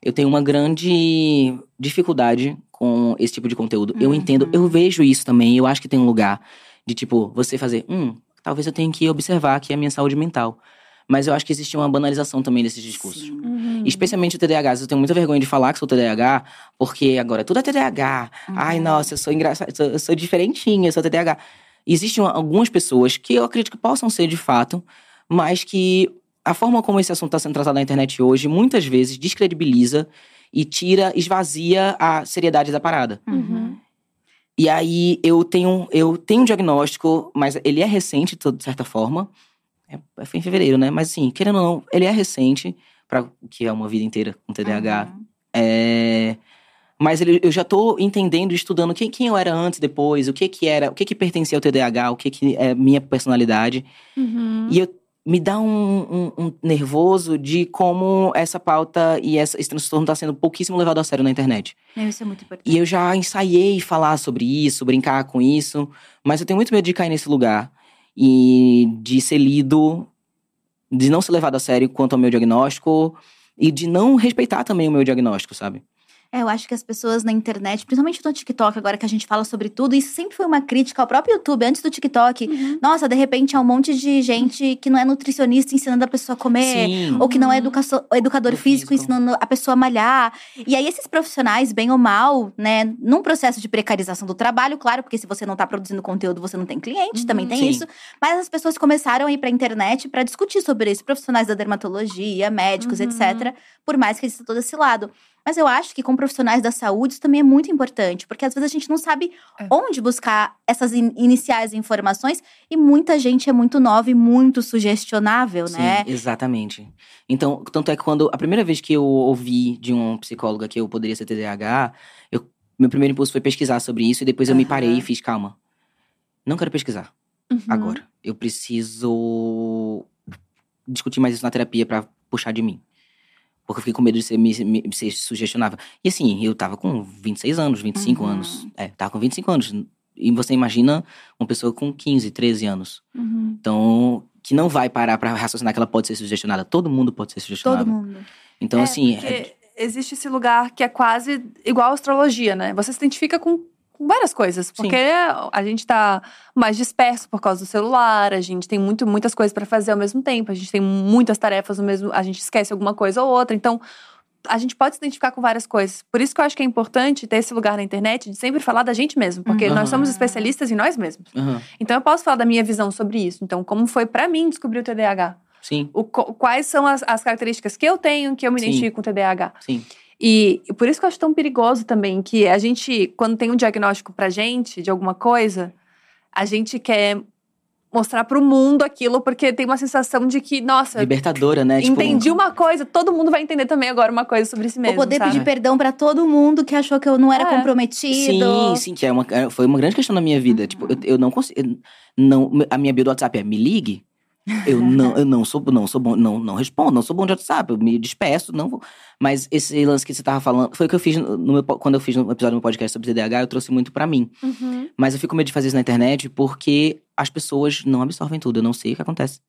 Eu tenho uma grande dificuldade com esse tipo de conteúdo. Eu Uhum. entendo, eu vejo isso também. Eu acho que tem um lugar de, tipo, você fazer. Hum, talvez eu tenha que observar aqui a minha saúde mental. Mas eu acho que existe uma banalização também desses discursos. Uhum. Especialmente o TDAH. Eu tenho muita vergonha de falar que sou TDAH, porque agora tudo é TDAH. Ai, Uhum. nossa, eu sou engraçada, eu sou, eu sou diferentinha, eu sou TDAH. Existem algumas pessoas que eu acredito que possam ser de fato, mas que a forma como esse assunto está sendo tratado na internet hoje, muitas vezes descredibiliza e tira, esvazia a seriedade da parada. Uhum. E aí eu tenho, eu tenho um diagnóstico, mas ele é recente, de certa forma. É, foi em fevereiro, né? Mas assim, querendo ou não, ele é recente, para que é uma vida inteira com TDAH. Uhum. É, Mas ele- eu já tô entendendo e estudando quem, quem eu era antes, depois, o que que era, o que que pertencia ao TDAH, o que que é minha personalidade. Uhum. E eu, me dá um, um- um nervoso de como essa pauta e essa- esse transtorno tá sendo pouquíssimo levado a sério na internet. Não, Isso é muito importante. E eu já ensaiei falar sobre isso, brincar com isso, mas eu tenho muito medo de cair nesse lugar e de ser lido, de não ser levado a sério quanto ao meu diagnóstico e de não respeitar também o meu diagnóstico, sabe? É, eu acho que as pessoas na internet, principalmente no TikTok, agora que a gente fala sobre tudo, isso sempre foi uma crítica ao próprio YouTube, antes do TikTok. Uhum. Nossa, de repente é um monte de gente que não é nutricionista ensinando a pessoa a comer. Sim. Ou que não é Uhum. educação- educador Do físico, físico. ensinando a pessoa a malhar. E aí, esses profissionais, bem ou mal, né, num processo de precarização do trabalho, claro, porque se você não tá produzindo conteúdo, você não tem cliente, Uhum. também tem Sim. isso. Mas as pessoas começaram a ir pra internet pra discutir sobre isso. Profissionais da dermatologia, médicos, Uhum. etc. Por mais que exista todo esse lado. Mas eu acho que com profissionais da saúde isso também é muito importante, porque às vezes a gente não sabe É. onde buscar essas in- iniciais informações e muita gente é muito nova e muito sugestionável, Sim, né? exatamente. Então, tanto é que quando a primeira vez que eu ouvi de um psicóloga que eu poderia ser TDAH, eu, meu primeiro impulso foi pesquisar sobre isso e depois eu me parei e fiz calma. Não quero pesquisar Uhum. agora. Eu preciso discutir mais isso na terapia pra puxar de mim. Porque eu fiquei com medo de ser, me, me- ser sugestionável. E assim, eu tava com 26 anos, 25 Uhum. anos. É, tava com 25 anos. E você imagina uma pessoa com 15, 13 anos. Uhum. Então, que não vai parar pra raciocinar que ela pode ser sugestionada. Todo mundo pode ser Todo sugestionável. mundo. Então, É, assim, porque é- existe esse lugar que é quase igual à astrologia, né? Você se identifica com várias coisas. Porque a gente tá mais disperso por causa do celular, a gente tem muito, muitas coisas pra fazer ao mesmo tempo, a gente tem muitas tarefas no mesmo. A gente esquece alguma coisa ou outra. Então, a gente pode se identificar com várias coisas. Por isso que eu acho que é importante ter esse lugar na internet de sempre falar da gente mesmo. Porque Uhum. nós somos especialistas em nós mesmos. aham, Então eu posso falar da minha visão sobre isso. Então, como foi pra mim descobrir o TDAH? sim, O quais são as, as características que eu tenho que eu me Sim. identifico com TDAH? sim. E, e por isso que eu acho tão perigoso também que a gente, quando tem um diagnóstico pra gente de alguma coisa, a gente quer mostrar pro mundo aquilo porque tem uma sensação de que, nossa, Libertadora, né? Tipo, entendi uma coisa, todo mundo vai entender também agora uma coisa sobre si mesmo. Vou poder sabe? pedir perdão pra todo mundo que achou que eu não era É. comprometido. Sim, sim, que é uma, é- foi uma grande questão na minha vida. Tipo, eu, eu não consigo. Não, a minha bio do WhatsApp é me ligue. Eu não, eu não sou, não sou bom, não, não respondo, não sou bom de WhatsApp, eu me despeço, não vou. Mas esse lance que você tava falando, foi o que eu fiz no meu, quando eu fiz um episódio do meu podcast sobre TDAH, eu trouxe muito pra mim. Uhum. Mas eu fico com medo de fazer isso na internet porque as pessoas não absorvem tudo, eu não sei o que acontece.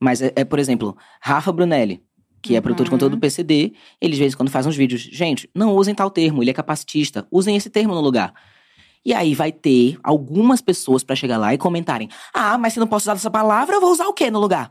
Mas é, é, por exemplo, Rafa Brunelli, que é produtor de Uhum. conteúdo do PCD, ele de vez em quando faz uns vídeos. Gente, não usem tal termo, ele é capacitista. Usem esse termo no lugar. E aí vai ter algumas pessoas pra chegar lá e comentarem: Ah, mas se não posso usar essa palavra, eu vou usar o quê no lugar?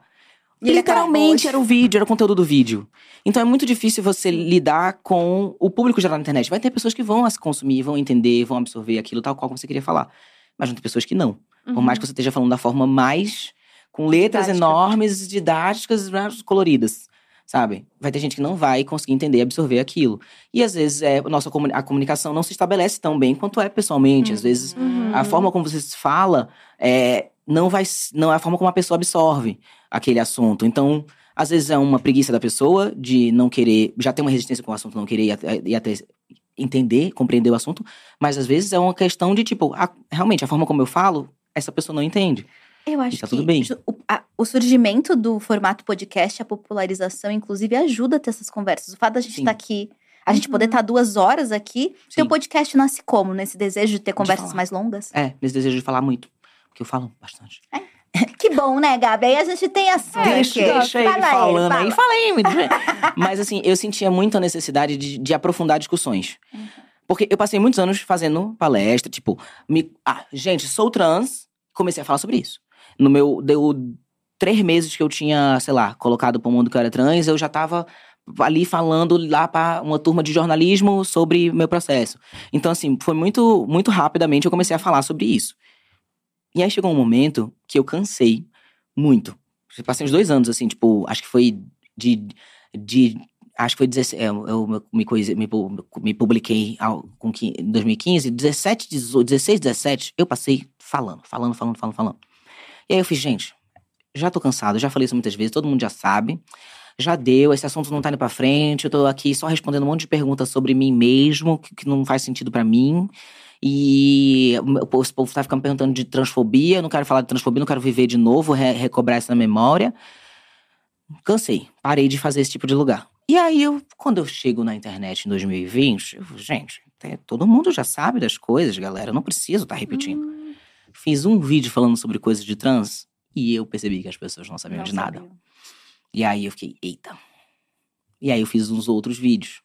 E ele Literalmente era o vídeo, era o conteúdo do vídeo. Então é muito difícil você lidar com o público geral na internet. Vai ter pessoas que vão as consumir, vão entender, vão absorver aquilo tal qual você queria falar. Mas vão ter pessoas que não. Por mais que você esteja falando da forma mais. com letras Didática. enormes, didáticas, coloridas. Sabe? Vai ter gente que não vai conseguir entender e absorver aquilo. E às vezes é, a nossa a comunicação não se estabelece tão bem quanto é pessoalmente. Às vezes Uhum. a forma como você se fala é, não vai não é a forma como a pessoa absorve aquele assunto. Então, às vezes é uma preguiça da pessoa de não querer, já tem uma resistência com o assunto, não querer ir até, ir até entender, compreender o assunto, mas às vezes é uma questão de tipo, a- realmente a forma como eu falo, essa pessoa não entende. Eu acho tá que tudo bem. O, a- o surgimento do formato podcast, a popularização, inclusive, ajuda a ter essas conversas. O fato da gente estar aqui, a gente Uhum. poder estar duas horas aqui, Sim. teu podcast nasce como? Nesse desejo de ter conversas falar. mais longas? É, nesse desejo de falar muito, porque eu falo bastante. Que bom, né, Gabi? Aí a gente tem assunto. Deixa, deixa ele Fala falando aí. fala. Fala aí, muito bem. Mas assim, eu sentia muita necessidade de, de aprofundar discussões. Uhum. Porque eu passei muitos anos fazendo palestra, tipo, me, ah, gente, sou trans, comecei a falar sobre isso. No meu, deu três meses que eu tinha, sei lá, colocado pro mundo que eu era trans, eu já tava ali falando lá para uma turma de jornalismo sobre meu processo. Então assim, foi muito muito rapidamente eu comecei a falar sobre isso. E aí chegou um momento que eu cansei muito. Eu passei uns dois anos, assim, tipo, acho que foi de. de acho que foi 16. é, Eu, eu me, me, me publiquei ao- com, em 2015, 17, 18, 16, 17, eu passei falando, falando, falando, falando, falando. E aí eu fiz, gente, já tô cansado, já falei isso muitas vezes, todo mundo já sabe. Já deu, esse assunto não tá indo pra frente, eu tô aqui só respondendo um monte de perguntas sobre mim mesmo, que, que não faz sentido pra mim. E o povo- tá ficando perguntando de transfobia, não quero falar de transfobia, não quero viver de novo, re- recobrar isso na memória. Cansei, parei de fazer esse tipo de lugar. E aí, eu, quando eu chego na internet em 2020, eu, gente, é, todo mundo já sabe das coisas, galera, eu não preciso estar repetindo. Hum, Fiz um vídeo falando sobre coisas de trans e eu percebi que as pessoas não sabiam não de nada. sabia. E aí eu fiquei, eita. E aí eu fiz uns outros vídeos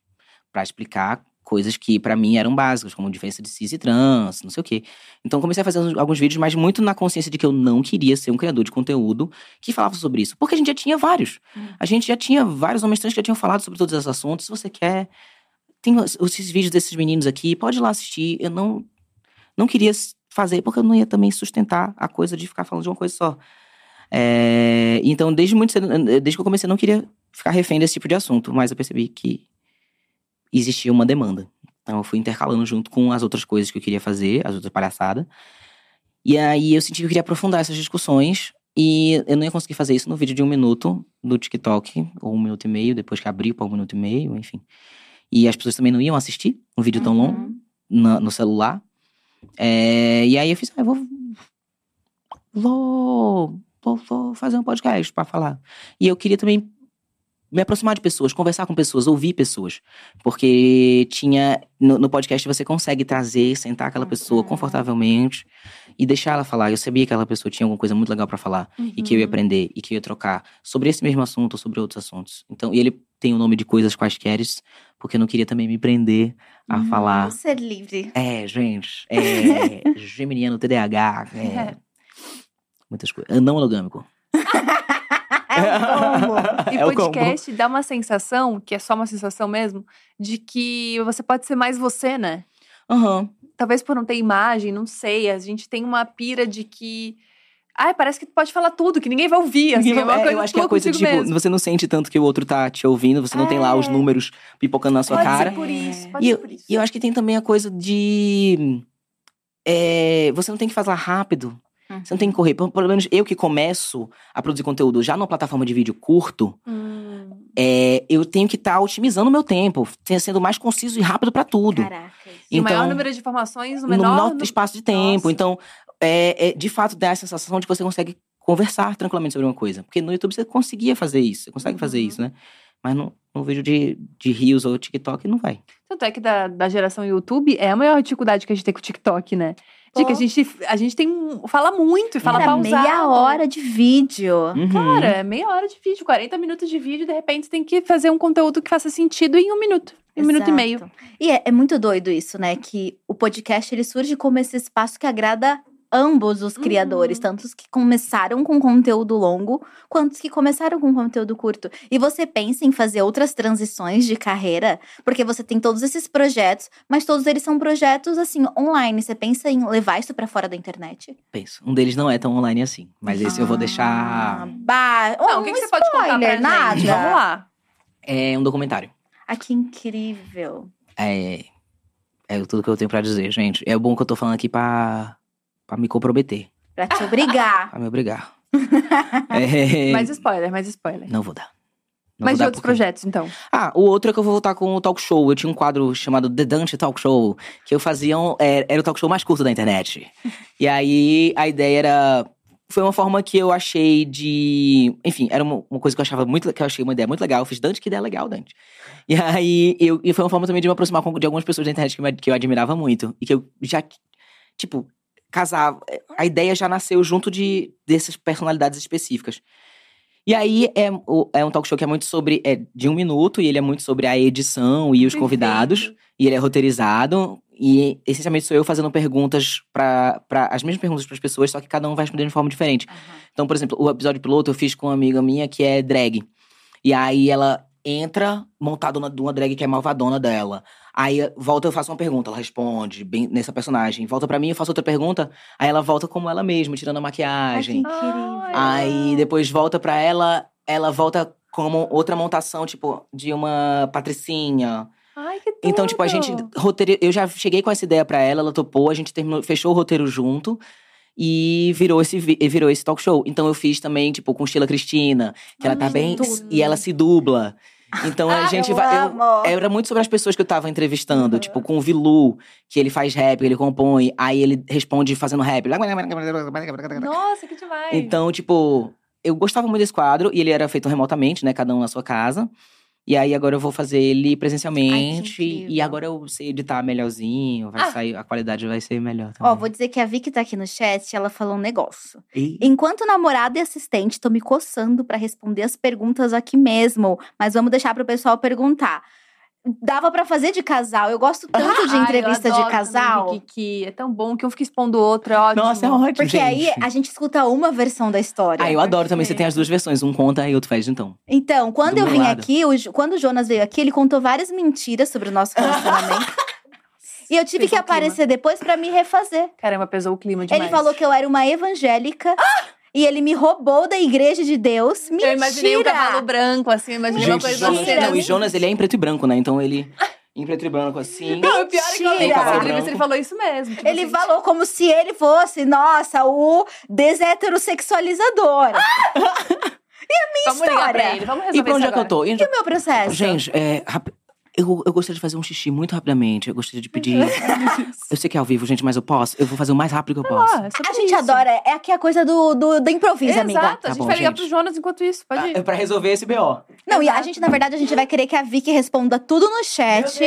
pra explicar coisas que pra mim eram básicas, como diferença de cis e trans, não sei o quê. Então comecei a fazer uns- alguns vídeos, mas muito na consciência de que eu não queria ser um criador de conteúdo que falava sobre isso. Porque a gente já tinha vários. Hum. A gente já tinha vários homens trans que já tinham falado sobre todos esses assuntos. Se você quer, tem os- esses vídeos desses meninos aqui, pode ir lá assistir. Eu não, não queria fazer, porque eu não ia também sustentar a coisa de ficar falando de uma coisa só. É, então, desde muito cedo, desde que eu comecei, eu não queria ficar refém desse tipo de assunto, mas eu percebi que existia uma demanda. Então, eu fui intercalando junto com as outras coisas que eu queria fazer, as outras palhaçadas. E aí, eu senti que eu queria aprofundar essas discussões. E eu não ia conseguir fazer isso no vídeo de um minuto do TikTok, ou um minuto e meio, depois que abriu para um minuto e meio, enfim. E as pessoas também não iam assistir um vídeo tão longo Uhum. na- no celular. É, e aí eu fiz, ah, eu vou, vou, vou, vou fazer um podcast para falar. E eu queria também me aproximar de pessoas, conversar com pessoas, ouvir pessoas. Porque tinha. No, no podcast você consegue trazer, sentar aquela pessoa Uhum. confortavelmente e deixar ela falar. Eu sabia que aquela pessoa tinha alguma coisa muito legal para falar e que eu ia Uhum. aprender e que eu ia trocar sobre esse mesmo assunto ou sobre outros assuntos. Então, e ele tem o nome de coisas quaisqueres, porque eu não queria também me prender a Uhum. falar. Ser livre. É, gente, é geminiano TDAH, é muitas coisas. Não monogâmico. É o combo. E É podcast dá uma sensação, que é só uma sensação mesmo, de que você pode ser mais você, né? Aham. Talvez por não ter imagem, não sei. A gente tem uma pira de que. Ai, parece que tu pode falar tudo, que ninguém vai ouvir. Assim, é uma É, coisa eu acho que é coisa tipo, mesmo. você não sente tanto que o outro tá te ouvindo, você não tem lá os É. números pipocando na sua Pode cara. ser por isso, É. pode E ser eu, por isso. e eu acho que tem também a coisa de. é, você não tem que fazer rápido. Você não tem que correr. Pelo menos eu que começo a produzir conteúdo já numa plataforma de vídeo curto, Hum, é, eu tenho que estar otimizando o meu tempo, sendo mais conciso e rápido pra tudo. Caracas. e o maior Então, número de informações, o no menor. menor nu- espaço de tempo. Nossa. Então, é, é, de fato, dá a sensação de que você consegue conversar tranquilamente sobre uma coisa. Porque no YouTube você conseguia fazer isso, você consegue fazer Uhum. isso, né? Mas no, no vídeo de, de Reels ou TikTok não vai. Tanto é que da, da geração YouTube é a maior dificuldade que a gente tem com o TikTok, né? De que a gente, a gente tem. um- Fala muito e fala Era pausado. meia hora de vídeo. Uhum. Cara, é meia hora de vídeo, 40 minutos de vídeo, de repente você tem que fazer um conteúdo que faça sentido em um minuto. Em um minuto e meio. Exato. E é, é muito doido isso, né? Que o podcast ele surge como esse espaço que agrada ambos os criadores, Uhum. tanto os que começaram com conteúdo longo, quanto os que começaram com conteúdo curto. E você pensa em fazer outras transições de carreira, porque você tem todos esses projetos, mas todos eles são projetos assim online. Você pensa em levar isso pra fora da internet? Penso. Um deles não é tão online assim. Mas esse eu vou Ah, deixar. Bah, Não, um o que, que você pode contar pra spoiler, gente? nada. Vamos lá. É um documentário. Ah, que incrível. É. É tudo que eu tenho pra dizer, gente. É bom que eu tô falando aqui pra, pra me comprometer, Pra te obrigar. pra me obrigar. É, Mais spoiler, mais spoiler. Não vou dar. Não vou de outros porque- projetos, então. Ah, o outro é que eu vou voltar com o talk show. Eu tinha um quadro chamado The Dante Talk Show, que eu fazia. um- é, era o talk show mais curto da internet. e aí a ideia era. Foi uma forma que eu achei de. Enfim, era uma, uma coisa que eu achava muito. que eu achei uma ideia muito legal. Eu fiz Dante, que ideia legal, Dante. E aí eu, e foi uma forma também de me aproximar de algumas pessoas da internet que, me- que eu admirava muito. E que eu já, tipo, casava. A ideia já nasceu junto de dessas personalidades específicas. E aí é, é um talk show que é muito sobre. É de um minuto, e ele é muito sobre a edição e os convidados. Perfeito. E ele é roteirizado. E essencialmente sou eu fazendo perguntas para as mesmas perguntas para as pessoas, só que cada um vai respondendo de forma diferente. Então, por exemplo, o episódio piloto eu fiz com uma amiga minha que é drag. E aí ela entra montada numa- de uma drag que é malvadona dela. Aí volta, eu faço uma pergunta, ela responde bem nessa personagem. Volta pra mim, eu faço outra pergunta, aí ela volta como ela mesma, tirando a maquiagem. Ai, que incrível. Ai, Aí depois volta pra ela, ela volta como outra montação, tipo, de uma patricinha. Ai, que tudo. Então, tipo, a gente roteiro, eu já cheguei com essa ideia pra ela, ela topou, a gente terminou, fechou o roteiro junto e virou esse vi- virou esse talk show. Então eu fiz também, tipo, com Sheila Cristina, que ela tá bem tudo. e ela se dubla. Então a Ah, gente vai eu- era muito sobre as pessoas que eu tava entrevistando, Uhum. tipo, com o Vilu, que ele faz rap, ele compõe, aí ele responde fazendo rap. Nossa, que demais. Então, tipo, eu gostava muito desse quadro e ele era feito remotamente, né? Cada um na sua casa. E aí agora eu vou fazer ele presencialmente. e incrível. agora eu sei editar melhorzinho, vai Ah. sair, a qualidade vai ser melhor também. Ó, vou dizer que a Vicky tá aqui no chat, ela falou um negócio. E- Enquanto namorada e assistente, tô me coçando pra responder as perguntas aqui mesmo, mas vamos deixar pro pessoal perguntar. Dava pra fazer de casal. Eu gosto tanto de Ai, eu entrevista de adoro casal. também Kiki. É tão bom que um fica expondo o outro, é ótimo. Nossa, é ótimo, Porque aí gente. a gente escuta uma versão da história. Ah, eu adoro também. Você tem as duas versões. Um conta e outro faz, então. Então, quando Do eu vim lado. aqui, o quando o Jonas veio aqui, ele contou várias mentiras sobre o nosso relacionamento. e eu tive Fez que aparecer depois pra me refazer. Caramba, pesou o clima demais. Ele falou que eu era uma evangélica. E ele me roubou da igreja de Deus. Mentira! Eu imaginei um cavalo branco, assim, eu imaginei uma Gente, coisa Jonas, mentira. não, e Jonas, ele é em preto e branco, né? Então ele. Em preto e branco, assim. Não, o pior é que eu lembro entrevista, ele falou isso mesmo. tipo Ele assim, falou como se ele fosse, nossa, o desheterossexualizador. Vamos ligar história. pra ele, vamos resolver E pra onde isso é que eu tô? E E o meu processo? Gente, é. Eu, eu gostaria de fazer um xixi muito rapidamente. Eu gostaria de pedir. eu sei que é ao vivo, gente, mas eu posso. Eu vou fazer o mais rápido que eu posso. Ah, é sobre A gente isso. adora, é aqui a coisa do, do, do improviso, Exato, amiga. a Tá gente bom, vai ligar gente. pro Jonas enquanto isso, pode ir. É pra resolver esse BO. Não, e a Exato. gente, na verdade, a gente vai querer que a Vicky responda tudo no chat.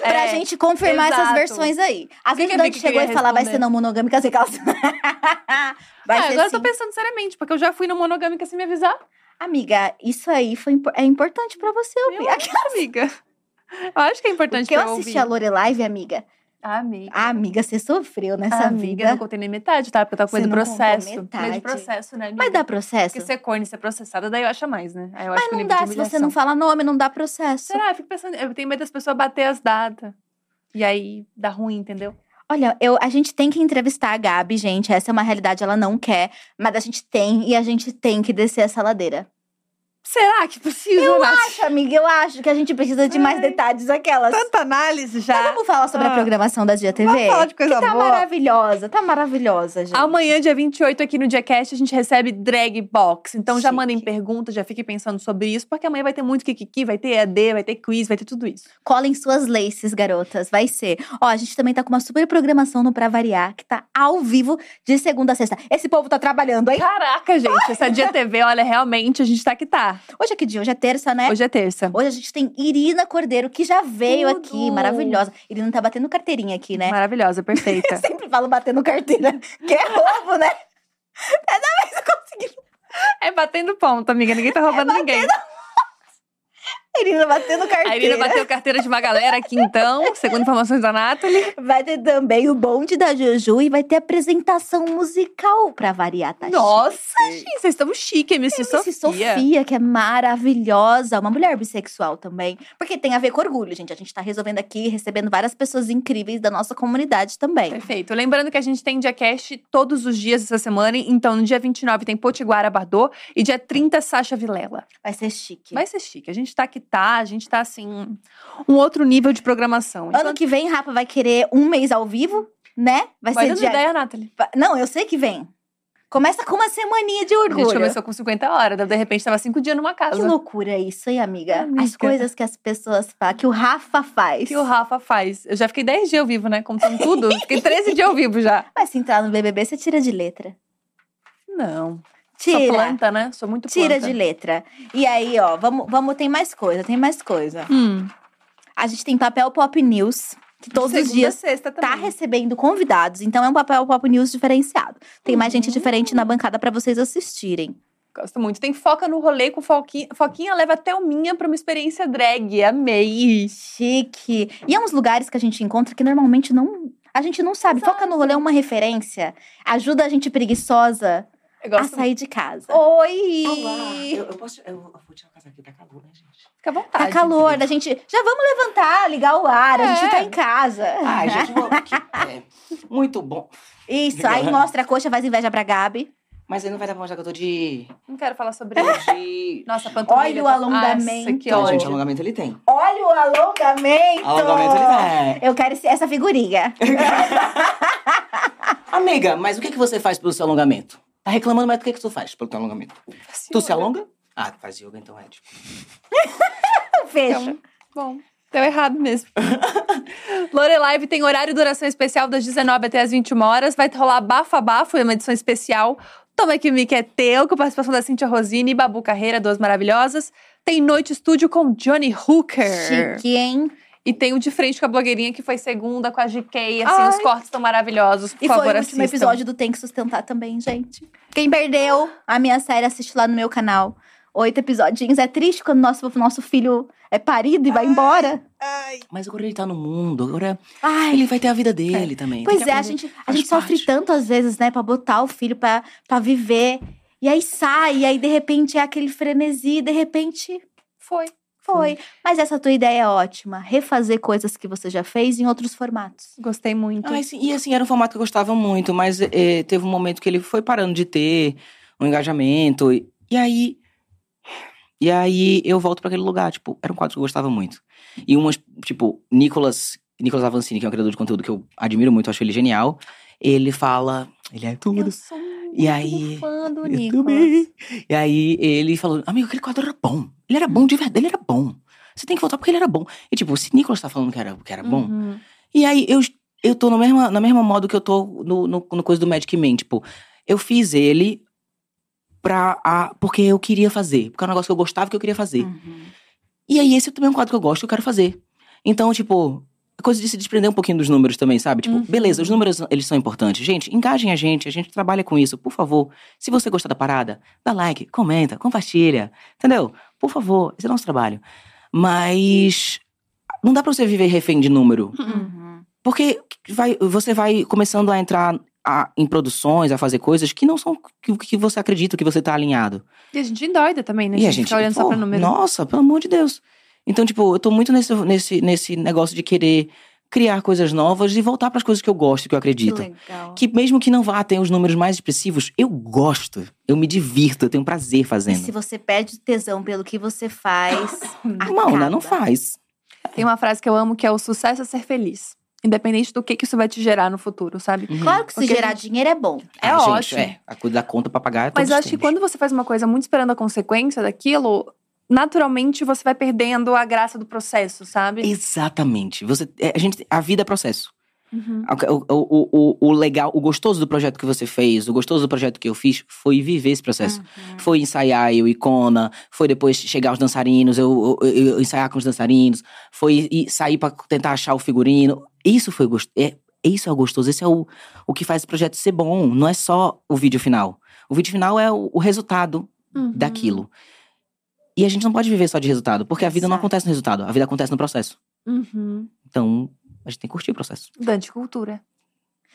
Pra É, gente confirmar essas exato. versões aí. Às que vezes a a Vicky chegou e falar, vai ser não monogâmica, assim, aquelas... vai Ah, ser agora eu sim. tô pensando seriamente, porque eu já fui na monogâmica sem me avisar. Amiga, isso aí foi, é importante pra você ouvir. Eu acho, amiga. Eu acho que é importante Porque eu assisti ouvir. a Lorelive, amiga. Ah, amiga. Ah, amiga, você sofreu nessa amiga, vida. não contei nem metade, tá? Porque eu tava com medo do processo. Medo de processo, né, amiga? Mas dá processo? Porque ser corno e ser processada, daí eu acho mais, né? Aí eu acho Mas que o não nível dá, se você não fala nome, não dá processo. Será? Eu fico pensando, eu tenho medo das pessoas bater as datas. E aí dá ruim, entendeu? Olha, eu, a gente tem que entrevistar a Gabi, gente. Essa é uma realidade, ela não quer. Mas a gente tem, e a gente tem que descer essa ladeira. Será que precisa, Eu Nath? acho, amiga, eu acho que a gente precisa de mais Ai. detalhes aquelas. Tanta análise Mas já. vamos falar sobre a Ah. programação da Dia TV? Vamos falar de coisa que tá boa. maravilhosa, tá maravilhosa, gente. Amanhã, dia 28, aqui no Diacast, a gente recebe Drag Box. Então já Chique. mandem perguntas, já fiquem pensando sobre isso, porque amanhã vai ter muito Kikiki, vai ter EAD, vai ter quiz, vai ter tudo isso. Colhem suas laces, garotas. Vai ser. Ó, a gente também tá com uma super programação no Pra Variar, que tá ao vivo de segunda a sexta. Esse povo tá trabalhando, hein? Caraca, gente, essa Dia TV, olha, realmente a gente tá que tá. Hoje é que dia? Hoje é terça, né? Hoje é terça. Hoje a gente tem Irina Cordeiro, que já veio Tudo. aqui, maravilhosa. Irina tá batendo carteirinha aqui, né? Maravilhosa, perfeita. Sempre falo batendo carteira, que é roubo, né? é batendo ponto, amiga. Ninguém tá roubando ninguém. Irina batendo carteira. A Irina bateu carteira de uma galera aqui, então, segundo informações da Nathalie. Vai ter também o bonde da Juju e vai ter apresentação musical pra variar, tá? Nossa, gente, vocês estão chique, MC, MC Sofia. Sofia, que é maravilhosa, uma mulher bissexual também. Porque tem a ver com orgulho, gente. A gente tá resolvendo aqui, recebendo várias pessoas incríveis da nossa comunidade também. Perfeito. Lembrando que a gente tem Diacast todos os dias essa semana. Então, no dia 29 tem Potiguara Bardot e dia 30 Sasha Vilela. Vai ser chique. Vai ser chique. A gente tá que tá, a gente tá assim, um outro nível de programação. Ano que vem, Rafa vai querer um mês ao vivo, né? Vai, vai ser dia. ideia, Nathalie. Não, eu sei que vem. Começa com uma semaninha de A orgulho. gente começou com 50 horas, de repente tava cinco dias numa Que casa. loucura isso, hein, amiga? Amiga. As coisas que as pessoas fazem, que o Rafa faz. que o Rafa faz. Eu já fiquei 10 dias ao vivo, né? Contando tudo. Fiquei 13 dias ao vivo já. Mas se entrar no BBB, você tira de letra. Não. Sou Tira. planta, né? Sou muito planta. Tira de letra. E aí, ó, vamos, vamos, tem mais coisa, tem mais coisa. Hum. A gente tem papel Pop News, que todos Segunda os dias sexta tá recebendo convidados. Então é um papel Pop News diferenciado. Tem mais gente Uhum. diferente na bancada pra vocês assistirem. Gosto muito. Tem Foca no Rolê com Foquinha. Foquinha leva até o minha pra uma experiência drag. Amei. Chique. E é uns lugares que a gente encontra que normalmente não. A gente não sabe. Foca no rolê é uma referência. Ajuda a gente preguiçosa Eu a gosto sair de casa. Oi! Eu, eu posso. Eu, eu vou tirar o casaco aqui, tá calor, né, gente? Fica à vontade. Tá calor, a gente. Já vamos levantar, ligar o ar, a É. gente tá em casa. Ai, gente, vou aqui. É, muito bom. Isso, aí mostra a coxa, faz inveja pra Gabi. Mas aí não vai dar pra mostrar que eu tô de. Não quero falar sobre isso. de... Nossa, a panturrilha. Olha o tá- alongamento. Nossa, que Então, gente, ódio. alongamento ele tem. Olha o alongamento! Alongamento ele tem. Eu quero essa figurinha. Amiga, mas o que, que você faz pelo seu alongamento? Tá reclamando, mas o que, que tu faz pelo teu alongamento? Tu se alonga? Ah, tu faz yoga, então é tipo. Fecha. Então, bom, deu errado mesmo. Lorelive tem horário e duração especial das 19 até as 21 horas. Vai rolar Bafo Bafo, é uma edição especial. Toma que me é teu, com participação da Cintia Rosini e Babu Carreira, duas maravilhosas. Tem Noite Estúdio com Johnny Hooker. Chique, hein? E tem o De Frente com a Blogueirinha, que foi segunda com a GK. Assim, Ai. os cortes estão maravilhosos. Por E favor, foi o último assistam. episódio do Tem que Sustentar também, gente. Quem perdeu a minha série, assiste lá no meu canal. Oito episodinhos. É triste quando nosso, nosso filho é parido e vai embora. Mas agora ele tá no mundo, agora Ai, ele vai ter a vida dele também. Pois é, a gente, a gente sofre tanto às vezes, né, pra botar o filho pra, pra viver. E aí sai, e aí de repente é aquele frenesi, e de repente Foi. Foi. Mas essa tua ideia é ótima. Refazer coisas que você já fez em outros formatos. Gostei muito. Ah, e assim, era um formato que eu gostava muito, mas eh, teve um momento que ele foi parando de ter um engajamento. E, e aí. E aí eu volto pra aquele lugar. Tipo, era um quadro que eu gostava muito. E umas, tipo, Nicolas, Nicolas Avancini, que é um criador de conteúdo que eu admiro muito, eu acho ele genial. Ele fala. Ele é tudo. Eu sou E aí, fã do Nicolas. E aí ele falou: Amigo, aquele quadro era bom. Ele era bom de verdade, ele era bom. Você tem que voltar porque ele era bom. E tipo, se Nicolas tá falando que era, que era bom. Uhum. E aí eu, eu tô no mesmo, no mesmo modo que eu tô no, no, no coisa do Magic Man. Tipo, eu fiz ele pra. A, porque eu queria fazer. Porque é um negócio que eu gostava que eu queria fazer. Uhum. E aí, esse também é um quadro que eu gosto que eu quero fazer. Então, tipo, coisa de se desprender um pouquinho dos números também, sabe? Tipo, Uhum. beleza, os números, eles são importantes. Gente, engajem a gente, a gente trabalha com isso, por favor. Se você gostar da parada, dá like, comenta, compartilha, entendeu? Por favor, esse é nosso trabalho. Mas não dá pra você viver refém de número. Uhum. Porque vai, você vai começando a entrar a- em produções, a fazer coisas que não são que, que você acredita, que você tá alinhado. E a gente endoida também, né? E a gente gente, fica olhando só pô, pra número. Nossa, pelo amor de Deus. Então, tipo, eu tô muito nesse, nesse, nesse negócio de querer criar coisas novas e voltar pras coisas que eu gosto, que eu Que acredito. legal. Que mesmo que não vá ter os números mais expressivos, eu gosto. Eu me divirto, eu tenho prazer E fazendo. se você perde tesão pelo que você faz, Não, né? Não faz. Tem uma frase que eu amo que é o sucesso é ser feliz. Independente do que, que isso vai te gerar no futuro, sabe? Uhum. Claro que se Porque gerar gente- dinheiro é bom. É Ah, gente, ótimo. é, a coisa da conta pra pagar é Mas eu acho que temos. quando você faz uma coisa muito esperando a consequência daquilo, naturalmente você vai perdendo a graça do processo, sabe? Exatamente. Você, é, a, gente, a vida é processo. Uhum. O, o, o, o legal, o gostoso do projeto que você fez, o gostoso do projeto que eu fiz, foi viver esse processo. Uhum. Foi ensaiar eu e Kona, foi depois chegar os dançarinos, eu, eu- eu ensaiar com os dançarinos, foi ir sair pra tentar achar o figurino. Isso foi gostoso. É, isso é o gostoso, esse é o, o que faz o projeto ser bom. Não é só o vídeo final. O vídeo final é o, o resultado Uhum. daquilo. E a gente não pode viver só de resultado, porque a vida não Exato. acontece no resultado, a vida acontece no processo. Uhum. Então, a gente tem que curtir o processo. Dante Cultura.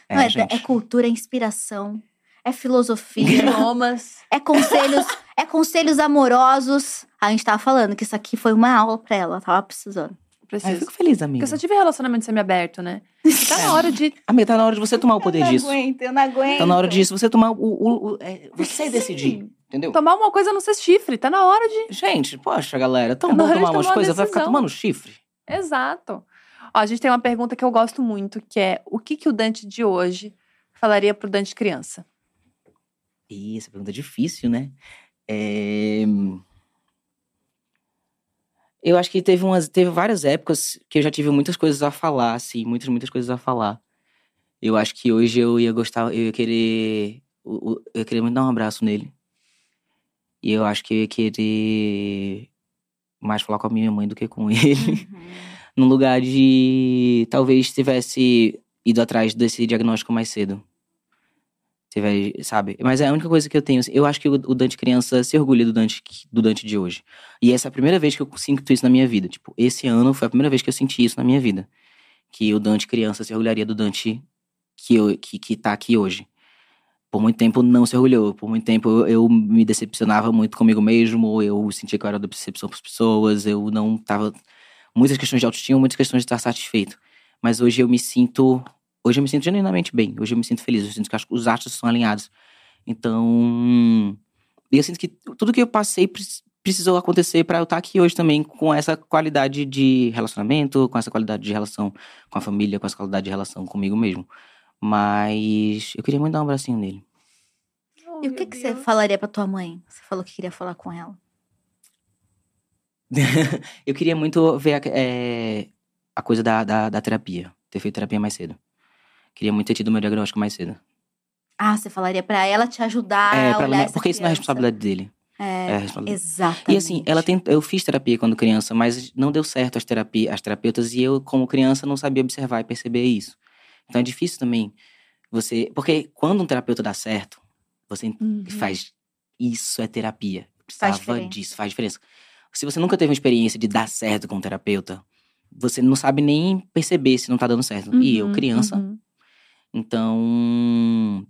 Não, é, gente. é cultura, é inspiração, é filosofia, Idiomas. é conselhos, é conselhos amorosos. A gente tava falando que isso aqui foi uma aula pra ela, ela tava precisando. Ah, eu Preciso. fico feliz, Porque amiga. eu só tive relacionamento semi-aberto, né? E tá na hora de. Amiga, tá na hora de você tomar o poder disso. aguento, eu não aguento. Tá na hora disso, você tomar o. o- o- é, você decidir. Entendeu? Tomar uma coisa não ser chifre. Tá na hora de. Gente, poxa, galera, tão Tá bom tomar umas coisas, vai ficar tomando chifre. Exato. Ó, a gente tem uma pergunta que eu gosto muito, que é: o que, que o Dante de hoje falaria pro Dante criança? Ih, essa pergunta é difícil, né? É... Eu acho que teve, umas, teve várias épocas que eu já tive muitas coisas a falar, assim, muitas, muitas coisas a falar. Eu acho que hoje eu ia gostar, eu ia querer. Eu ia querer muito dar um abraço nele. E eu acho que eu ia querer mais falar com a minha mãe do que com ele. Uhum. num lugar de talvez tivesse ido atrás desse diagnóstico mais cedo. Tivesse, sabe? Mas é a única coisa que eu tenho. assim, Eu acho que o Dante criança se orgulha do Dante, do Dante de hoje. E essa é a primeira vez que eu sinto isso na minha vida. Tipo, esse ano foi a primeira vez que eu senti isso na minha vida. Que o Dante criança se orgulharia do Dante que, eu, que, que tá aqui hoje. Por muito tempo não se orgulhou. Por muito tempo eu, eu me decepcionava muito comigo mesmo. Eu sentia que eu era da decepção para as pessoas. Eu não tava muitas questões de autoestima, muitas questões de estar satisfeito. Mas hoje eu me sinto. Hoje eu me sinto genuinamente bem. Hoje eu me sinto feliz. Eu sinto que acho que os astros são alinhados. Então. E eu sinto que tudo que eu passei pre- precisou acontecer para eu estar aqui hoje também com essa qualidade de relacionamento, com essa qualidade de relação com a família, com essa qualidade de relação comigo mesmo. Mas eu queria muito dar um abracinho nele. E o que, que você falaria pra tua mãe? Você falou que queria falar com ela. eu queria muito ver a, é, a coisa da, da, da terapia. Ter feito terapia mais cedo. Queria muito ter tido meu diagnóstico mais cedo. Ah, você falaria pra ela te ajudar é, a olhar ela, porque isso não é responsabilidade dele. É, É responsabilidade. exatamente. E assim, ela tem, eu fiz terapia quando criança, mas não deu certo as, terapia, as terapeutas e eu, como criança, não sabia observar e perceber isso. Então é difícil também você. Porque quando um terapeuta dá certo, você Uhum. faz. Isso é terapia. precisava diferença. disso, faz diferença. Se você nunca teve uma experiência de dar certo com um terapeuta, você não sabe nem perceber se não tá dando certo. e eu, Uhum, criança, uhum. Então.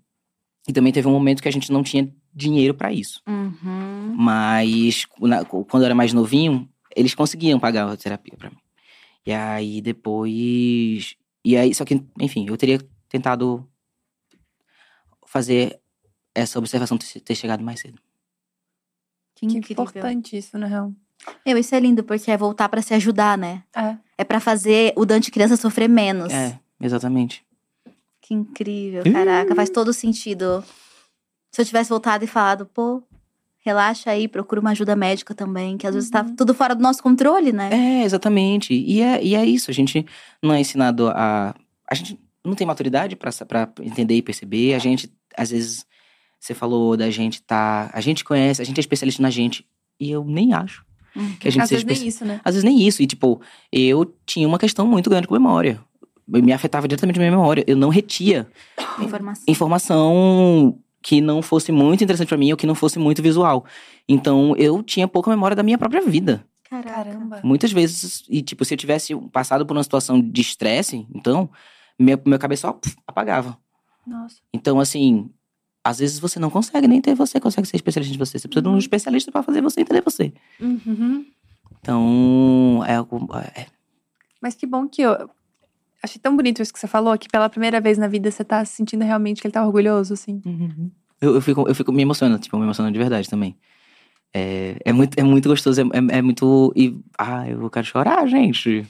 E também teve um momento que a gente não tinha dinheiro pra isso. Uhum. Mas na- quando eu era mais novinho, eles conseguiam pagar a terapia pra mim. E aí depois. E aí, só que, enfim, eu teria tentado fazer essa observação ter ter chegado mais cedo. Que Que importante isso, na real. Meu, isso é lindo, porque é voltar pra se ajudar, né? É. É pra fazer o Dante criança sofrer menos. É, exatamente. Que incrível, caraca, faz todo sentido. Se eu tivesse voltado e falado, pô, relaxa aí, procura uma ajuda médica também, que às vezes tá Uhum. tudo fora do nosso controle, né? É, exatamente. E é, e é isso. A gente não é ensinado a. A gente não tem maturidade pra entender e perceber. A gente, às vezes, você falou da gente tá. A gente conhece, a gente é especialista na gente. E eu nem acho Uhum. que a gente Às seja vezes especi- nem isso, né? Às vezes nem isso. E, tipo, eu tinha uma questão muito grande com memória. Me afetava diretamente a minha memória. Eu não retia Informação. informação que não fosse muito interessante pra mim ou que não fosse muito visual. Então, eu tinha pouca memória da minha própria vida. Caramba. Muitas vezes, e tipo, se eu tivesse passado por uma situação de estresse, então, meu, meu cabeça só apagava. Nossa. Então, assim, às vezes você não consegue nem ter você, consegue ser especialista de você. Você precisa de um Uhum. especialista pra fazer você entender você. Uhum. Então, é algo. É, Mas que bom que eu. Achei tão bonito isso que você falou, que pela primeira vez na vida você tá se sentindo realmente que ele tá orgulhoso, assim. Eu, eu, fico, eu fico me emocionando, tipo, me emocionando de verdade também. É, é, muito, é muito gostoso, é, é, é muito. E, ah, eu quero chorar, gente.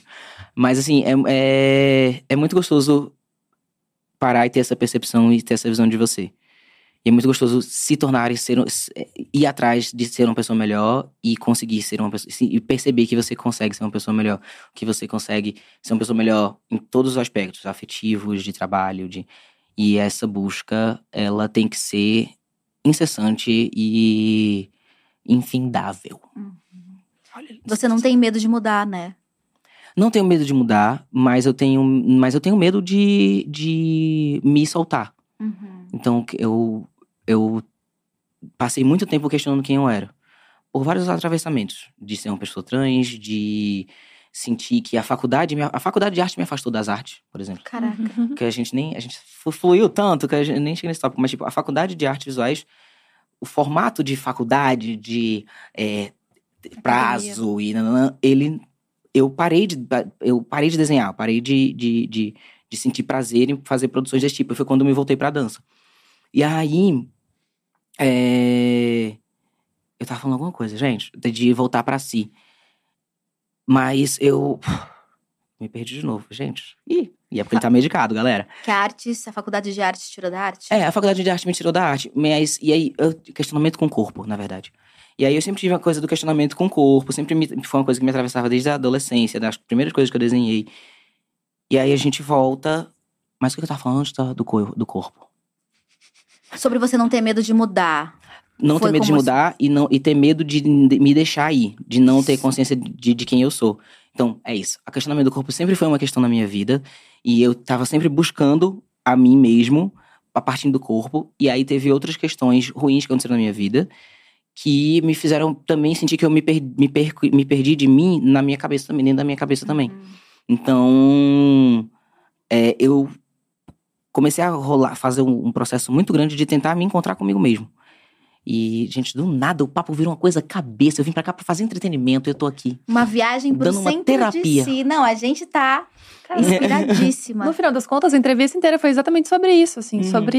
Mas assim, é, é, é muito gostoso parar e ter essa percepção e ter essa visão de você. E é muito gostoso se tornar e ser, ir atrás de ser uma pessoa melhor e conseguir ser uma pessoa. E perceber que você consegue ser uma pessoa melhor. Que você consegue ser uma pessoa melhor em todos os aspectos, afetivos, de trabalho, de. E essa busca, ela tem que ser incessante e infindável. Olha, Você não tem medo de mudar, né? Não tenho medo de mudar, mas eu tenho, mas eu tenho medo de, de me soltar. Uhum. Então eu, eu passei muito tempo questionando quem eu era. Por vários atravessamentos. De ser uma pessoa trans, de sentir que a faculdade, me- a faculdade de arte me afastou das artes, por exemplo. Caraca. Uhum. que a gente nem a gente flu- fluiu tanto que a gente nem chega nesse tópico, mas tipo, a faculdade de artes visuais, o formato de faculdade, de é, prazo e nananã, ele eu parei de eu parei de desenhar, parei de, de, de, de sentir prazer em fazer produções desse tipo. Foi quando eu me voltei pra dança. E aí é, eu tava falando alguma coisa, gente, de voltar pra si. Mas eu me perdi de novo, gente. Ih, e é porque ele tá medicado, galera. Que a artes, a faculdade de artes tirou da arte? É, a faculdade de arte me tirou da arte. Mas, e aí, eu- questionamento com o corpo, na verdade. E aí eu sempre tive uma coisa do questionamento com o corpo, sempre me, foi uma coisa que me atravessava desde a adolescência, das primeiras coisas que eu desenhei. E aí a gente volta. Mas o que eu tava falando antes do, do corpo? Sobre você não ter medo de mudar. Não Foi ter medo de mudar e, não, e ter medo de, de me deixar ir, de não ter consciência de, de quem eu sou. Então, é isso. A questionamento do corpo sempre foi uma questão na minha vida. E eu tava sempre buscando a mim mesmo, a partir do corpo. E aí teve outras questões ruins que aconteceram na minha vida que me fizeram também sentir que eu me, per- me, per- me perdi de mim na minha cabeça também, dentro da minha cabeça também. Uhum. Então, é, eu comecei a rolar, fazer um, um processo muito grande de tentar me encontrar comigo mesmo. E, gente, do nada o papo virou uma coisa cabeça. Eu vim pra cá pra fazer entretenimento e eu tô aqui. Uma viagem pro Dando uma centro terapia. de si. Não, a gente tá inspiradíssima. No final das contas, a entrevista inteira foi exatamente sobre isso, assim, Uhum. sobre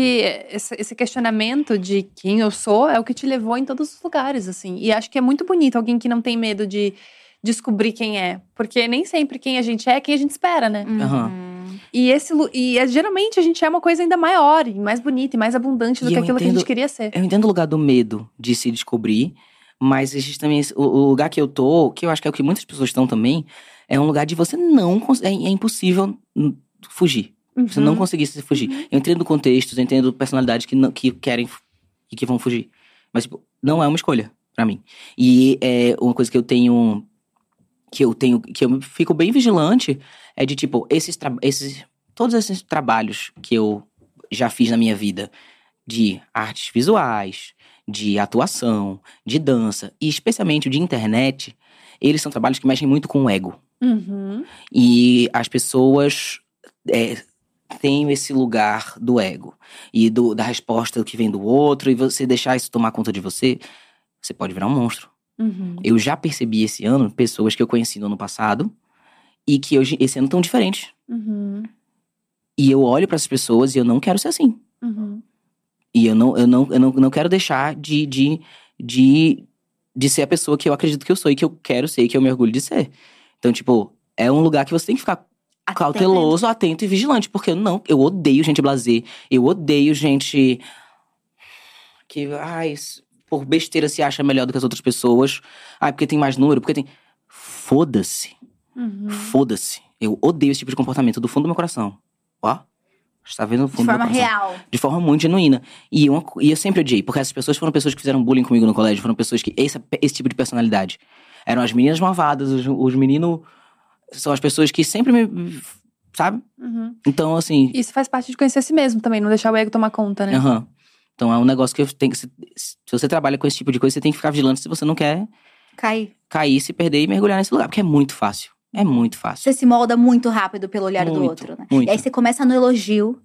esse, esse questionamento de quem eu sou é o que te levou em todos os lugares, assim. E acho que é muito bonito alguém que não tem medo de descobrir quem é, porque nem sempre quem a gente é é quem a gente espera, né? Uhum. E esse e é, geralmente a gente é uma coisa ainda maior, e mais bonita e mais abundante do E que aquilo que a gente entendo- queria ser. Eu entendo o lugar do medo de se descobrir, mas existe também esse- o, o lugar que eu tô, que eu acho que é o que muitas pessoas estão também, é um lugar de você não. É, é impossível fugir. Você não Uhum. conseguir se fugir. Uhum. Eu entendo contextos, eu entendo personalidades que, não, que querem e que vão fugir. Mas, tipo, não é uma escolha pra mim. E é uma coisa que eu tenho. Que eu tenho. Que eu fico bem vigilante é de, tipo, esses, esses. Todos esses trabalhos que eu já fiz na minha vida de artes visuais, de atuação, de dança, e especialmente o de internet, eles são trabalhos que mexem muito com o ego. Uhum. E as pessoas é, têm esse lugar do ego e do, da resposta que vem do outro, e você deixar isso tomar conta de você, você pode virar um monstro. Uhum. Eu já percebi esse ano pessoas que eu conheci no ano passado e que hoje, esse ano estão diferentes. Uhum. E eu olho para essas pessoas e eu não quero ser assim. Uhum. E eu não, eu não, eu não, não quero deixar de, de, de, de ser a pessoa que eu acredito que eu sou e que eu quero ser e que eu me orgulho de ser. Então, tipo, é um lugar que você tem que ficar cauteloso, atento e vigilante. Porque não, eu odeio gente blazer. Eu odeio gente que, ai, s- por besteira se acha melhor do que as outras pessoas. Ai, porque tem mais número, porque tem. Foda-se. Uhum. Foda-se. Eu odeio esse tipo de comportamento do fundo do meu coração. Ó. Está vendo De fundo do meu forma real. de forma muito genuína. E, uma e eu sempre odiei, porque essas pessoas foram pessoas que fizeram bullying comigo no colégio, foram pessoas que. Esse, esse tipo de personalidade. Eram as meninas malvadas, os, os meninos. São as pessoas que sempre me. Sabe? Uhum. Então, assim. Isso faz parte de conhecer a si mesmo também, não deixar o ego tomar conta, né? aham. Então é um negócio que eu tenho que. Se, se você trabalha com esse tipo de coisa, você tem que ficar vigilante se você não quer Cai. cair, se perder e mergulhar nesse lugar. Porque é muito fácil. É muito fácil. Você se molda muito rápido pelo olhar do Muito, outro, né? muito. E aí você começa no elogio.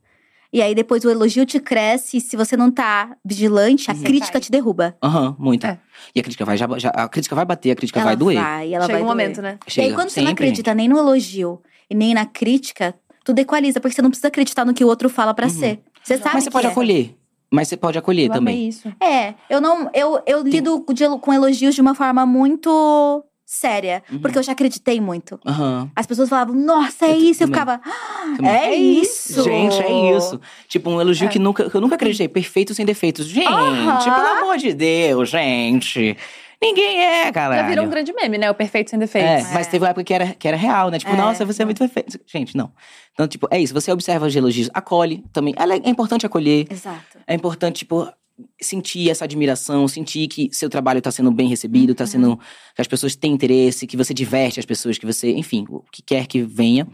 E aí depois o elogio te cresce. E se você não tá vigilante, a Você crítica cai. te derruba. Aham, muito. É. E a crítica vai já, já- A crítica vai bater, a crítica ela vai doer. Vai, ela Chega vai um doer. momento, né? E Chega. aí quando você não Sempre, acredita nem no elogio e nem na crítica, tudo equaliza. Porque você não precisa acreditar no que o outro fala pra Uhum. ser. Você sabe Mas você que pode é. acolher. Mas você pode acolher Eu também. isso. É, eu não. Eu, eu lido de com elogios de uma forma muito séria. Uhum. Porque eu já acreditei muito. Aham. As pessoas falavam, nossa, é Eu isso. Eu também. ficava, "Ah, Também. é isso. Gente, é isso. Tipo, um elogio É. que, nunca, que eu nunca acreditei. Perfeito sem defeitos. Gente, Aham. pelo amor de Deus, gente. Ninguém é, cara. Já virou um grande meme, né? O perfeito sem É, defeitos. mas teve uma época que era, que era real, né? Tipo, É. nossa, você é muito perfeito. Gente, não. Então, tipo, é isso. Você observa os elogios, acolhe também. É, é importante acolher. Exato. É importante, tipo, sentir essa admiração, sentir que seu trabalho tá sendo bem recebido, tá Uhum. sendo. que as pessoas têm interesse, que você diverte as pessoas, que você, enfim, o que quer que venha.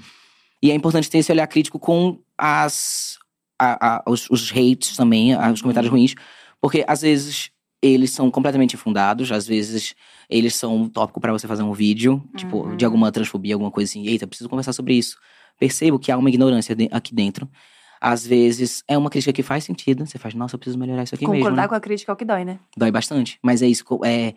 E é importante ter esse olhar crítico com as. a- a- os, os hates também, os comentários ruins, porque às vezes eles são completamente infundados, às vezes eles são um tópico pra você fazer um vídeo, tipo, Uhum. de alguma transfobia, alguma coisa assim. Eita, preciso conversar sobre isso. Percebo que há uma ignorância de- aqui dentro. Às vezes é uma crítica que faz sentido. Você faz, nossa, eu preciso melhorar isso aqui mesmo. Concordar né? com a crítica é o que dói, né? Dói bastante. Mas é isso. É,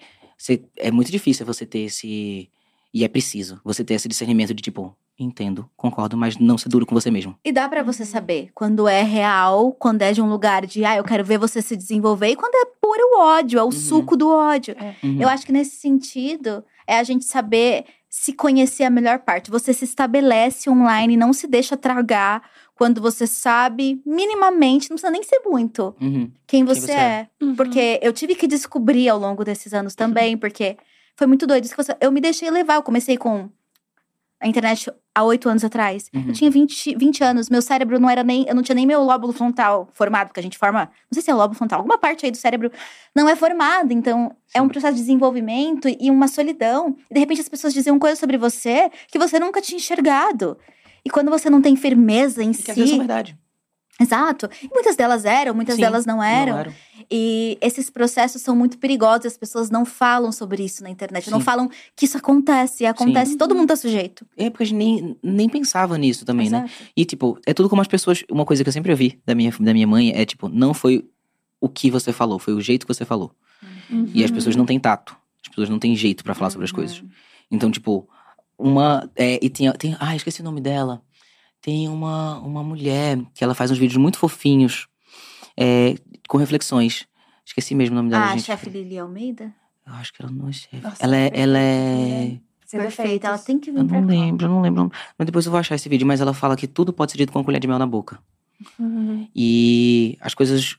é muito difícil você ter esse. E é preciso você ter esse discernimento de tipo, entendo, concordo, mas não ser duro com você mesmo. E dá pra você saber quando é real, quando é de um lugar de, ah, eu quero ver você se desenvolver, e quando é puro ódio, é o suco do ódio. Uhum. Eu acho que nesse sentido, é a gente saber se conhecer a melhor parte. Você se estabelece online, não se deixa tragar quando você sabe minimamente, não precisa nem ser muito, Uhum. quem você, você é. Uhum. Porque eu tive que descobrir ao longo desses anos também, porque foi muito doido. Eu me deixei levar, eu comecei com a internet há oito anos atrás. Uhum. Eu tinha 20, 20 anos, meu cérebro não era nem. Eu não tinha nem meu lóbulo frontal formado, porque a gente forma. Não sei se é lóbulo frontal, alguma parte aí do cérebro não é formada. Então, é um Sim. processo de desenvolvimento e uma solidão. E de repente as pessoas diziam coisas sobre você que você nunca tinha enxergado. E quando você não tem firmeza em E que às vezes é si. verdade. Exato. Muitas delas eram, muitas Sim, delas não eram. Não eram. E esses processos são muito perigosos, as pessoas não falam sobre isso na internet, não Sim. falam que isso acontece, acontece, todo mundo tá sujeito. É porque a gente nem, nem pensava nisso também, né? Exato. E, tipo, é tudo como as pessoas. Uma coisa que eu sempre ouvi da minha, da minha mãe é, tipo, não foi o que você falou, foi o jeito que você falou. E as Uhum. pessoas não têm tato. As pessoas não têm jeito pra falar sobre as coisas. Então, tipo, uma. É, e tem, tem. Ah, esqueci o nome dela. Tem uma, uma mulher que ela faz uns vídeos muito fofinhos é, com reflexões. Esqueci mesmo o nome dela, Ah, a gente. chefe Lili Almeida? Eu acho que ela não é chefe. Nossa, Ela é. perfeita, Ela é... Perfeita, ela tem que vir Eu pra não cá. lembro, eu não lembro. Mas depois eu vou achar esse vídeo. Mas ela fala que tudo pode ser dito com uma colher de mel na boca. Uhum. E as coisas.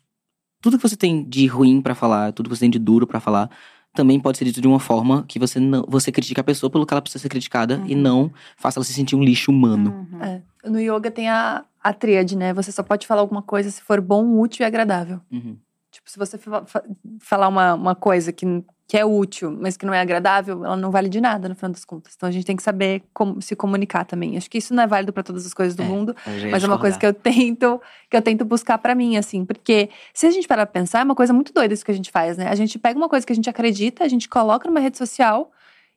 Tudo que você tem de ruim pra falar, tudo que você tem de duro pra falar, também pode ser dito de uma forma que você não. Você critica a pessoa pelo que ela precisa ser criticada e Uhum. não faça ela se sentir um lixo humano. Uhum. É. No yoga tem a, a tríade, né? Você só pode falar alguma coisa se for bom, útil e agradável. Uhum. Tipo, se você fa- fa- falar uma, uma coisa que, que é útil, mas que não é agradável, ela não vale de nada no final das contas. Então a gente tem que saber como se comunicar também. Acho que isso não é válido para todas as coisas do É, mundo, mas é uma coisa que eu tento, que eu tento buscar pra mim, assim, porque se a gente parar pra pensar, é uma coisa muito doida isso que a gente faz, né? A gente pega uma coisa que a gente acredita, a gente coloca numa rede social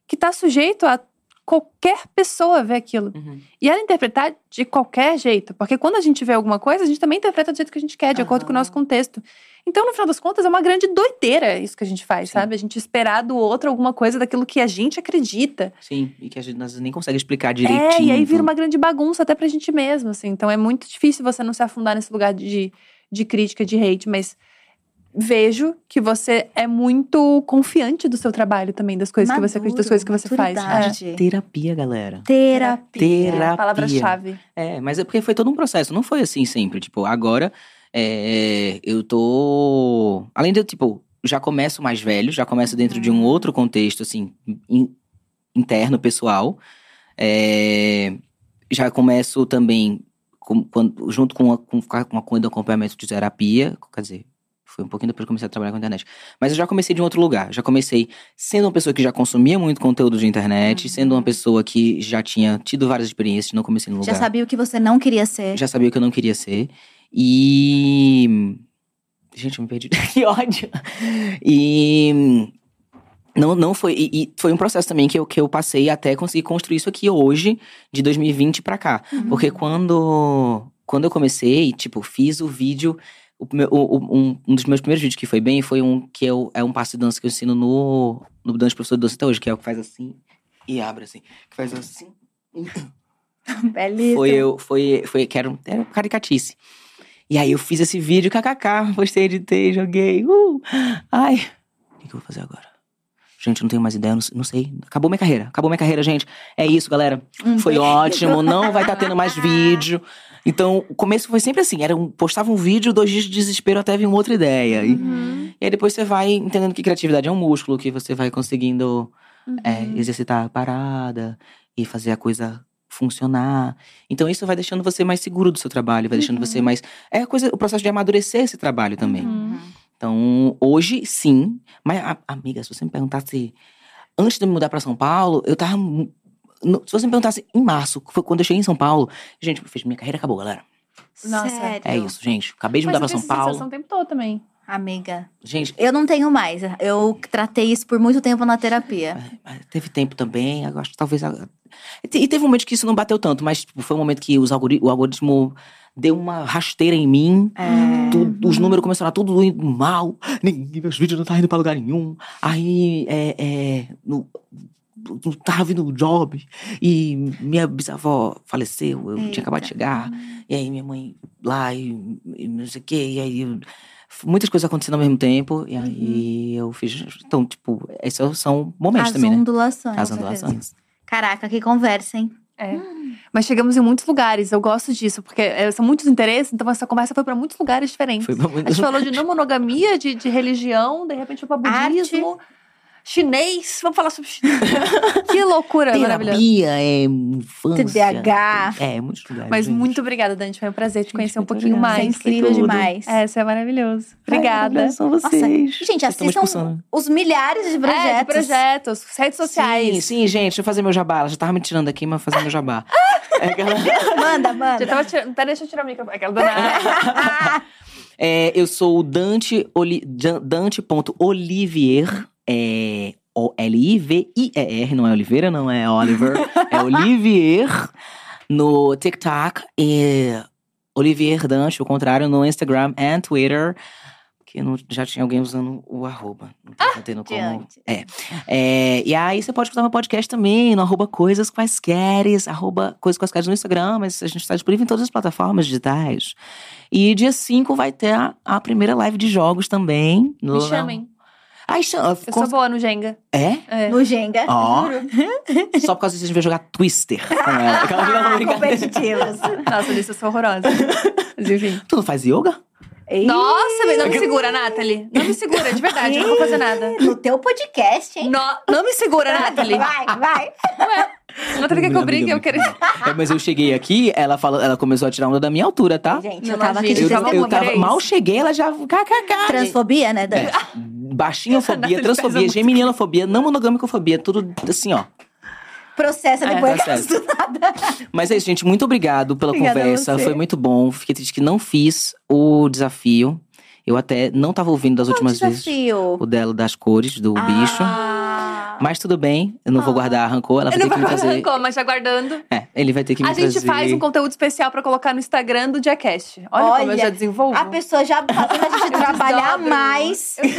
que tá sujeito a qualquer pessoa ver aquilo. Uhum. E ela interpretar de qualquer jeito. Porque quando a gente vê alguma coisa, a gente também interpreta do jeito que a gente quer, de acordo com o nosso contexto. Então, no final das contas, é uma grande doideira isso que a gente faz, Sim. sabe? A gente esperar do outro alguma coisa daquilo que a gente acredita. Sim, e que a gente nem consegue explicar É, direitinho. e aí vira uma grande bagunça até pra gente mesmo, assim. Então é muito difícil você não se afundar nesse lugar de, de crítica, de hate, mas vejo que você é muito confiante do seu trabalho também, das coisas que você acredita, das coisas que você faz. maturidade. Terapia, galera. Terapia. Terapia. Palavra-chave. É, mas é porque foi todo um processo, não foi assim sempre. Tipo, agora é, eu tô. Além de eu, tipo, já começo mais velho, já começo dentro de um outro contexto, assim, in- interno, pessoal. É, já começo também com- quando- junto com, a, com, com a com o acompanhamento de terapia, quer dizer. Foi um pouquinho depois que eu comecei a trabalhar com a internet. Mas eu já comecei de um outro lugar. Já comecei sendo uma pessoa que já consumia muito conteúdo de internet, sendo uma pessoa que já tinha tido várias experiências, não comecei no lugar Já sabia o que você não queria ser. já sabia o que eu não queria ser. E. Gente, eu me perdi. que ódio! E. Não, não foi. E, foi um processo também que eu, que eu passei até conseguir construir isso aqui hoje, de 2020 pra cá. Porque quando, quando eu comecei, tipo, fiz o vídeo. O, o- um, um dos meus primeiros vídeos que foi bem foi um que eu, é um passo de dança que eu ensino no, no Dança Professor de Dança até hoje, que é o que faz assim e abre assim. Que faz assim. Belíssimo. Foi eu, foi, foi, que era, era caricatice. E aí eu fiz esse vídeo, kkk, postei, editei, joguei. Uh! Ai, o que, que eu vou fazer agora? Gente, não tenho mais ideia, não, não sei. Acabou minha carreira, acabou minha carreira, gente. É isso, galera. Foi ótimo, não vai estar tendo mais vídeo. Então, o começo foi sempre assim, era um, postava um vídeo, dois dias de desespero até vir uma outra ideia. E, Uhum. e aí depois você vai entendendo que criatividade é um músculo, que você vai conseguindo é, Uhum. exercitar a parada e fazer a coisa funcionar. Então isso vai deixando você mais seguro do seu trabalho, vai deixando você mais é a coisa, o processo de amadurecer esse trabalho também. Uhum. Então hoje sim, mas a- amiga, se você me perguntasse antes de eu me mudar para São Paulo, eu tava se você me perguntasse em março, que foi quando eu cheguei em São Paulo, gente, minha carreira acabou, galera. Nossa, Sério? É isso, gente. Acabei de Mas mudar eu para tenho São essa Paulo. sensação o tempo todo também. Amiga, Gente, eu não tenho mais. Eu tratei isso por muito tempo na terapia. Teve tempo também, acho que talvez. E te- teve um momento que isso não bateu tanto, mas tipo, foi um momento que os algori- o algoritmo deu uma rasteira em mim. É. tudo- os números começaram a tudo indo mal. Nem, meus vídeos não estavam indo pra lugar nenhum. Aí, é. é no, não tava vindo job. E minha bisavó faleceu, eu tinha acabado de chegar. E aí minha mãe lá e, e não sei o quê. E aí muitas coisas acontecendo ao mesmo tempo. E aí eu fiz. Então, tipo, esses são momentos As também, né? ondulações. As com certeza. ondulações. Caraca, que conversa, hein? É. Mas chegamos em muitos lugares, eu gosto disso, porque é, são muitos interesses, então essa conversa foi pra muitos lugares diferentes. Foi pra muito- A gente falou de não monogamia, de, de religião, de repente foi pra budismo, chinês, vamos falar sobre chinês. que loucura maravilhosa. Terapia, é infância. TDAH. É, muitos lugares. Mas gente. muito obrigada, Dante, foi um prazer te Gente, conhecer um muito pouquinho obrigada. Isso é mais. incrível demais. É, isso é maravilhoso. Ai, Obrigada. maravilhoso, São Nossa, vocês. gente, Vocês estão me assistam os milhares de projetos. É, de projetos, redes sociais. Sim, sim, gente, deixa eu fazer meu jabá. Ela já tava me tirando aqui, mas fazer meu jabá. é aquela... Manda, manda. Já tava tirando. Pera, deixa eu tirar o microfone. Aquela dona. É, eu sou o Dante, Oli, Dante.olivier, é O-L-I-V-I-E-R, não é Oliveira, não é Oliver, é Olivier no TikTok e Olivier Dante, o contrário, no Instagram e Twitter, que não, já tinha alguém usando o arroba. Não tá tendo como. Diante. É, e aí você pode escutar meu podcast também no arroba coisas quaisqueres, arroba coisas quaisqueres no Instagram, mas a gente está disponível em todas as plataformas digitais. E dia 5 vai ter a, a primeira live de jogos também. Me no- chamem. Ai, chama. Eu sou boa no Jenga. É? É. No Jenga. Ó. Só por causa disso a gente vai jogar Twister com ela. Aquela não, brincadeira. Competitivos. Nossa, Alice, eu sou horrorosa. Mas enfim. Tu não faz yoga? Ih, Nossa, não me segura, Nathalie. Não me segura, de verdade, eu não vou fazer nada. No teu podcast, hein? Não, não me segura, Nathalie. Vai, vai. Nathalie quer que eu brigue, eu quero. É, mas eu cheguei aqui, ela falou, ela começou a tirar onda da minha altura, tá? Gente, Não, eu tava aqui de Eu, eu tava, mal cheguei, ela já. kkk. Transfobia, né, Dani? É, baixinhofobia, transfobia, muito. geminianofobia, não monogâmicofobia, tudo assim, ó. Processa É, depois processo. do nada. Mas é isso, gente. Muito obrigado pela Obrigada conversa. Foi muito bom. Fiquei triste que não fiz o desafio. Eu até não tava ouvindo das últimas vezes Desafio. o dela das cores do bicho. Ah. Mas tudo bem, eu não vou guardar rancor. Ela vai Eu não ter que me vou trazer. rancor, mas já guardando. É, ele vai ter que me A trazer. gente faz um conteúdo especial pra colocar no Instagram do Jackass. Olha, como eu Olha, já desenvolvo. A pessoa já fazendo a gente trabalhar mais. Eu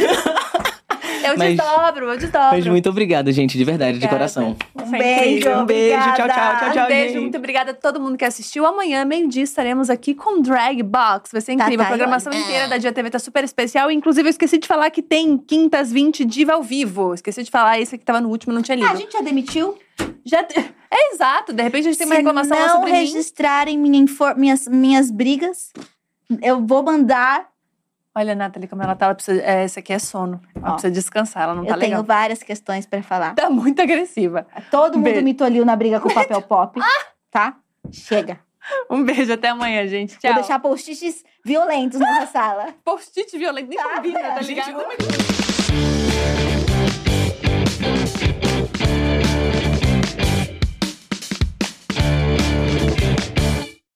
Mas- desdobro, eu desdobro. Mas muito obrigado, gente, de verdade, de Obrigada. coração. Um beijo. Um beijo, tchau, tchau, tchau, tchau. Um beijo, gente. muito obrigada a todo mundo que assistiu. Amanhã, meio-dia, estaremos aqui com Drag Box. Vai ser Tá, incrível. tá, a programação olha. inteira da Dia TV tá super especial. Inclusive, eu esqueci de falar que tem quintas 20 diva ao vivo. Esqueci de falar, esse que tava no último, não tinha lido. Ah, a gente já demitiu? Já te- É exato. De repente a gente tem uma Se reclamação lá não sobre mim. registrarem minha infor- minhas, minhas brigas, eu vou mandar. Olha, Nathalie, como ela tá. Ela precisa... é, esse aqui é sono. Ela Ó, precisa descansar, ela não eu tá tenho legal. várias questões pra falar. Tá muito agressiva. Todo mundo Beijo. me toliu na briga com o papel pop, tá? Chega. Um beijo, até amanhã, gente. Tchau. Vou deixar post-its violentos nessa sala. Post-it violento, nem Tá, combina, tá ligado?